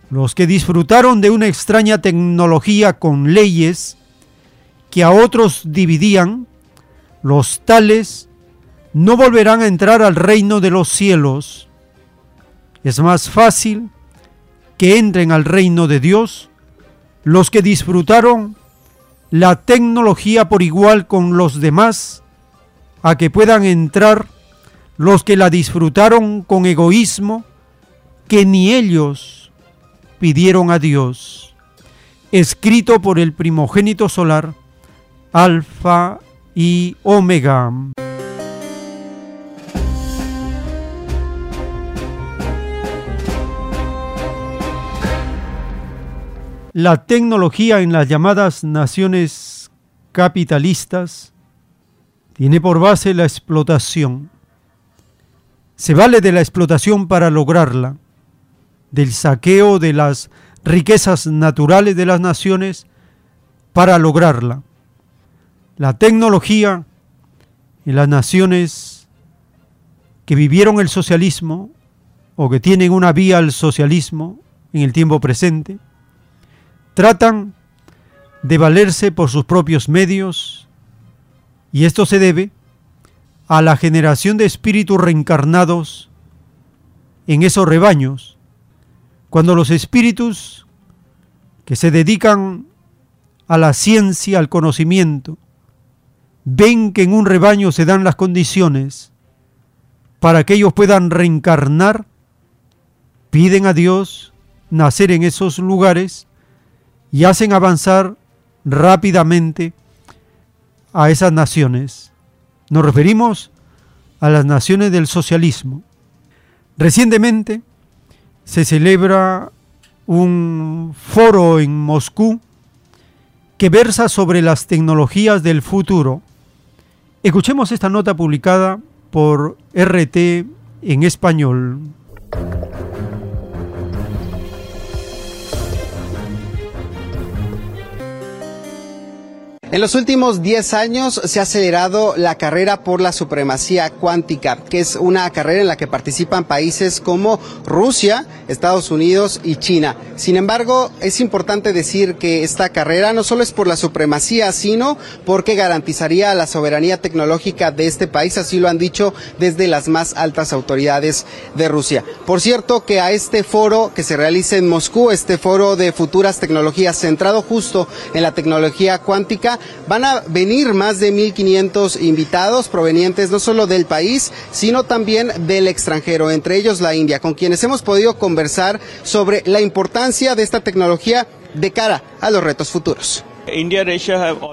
Los que disfrutaron de una extraña tecnología con leyes que a otros dividían, los tales no volverán a entrar al reino de los cielos. Es más fácil que entren al reino de Dios los que disfrutaron la tecnología por igual con los demás, a que puedan entrar los que la disfrutaron con egoísmo, que ni ellos pidieron a Dios. Escrito por el primogénito solar, Alfa y Omega. La tecnología en las llamadas naciones capitalistas tiene por base la explotación. Se vale de la explotación para lograrla, del saqueo de las riquezas naturales de las naciones para lograrla. La tecnología en las naciones que vivieron el socialismo o que tienen una vía al socialismo en el tiempo presente, tratan de valerse por sus propios medios y esto se debe a la generación de espíritus reencarnados en esos rebaños, cuando los espíritus que se dedican a la ciencia, al conocimiento, ven que en un rebaño se dan las condiciones para que ellos puedan reencarnar, piden a Dios nacer en esos lugares y hacen avanzar rápidamente a esas naciones. Nos referimos a las naciones del socialismo. Recientemente se celebra un foro en Moscú que versa sobre las tecnologías del futuro. Escuchemos esta nota publicada por RT en español. En los últimos 10 años se ha acelerado la carrera por la supremacía cuántica, que es una carrera en la que participan países como Rusia, Estados Unidos y China. Sin embargo, es importante decir que esta carrera no solo es por la supremacía, sino porque garantizaría la soberanía tecnológica de este país, así lo han dicho desde las más altas autoridades de Rusia. Por cierto, que a este foro que se realiza en Moscú, este foro de futuras tecnologías centrado justo en la tecnología cuántica, Van a venir más de 1.500 invitados provenientes no solo del país, sino también del extranjero, entre ellos la India, con quienes hemos podido conversar sobre la importancia de esta tecnología de cara a los retos futuros.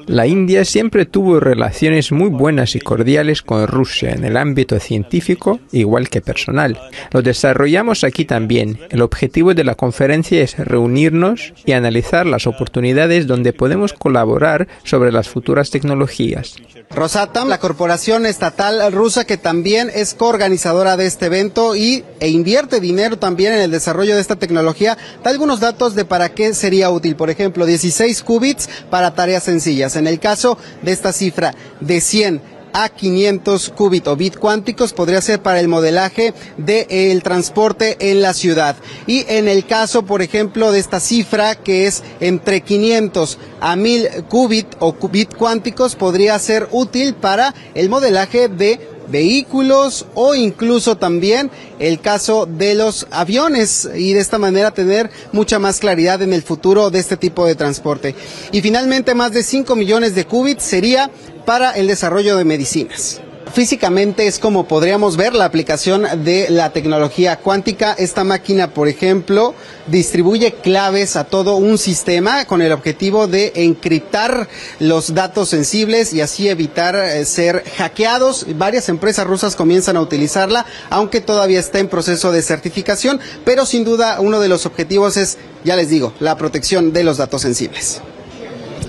La India siempre tuvo relaciones muy buenas y cordiales con Rusia en el ámbito científico, igual que personal. Lo desarrollamos aquí también. El objetivo de la conferencia es reunirnos y analizar las oportunidades donde podemos colaborar sobre las futuras tecnologías. Rosatom, la corporación estatal rusa que también es coorganizadora de este evento y, e invierte dinero también en el desarrollo de esta tecnología, da algunos datos de para qué sería útil. Por ejemplo, 16 qubits para tareas sencillas. En el caso de esta cifra de 100 a 500 qubit o bit cuánticos podría ser para el modelaje del transporte en la ciudad. Y en el caso, por ejemplo, de esta cifra que es entre 500 a 1000 qubit o bit cuánticos podría ser útil para el modelaje de vehículos o incluso también el caso de los aviones y de esta manera tener mucha más claridad en el futuro de este tipo de transporte. Y finalmente más de 5 millones de qubits sería para el desarrollo de medicinas. Físicamente es como podríamos ver la aplicación de la tecnología cuántica. Esta máquina, por ejemplo, distribuye claves a todo un sistema con el objetivo de encriptar los datos sensibles y así evitar eh, ser hackeados. Varias empresas rusas comienzan a utilizarla, aunque todavía está en proceso de certificación, pero sin duda uno de los objetivos es, ya les digo, la protección de los datos sensibles.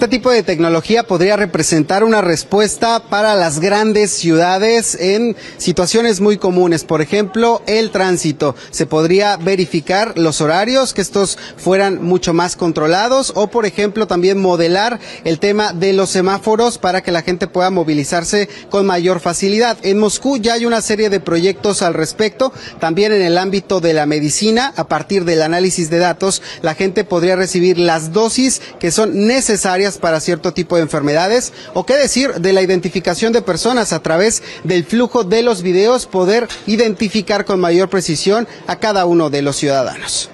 Este tipo de tecnología podría representar una respuesta para las grandes ciudades en situaciones muy comunes. Por ejemplo, el tránsito. Se podría verificar los horarios, que estos fueran mucho más controlados o, por ejemplo, también modelar el tema de los semáforos para que la gente pueda movilizarse con mayor facilidad. En Moscú ya hay una serie de proyectos al respecto. También en el ámbito de la medicina, a partir del análisis de datos, la gente podría recibir las dosis que son necesarias para cierto tipo de enfermedades o qué decir de la identificación de personas a través del flujo de los videos, poder identificar con mayor precisión a cada uno de los ciudadanos.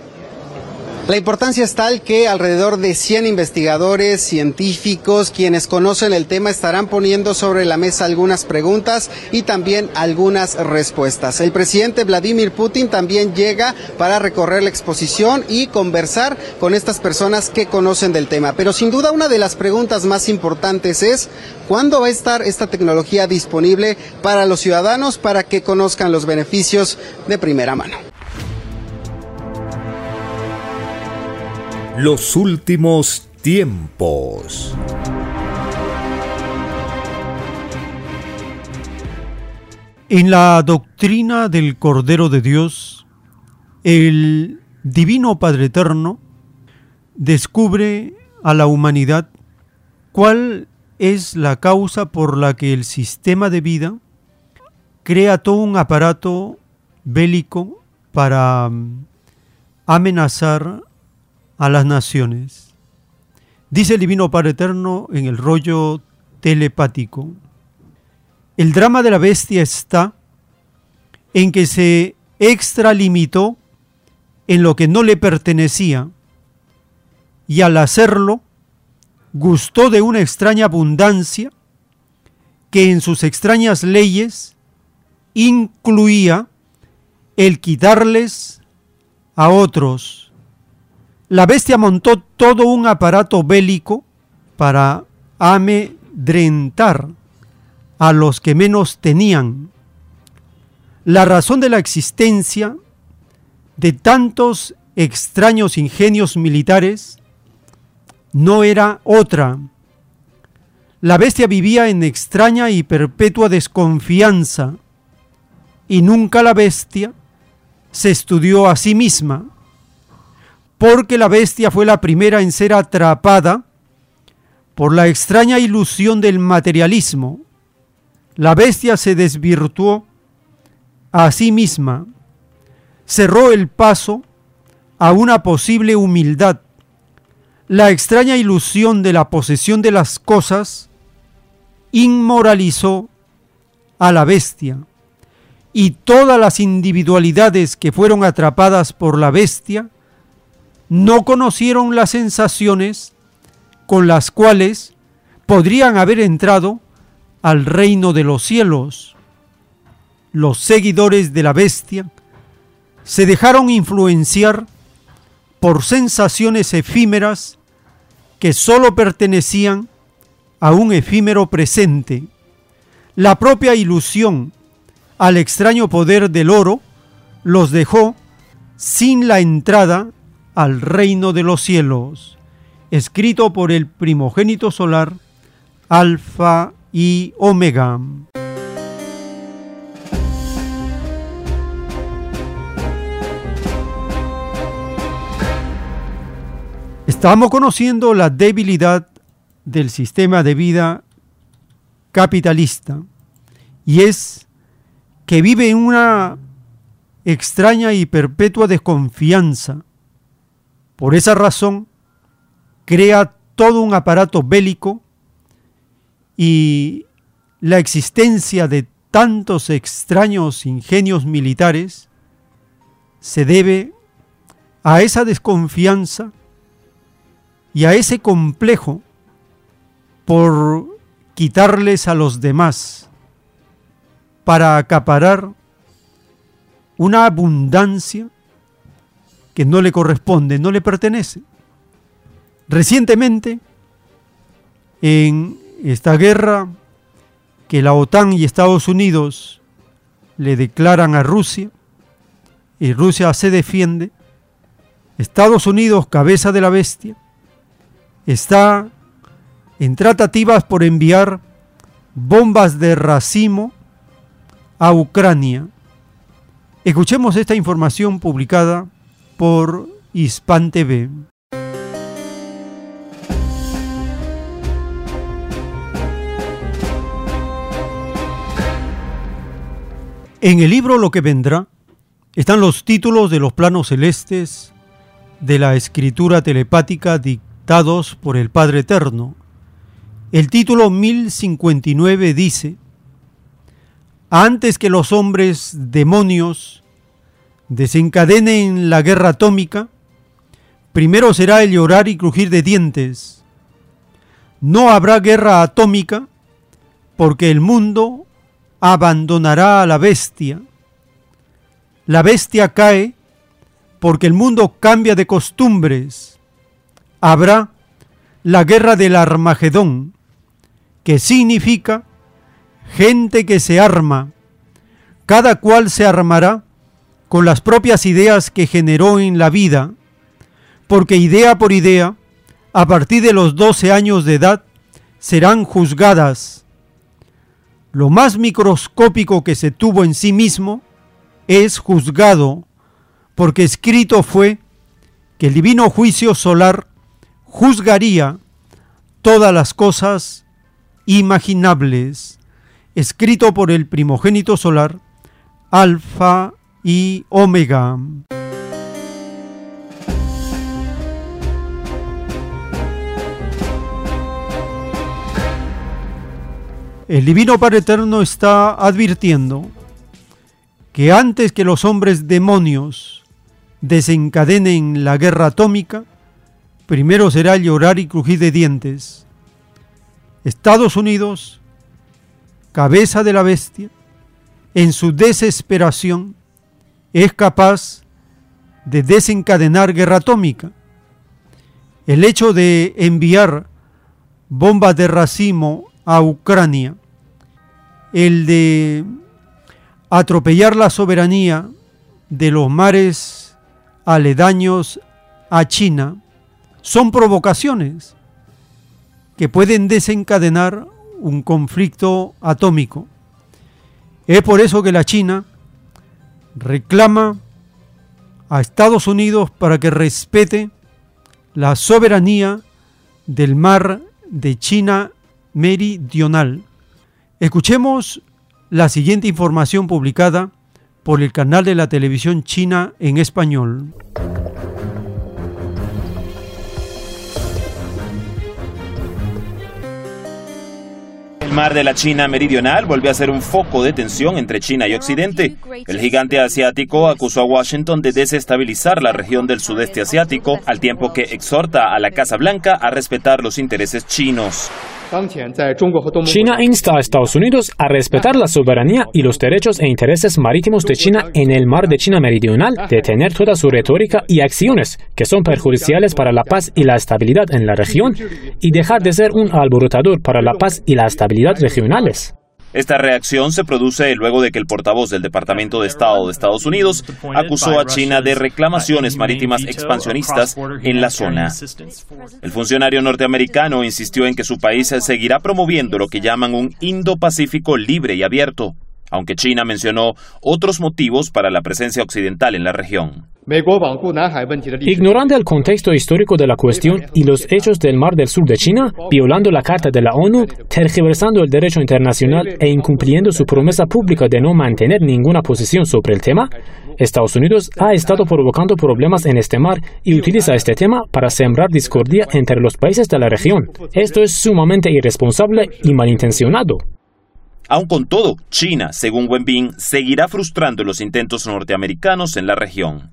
La importancia es tal que alrededor de 100 investigadores, científicos, quienes conocen el tema, estarán poniendo sobre la mesa algunas preguntas y también algunas respuestas. El presidente Vladimir Putin también llega para recorrer la exposición y conversar con estas personas que conocen del tema. Pero sin duda una de las preguntas más importantes es ¿cuándo va a estar esta tecnología disponible para los ciudadanos para que conozcan los beneficios de primera mano? Los últimos tiempos. En la doctrina del Cordero de Dios, el Divino Padre Eterno descubre a la humanidad cuál es la causa por la que el sistema de vida crea todo un aparato bélico para mm, amenazar a las naciones. Dice el Divino Padre Eterno en el rollo telepático, el drama de la bestia está en que se extralimitó en lo que no le pertenecía y al hacerlo gustó de una extraña abundancia que en sus extrañas leyes incluía el quitarles a otros. La bestia montó todo un aparato bélico para amedrentar a los que menos tenían. La razón de la existencia de tantos extraños ingenios militares no era otra. La bestia vivía en extraña y perpetua desconfianza y nunca la bestia se estudió a sí misma, porque la bestia fue la primera en ser atrapada por la extraña ilusión del materialismo la bestia se desvirtuó a sí misma, cerró el paso a una posible humildad. La extraña ilusión de la posesión de las cosas inmoralizó a la bestia y todas las individualidades que fueron atrapadas por la bestia no conocieron las sensaciones con las cuales podrían haber entrado al reino de los cielos. Los seguidores de la bestia se dejaron influenciar por sensaciones efímeras que sólo pertenecían a un efímero presente. La propia ilusión al extraño poder del oro los dejó sin la entrada al reino de los cielos, escrito por el primogénito solar, Alfa y Omega. Estamos conociendo la debilidad del sistema de vida capitalista y es que vive en una extraña y perpetua desconfianza. Por esa razón, crea todo un aparato bélico y la existencia de tantos extraños ingenios militares se debe a esa desconfianza y a ese complejo por quitarles a los demás para acaparar una abundancia que no le corresponde, no le pertenece. Recientemente, en esta guerra que la OTAN y Estados Unidos le declaran a Rusia y Rusia se defiende, Estados Unidos, cabeza de la bestia, está en tratativas por enviar bombas de racimo a Ucrania. Escuchemos esta información publicada por Hispan TV. En el libro Lo que vendrá están los títulos de los planos celestes de la escritura telepática dictados por el Padre Eterno. El título 1059 dice, antes que los hombres demonios desencadenen la guerra atómica, primero será el llorar y crujir de dientes. No habrá guerra atómica porque el mundo abandonará a la bestia. La bestia cae porque el mundo cambia de costumbres. Habrá la guerra del Armagedón, que significa gente que se arma. Cada cual se armará con las propias ideas que generó en la vida, porque idea por idea, a partir de los 12 años de edad, serán juzgadas. Lo más microscópico que se tuvo en sí mismo es juzgado, porque escrito fue que el divino juicio solar juzgaría todas las cosas imaginables, escrito por el primogénito solar, Alfa y Omega. El Divino Padre Eterno está advirtiendo que antes que los hombres demonios desencadenen la guerra atómica, primero será llorar y crujir de dientes. Estados Unidos, cabeza de la bestia, en su desesperación, es capaz de desencadenar guerra atómica. El hecho de enviar bombas de racimo a Ucrania, el de atropellar la soberanía de los mares aledaños a China, son provocaciones que pueden desencadenar un conflicto atómico. Es por eso que la China reclama a Estados Unidos para que respete la soberanía del mar de China meridional. Escuchemos la siguiente información publicada por el canal de la televisión china en español. Mar de la China meridional vuelve a ser un foco de tensión entre China y Occidente. El gigante asiático acusó a Washington de desestabilizar la región del sudeste asiático, al tiempo que exhorta a la Casa Blanca a respetar los intereses chinos. China insta a Estados Unidos a respetar la soberanía y los derechos e intereses marítimos de China en el mar de China Meridional, detener toda su retórica y acciones que son perjudiciales para la paz y la estabilidad en la región y dejar de ser un alborotador para la paz y la estabilidad regionales. Esta reacción se produce luego de que el portavoz del Departamento de Estado de Estados Unidos acusó a China de reclamaciones marítimas expansionistas en la zona. El funcionario norteamericano insistió en que su país seguirá promoviendo lo que llaman un Indo-Pacífico libre y abierto, aunque China mencionó otros motivos para la presencia occidental en la región. Ignorando el contexto histórico de la cuestión y los hechos del Mar del Sur de China, violando la Carta de la ONU, tergiversando el derecho internacional e incumpliendo su promesa pública de no mantener ninguna posición sobre el tema, Estados Unidos ha estado provocando problemas en este mar y utiliza este tema para sembrar discordia entre los países de la región. Esto es sumamente irresponsable y malintencionado. Aun con todo, China, según Wenbin, seguirá frustrando los intentos norteamericanos en la región.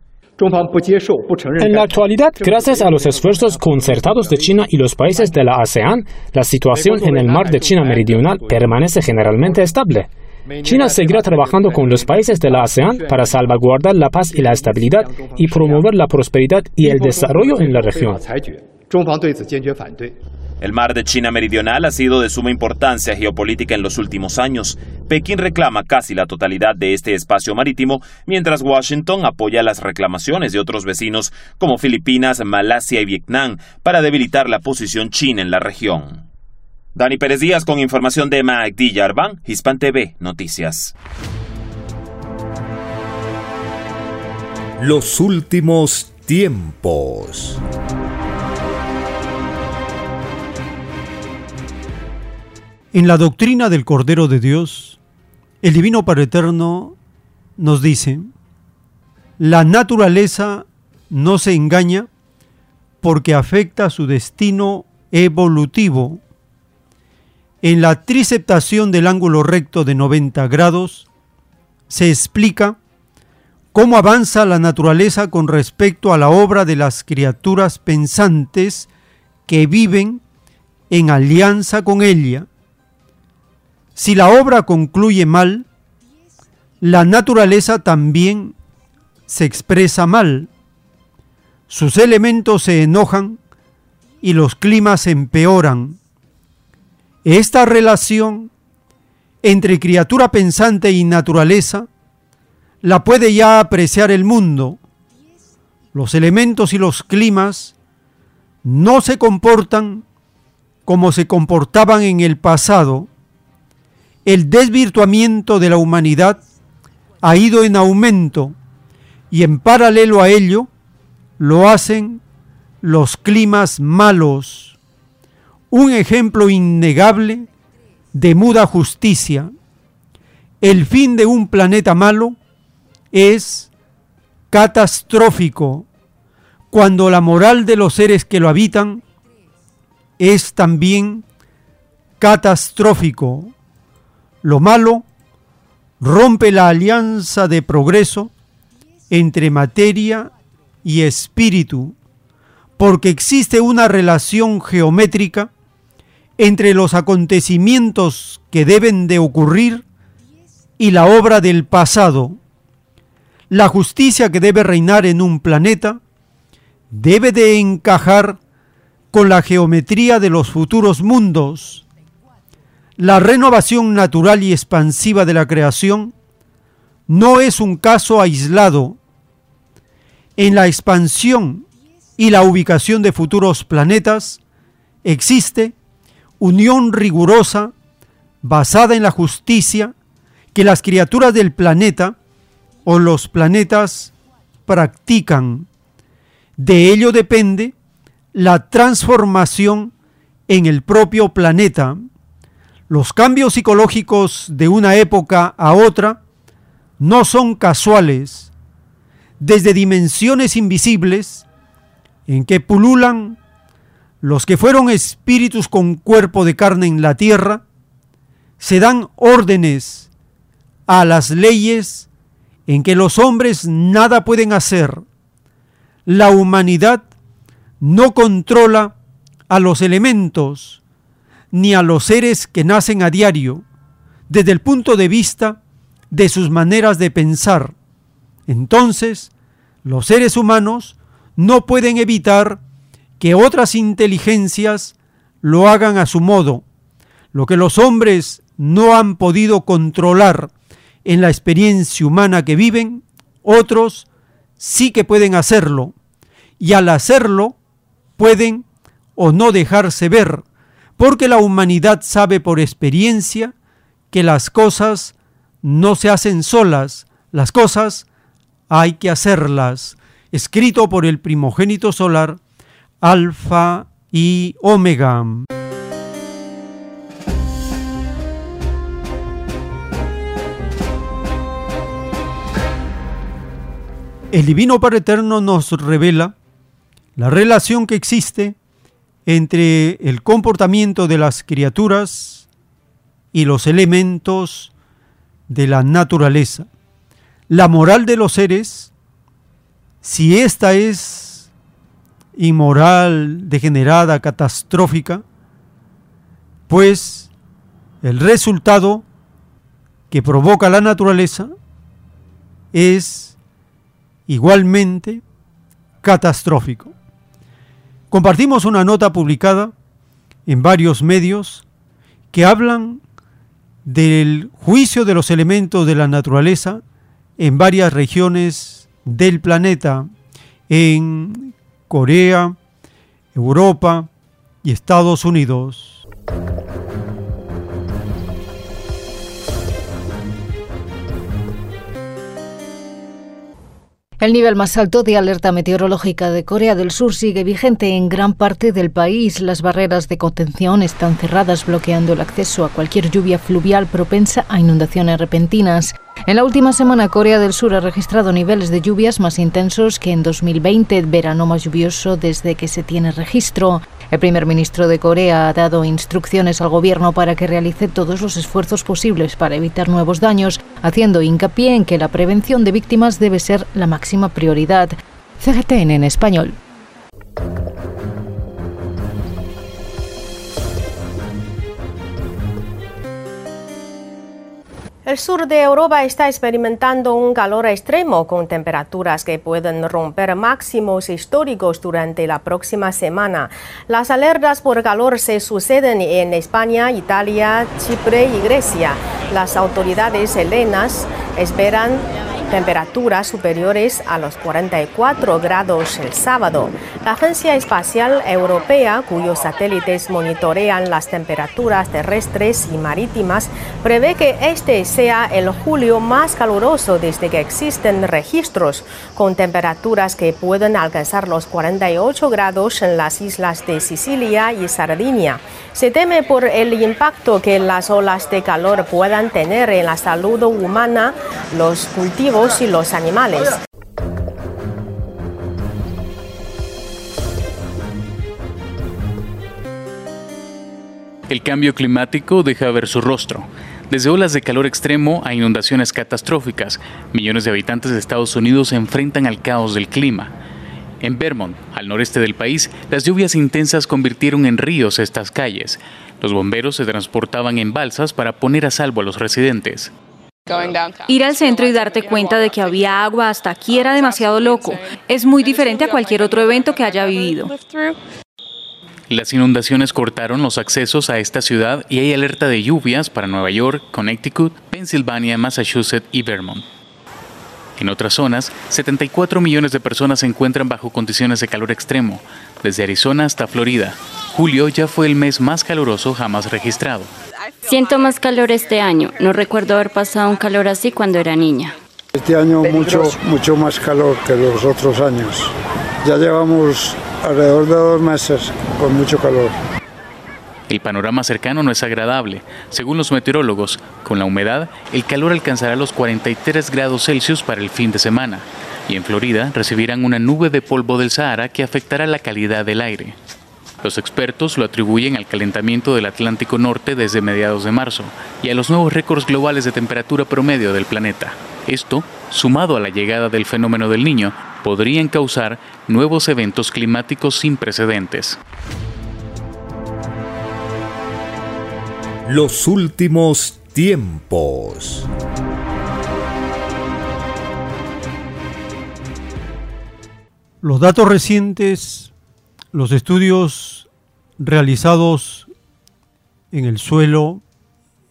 En la actualidad, gracias a los esfuerzos concertados de China y los países de la ASEAN, la situación en el mar de China Meridional permanece generalmente estable. China seguirá trabajando con los países de la ASEAN para salvaguardar la paz y la estabilidad y promover la prosperidad y el desarrollo en la región. El mar de China Meridional ha sido de suma importancia geopolítica en los últimos años. Pekín reclama casi la totalidad de este espacio marítimo, mientras Washington apoya las reclamaciones de otros vecinos como Filipinas, Malasia y Vietnam para debilitar la posición china en la región. Dani Pérez Díaz con información de Magdi Yarban, Hispan TV, Noticias. Los últimos tiempos. En la doctrina del Cordero de Dios, el Divino Padre Eterno nos dice, la naturaleza no se engaña porque afecta su destino evolutivo. En la triceptación del ángulo recto de 90 grados se explica cómo avanza la naturaleza con respecto a la obra de las criaturas pensantes que viven en alianza con ella si la obra concluye mal, la naturaleza también se expresa mal. Sus elementos se enojan y los climas empeoran. Esta relación entre criatura pensante y naturaleza la puede ya apreciar el mundo. los elementos y los climas no se comportan como se comportaban en el pasado, el desvirtuamiento de la humanidad ha ido en aumento y en paralelo a ello lo hacen los climas malos. Un ejemplo innegable de muda justicia. El fin de un planeta malo es catastrófico cuando la moral de los seres que lo habitan es también catastrófico. Lo malo rompe la alianza de progreso entre materia y espíritu, porque existe una relación geométrica entre los acontecimientos que deben de ocurrir y la obra del pasado. La justicia que debe reinar en un planeta debe de encajar con la geometría de los futuros mundos. La renovación natural y expansiva de la creación no es un caso aislado. En la expansión y la ubicación de futuros planetas existe unión rigurosa basada en la justicia que las criaturas del planeta o los planetas practican. De ello depende la transformación en el propio planeta. Los cambios psicológicos de una época a otra no son casuales. Desde dimensiones invisibles en que pululan los que fueron espíritus con cuerpo de carne en la tierra, se dan órdenes a las leyes en que los hombres nada pueden hacer. La humanidad no controla a los elementos ni a los seres que nacen a diario desde el punto de vista de sus maneras de pensar. Entonces, los seres humanos no pueden evitar que otras inteligencias lo hagan a su modo. Lo que los hombres no han podido controlar en la experiencia humana que viven, otros sí que pueden hacerlo. Y al hacerlo, pueden o no dejarse ver, porque la humanidad sabe por experiencia que las cosas no se hacen solas, las cosas hay que hacerlas. Escrito por el primogénito solar, Alfa y Omega. El Divino Padre Eterno nos revela la relación que existe entre el comportamiento de las criaturas y los elementos de la naturaleza. La moral de los seres, si ésta es inmoral, degenerada, catastrófica, pues el resultado que provoca la naturaleza es igualmente catastrófico. Compartimos una nota publicada en varios medios que hablan del juicio de los elementos de la naturaleza en varias regiones del planeta, en Corea, Europa y Estados Unidos. El nivel más alto de alerta meteorológica de Corea del Sur sigue vigente en gran parte del país. Las barreras de contención están cerradas, bloqueando el acceso a cualquier lluvia fluvial propensa a inundaciones repentinas. En la última semana, Corea del Sur ha registrado niveles de lluvias más intensos que en 2020, verano más lluvioso desde que se tiene registro. El primer ministro de Corea ha dado instrucciones al gobierno para que realice todos los esfuerzos posibles para evitar nuevos daños, haciendo hincapié en que la prevención de víctimas debe ser la máxima prioridad. CGTN en español. El sur de Europa está experimentando un calor extremo con temperaturas que pueden romper máximos históricos durante la próxima semana. Las alertas por calor se suceden en España, Italia, Chipre y Grecia. Las autoridades helenas esperan temperaturas superiores a los 44 grados el sábado. La Agencia Espacial Europea, cuyos satélites monitorean las temperaturas terrestres y marítimas, prevé que este sea el julio más caluroso desde que existen registros, con temperaturas que pueden alcanzar los 48 grados en las islas de Sicilia y Sardinia. Se teme por el impacto que las olas de calor puedan tener en la salud humana, los cultivos y los animales. El cambio climático deja ver su rostro. Desde olas de calor extremo a inundaciones catastróficas, millones de habitantes de Estados Unidos se enfrentan al caos del clima. En Vermont, al noreste del país, las lluvias intensas convirtieron en ríos estas calles. Los bomberos se transportaban en balsas para poner a salvo a los residentes. Ir al centro y darte cuenta de que había agua hasta aquí era demasiado loco. Es muy diferente a cualquier otro evento que haya vivido. Las inundaciones cortaron los accesos a esta ciudad y hay alerta de lluvias para Nueva York, Connecticut, Pensilvania, Massachusetts y Vermont. En otras zonas, 74 millones de personas se encuentran bajo condiciones de calor extremo, desde Arizona hasta Florida. Julio ya fue el mes más caluroso jamás registrado. Siento más calor este año. No recuerdo haber pasado un calor así cuando era niña. Este año mucho, mucho más calor que los otros años. Ya llevamos alrededor de dos meses con mucho calor. El panorama cercano no es agradable. Según los meteorólogos, con la humedad, el calor alcanzará los 43 grados Celsius para el fin de semana. Y en Florida recibirán una nube de polvo del Sahara que afectará la calidad del aire. Los expertos lo atribuyen al calentamiento del Atlántico Norte desde mediados de marzo y a los nuevos récords globales de temperatura promedio del planeta. Esto, sumado a la llegada del fenómeno del niño, podrían causar nuevos eventos climáticos sin precedentes. Los últimos tiempos. Los datos recientes, los estudios realizados en el suelo,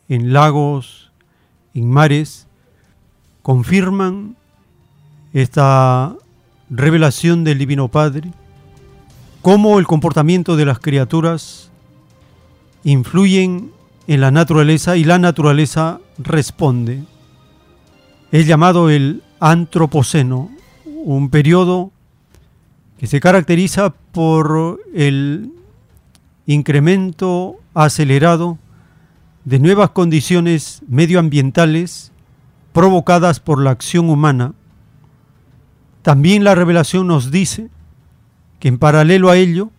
en lagos, en mares, confirman esta revelación del Divino Padre, cómo el comportamiento de las criaturas influyen en la naturaleza y la naturaleza responde. Es llamado el antropoceno, un periodo que se caracteriza por el incremento acelerado de nuevas condiciones medioambientales provocadas por la acción humana. También la revelación nos dice que en paralelo a ello,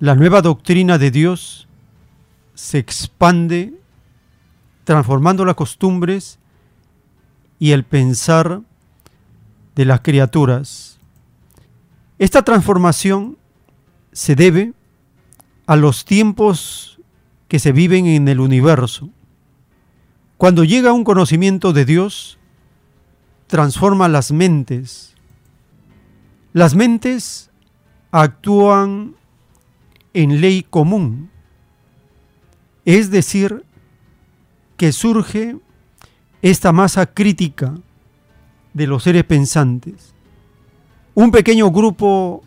la nueva doctrina de Dios se expande transformando las costumbres y el pensar de las criaturas. Esta transformación se debe a los tiempos que se viven en el universo. Cuando llega un conocimiento de Dios, transforma las mentes. Las mentes actúan en ley común es decir, que surge esta masa crítica de los seres pensantes. Un pequeño grupo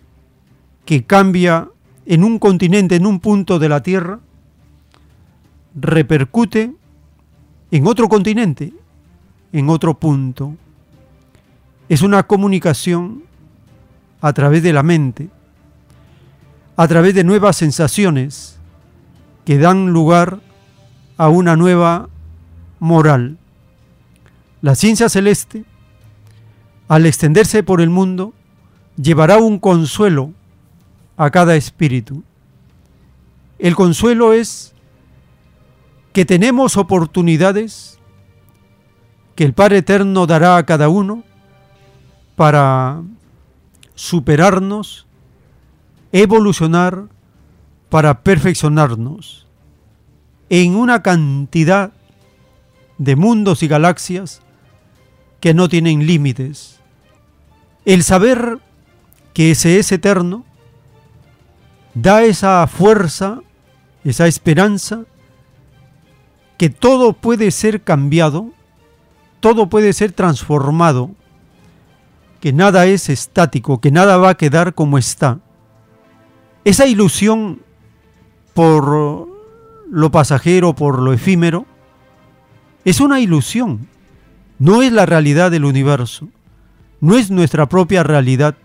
que cambia en un continente, en un punto de la Tierra, repercute en otro continente, en otro punto. Es una comunicación a través de la mente, a través de nuevas sensaciones, que dan lugar a una nueva moral. La ciencia celeste, al extenderse por el mundo, llevará un consuelo a cada espíritu. El consuelo es que tenemos oportunidades que el Padre Eterno dará a cada uno para superarnos, evolucionar, para perfeccionarnos en una cantidad de mundos y galaxias que no tienen límites. El saber que ese es eterno da esa fuerza, esa esperanza, que todo puede ser cambiado todo puede ser transformado, que nada es estático, que nada va a quedar como está. Esa ilusión por lo pasajero, por lo efímero, es una ilusión, no es la realidad del universo, no es nuestra propia realidad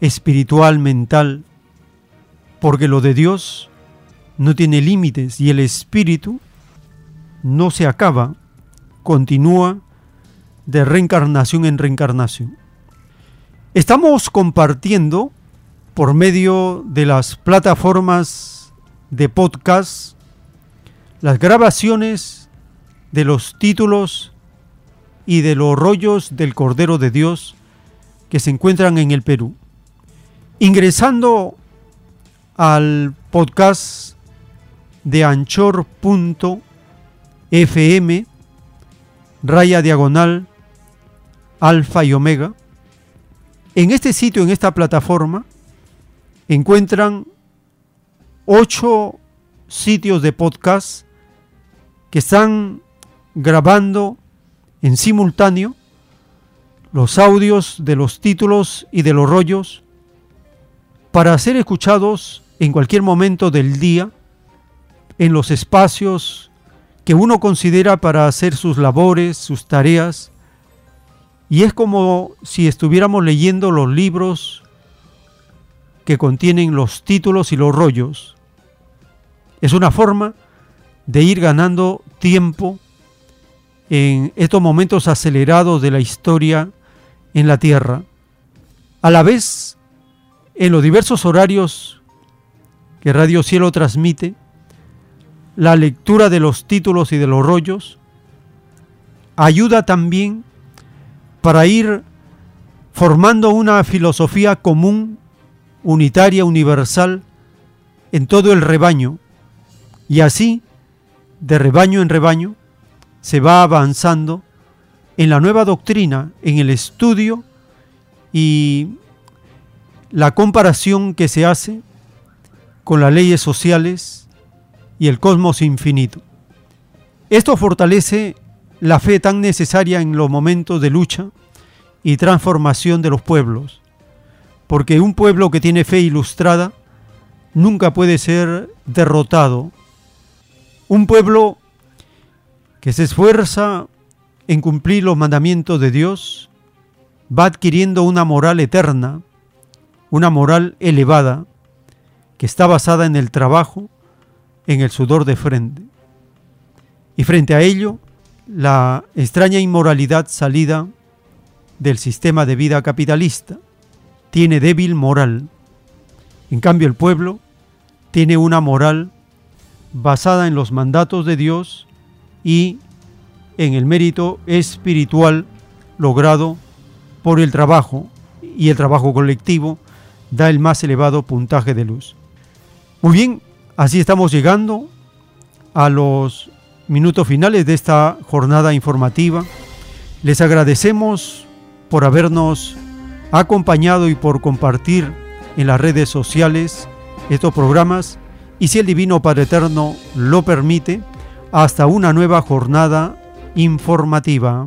espiritual, mental, porque lo de Dios no tiene límites y el espíritu no se acaba, continúa de reencarnación en reencarnación. Estamos compartiendo por medio de las plataformas de podcast las grabaciones de los títulos y de los rollos del Cordero de Dios que se encuentran en el Perú. Ingresando al podcast de anchor.fm raya diagonal alfa y omega. En este sitio, en esta plataforma, encuentran ocho sitios de podcast que están grabando en simultáneo los audios de los títulos y de los rollos para ser escuchados en cualquier momento del día en los espacios que uno considera para hacer sus labores, sus tareas, y es como si estuviéramos leyendo los libros que contienen los títulos y los rollos. Es una forma de ir ganando tiempo en estos momentos acelerados de la historia en la Tierra. A la vez, en los diversos horarios que Radio Cielo transmite, la lectura de los títulos y de los rollos ayuda también para ir formando una filosofía común, unitaria, universal, en todo el rebaño. Y así, de rebaño en rebaño, se va avanzando en la nueva doctrina, en el estudio y la comparación que se hace con las leyes sociales y el cosmos infinito. Esto fortalece la fe tan necesaria en los momentos de lucha y transformación de los pueblos, porque un pueblo que tiene fe ilustrada nunca puede ser derrotado. Un pueblo que se esfuerza en cumplir los mandamientos de Dios va adquiriendo una moral eterna, una moral elevada, que está basada en el trabajo, en el sudor de frente. Y frente a ello, la extraña inmoralidad salida del sistema de vida capitalista tiene débil moral. En cambio, el pueblo tiene una moral basada en los mandatos de Dios y en el mérito espiritual logrado por el trabajo y el trabajo colectivo da el más elevado puntaje de luz. Muy bien, así estamos llegando a los minutos finales de esta jornada informativa. Les agradecemos por habernos acompañado y por compartir en las redes sociales estos programas y si el Divino Padre Eterno lo permite, hasta una nueva jornada informativa.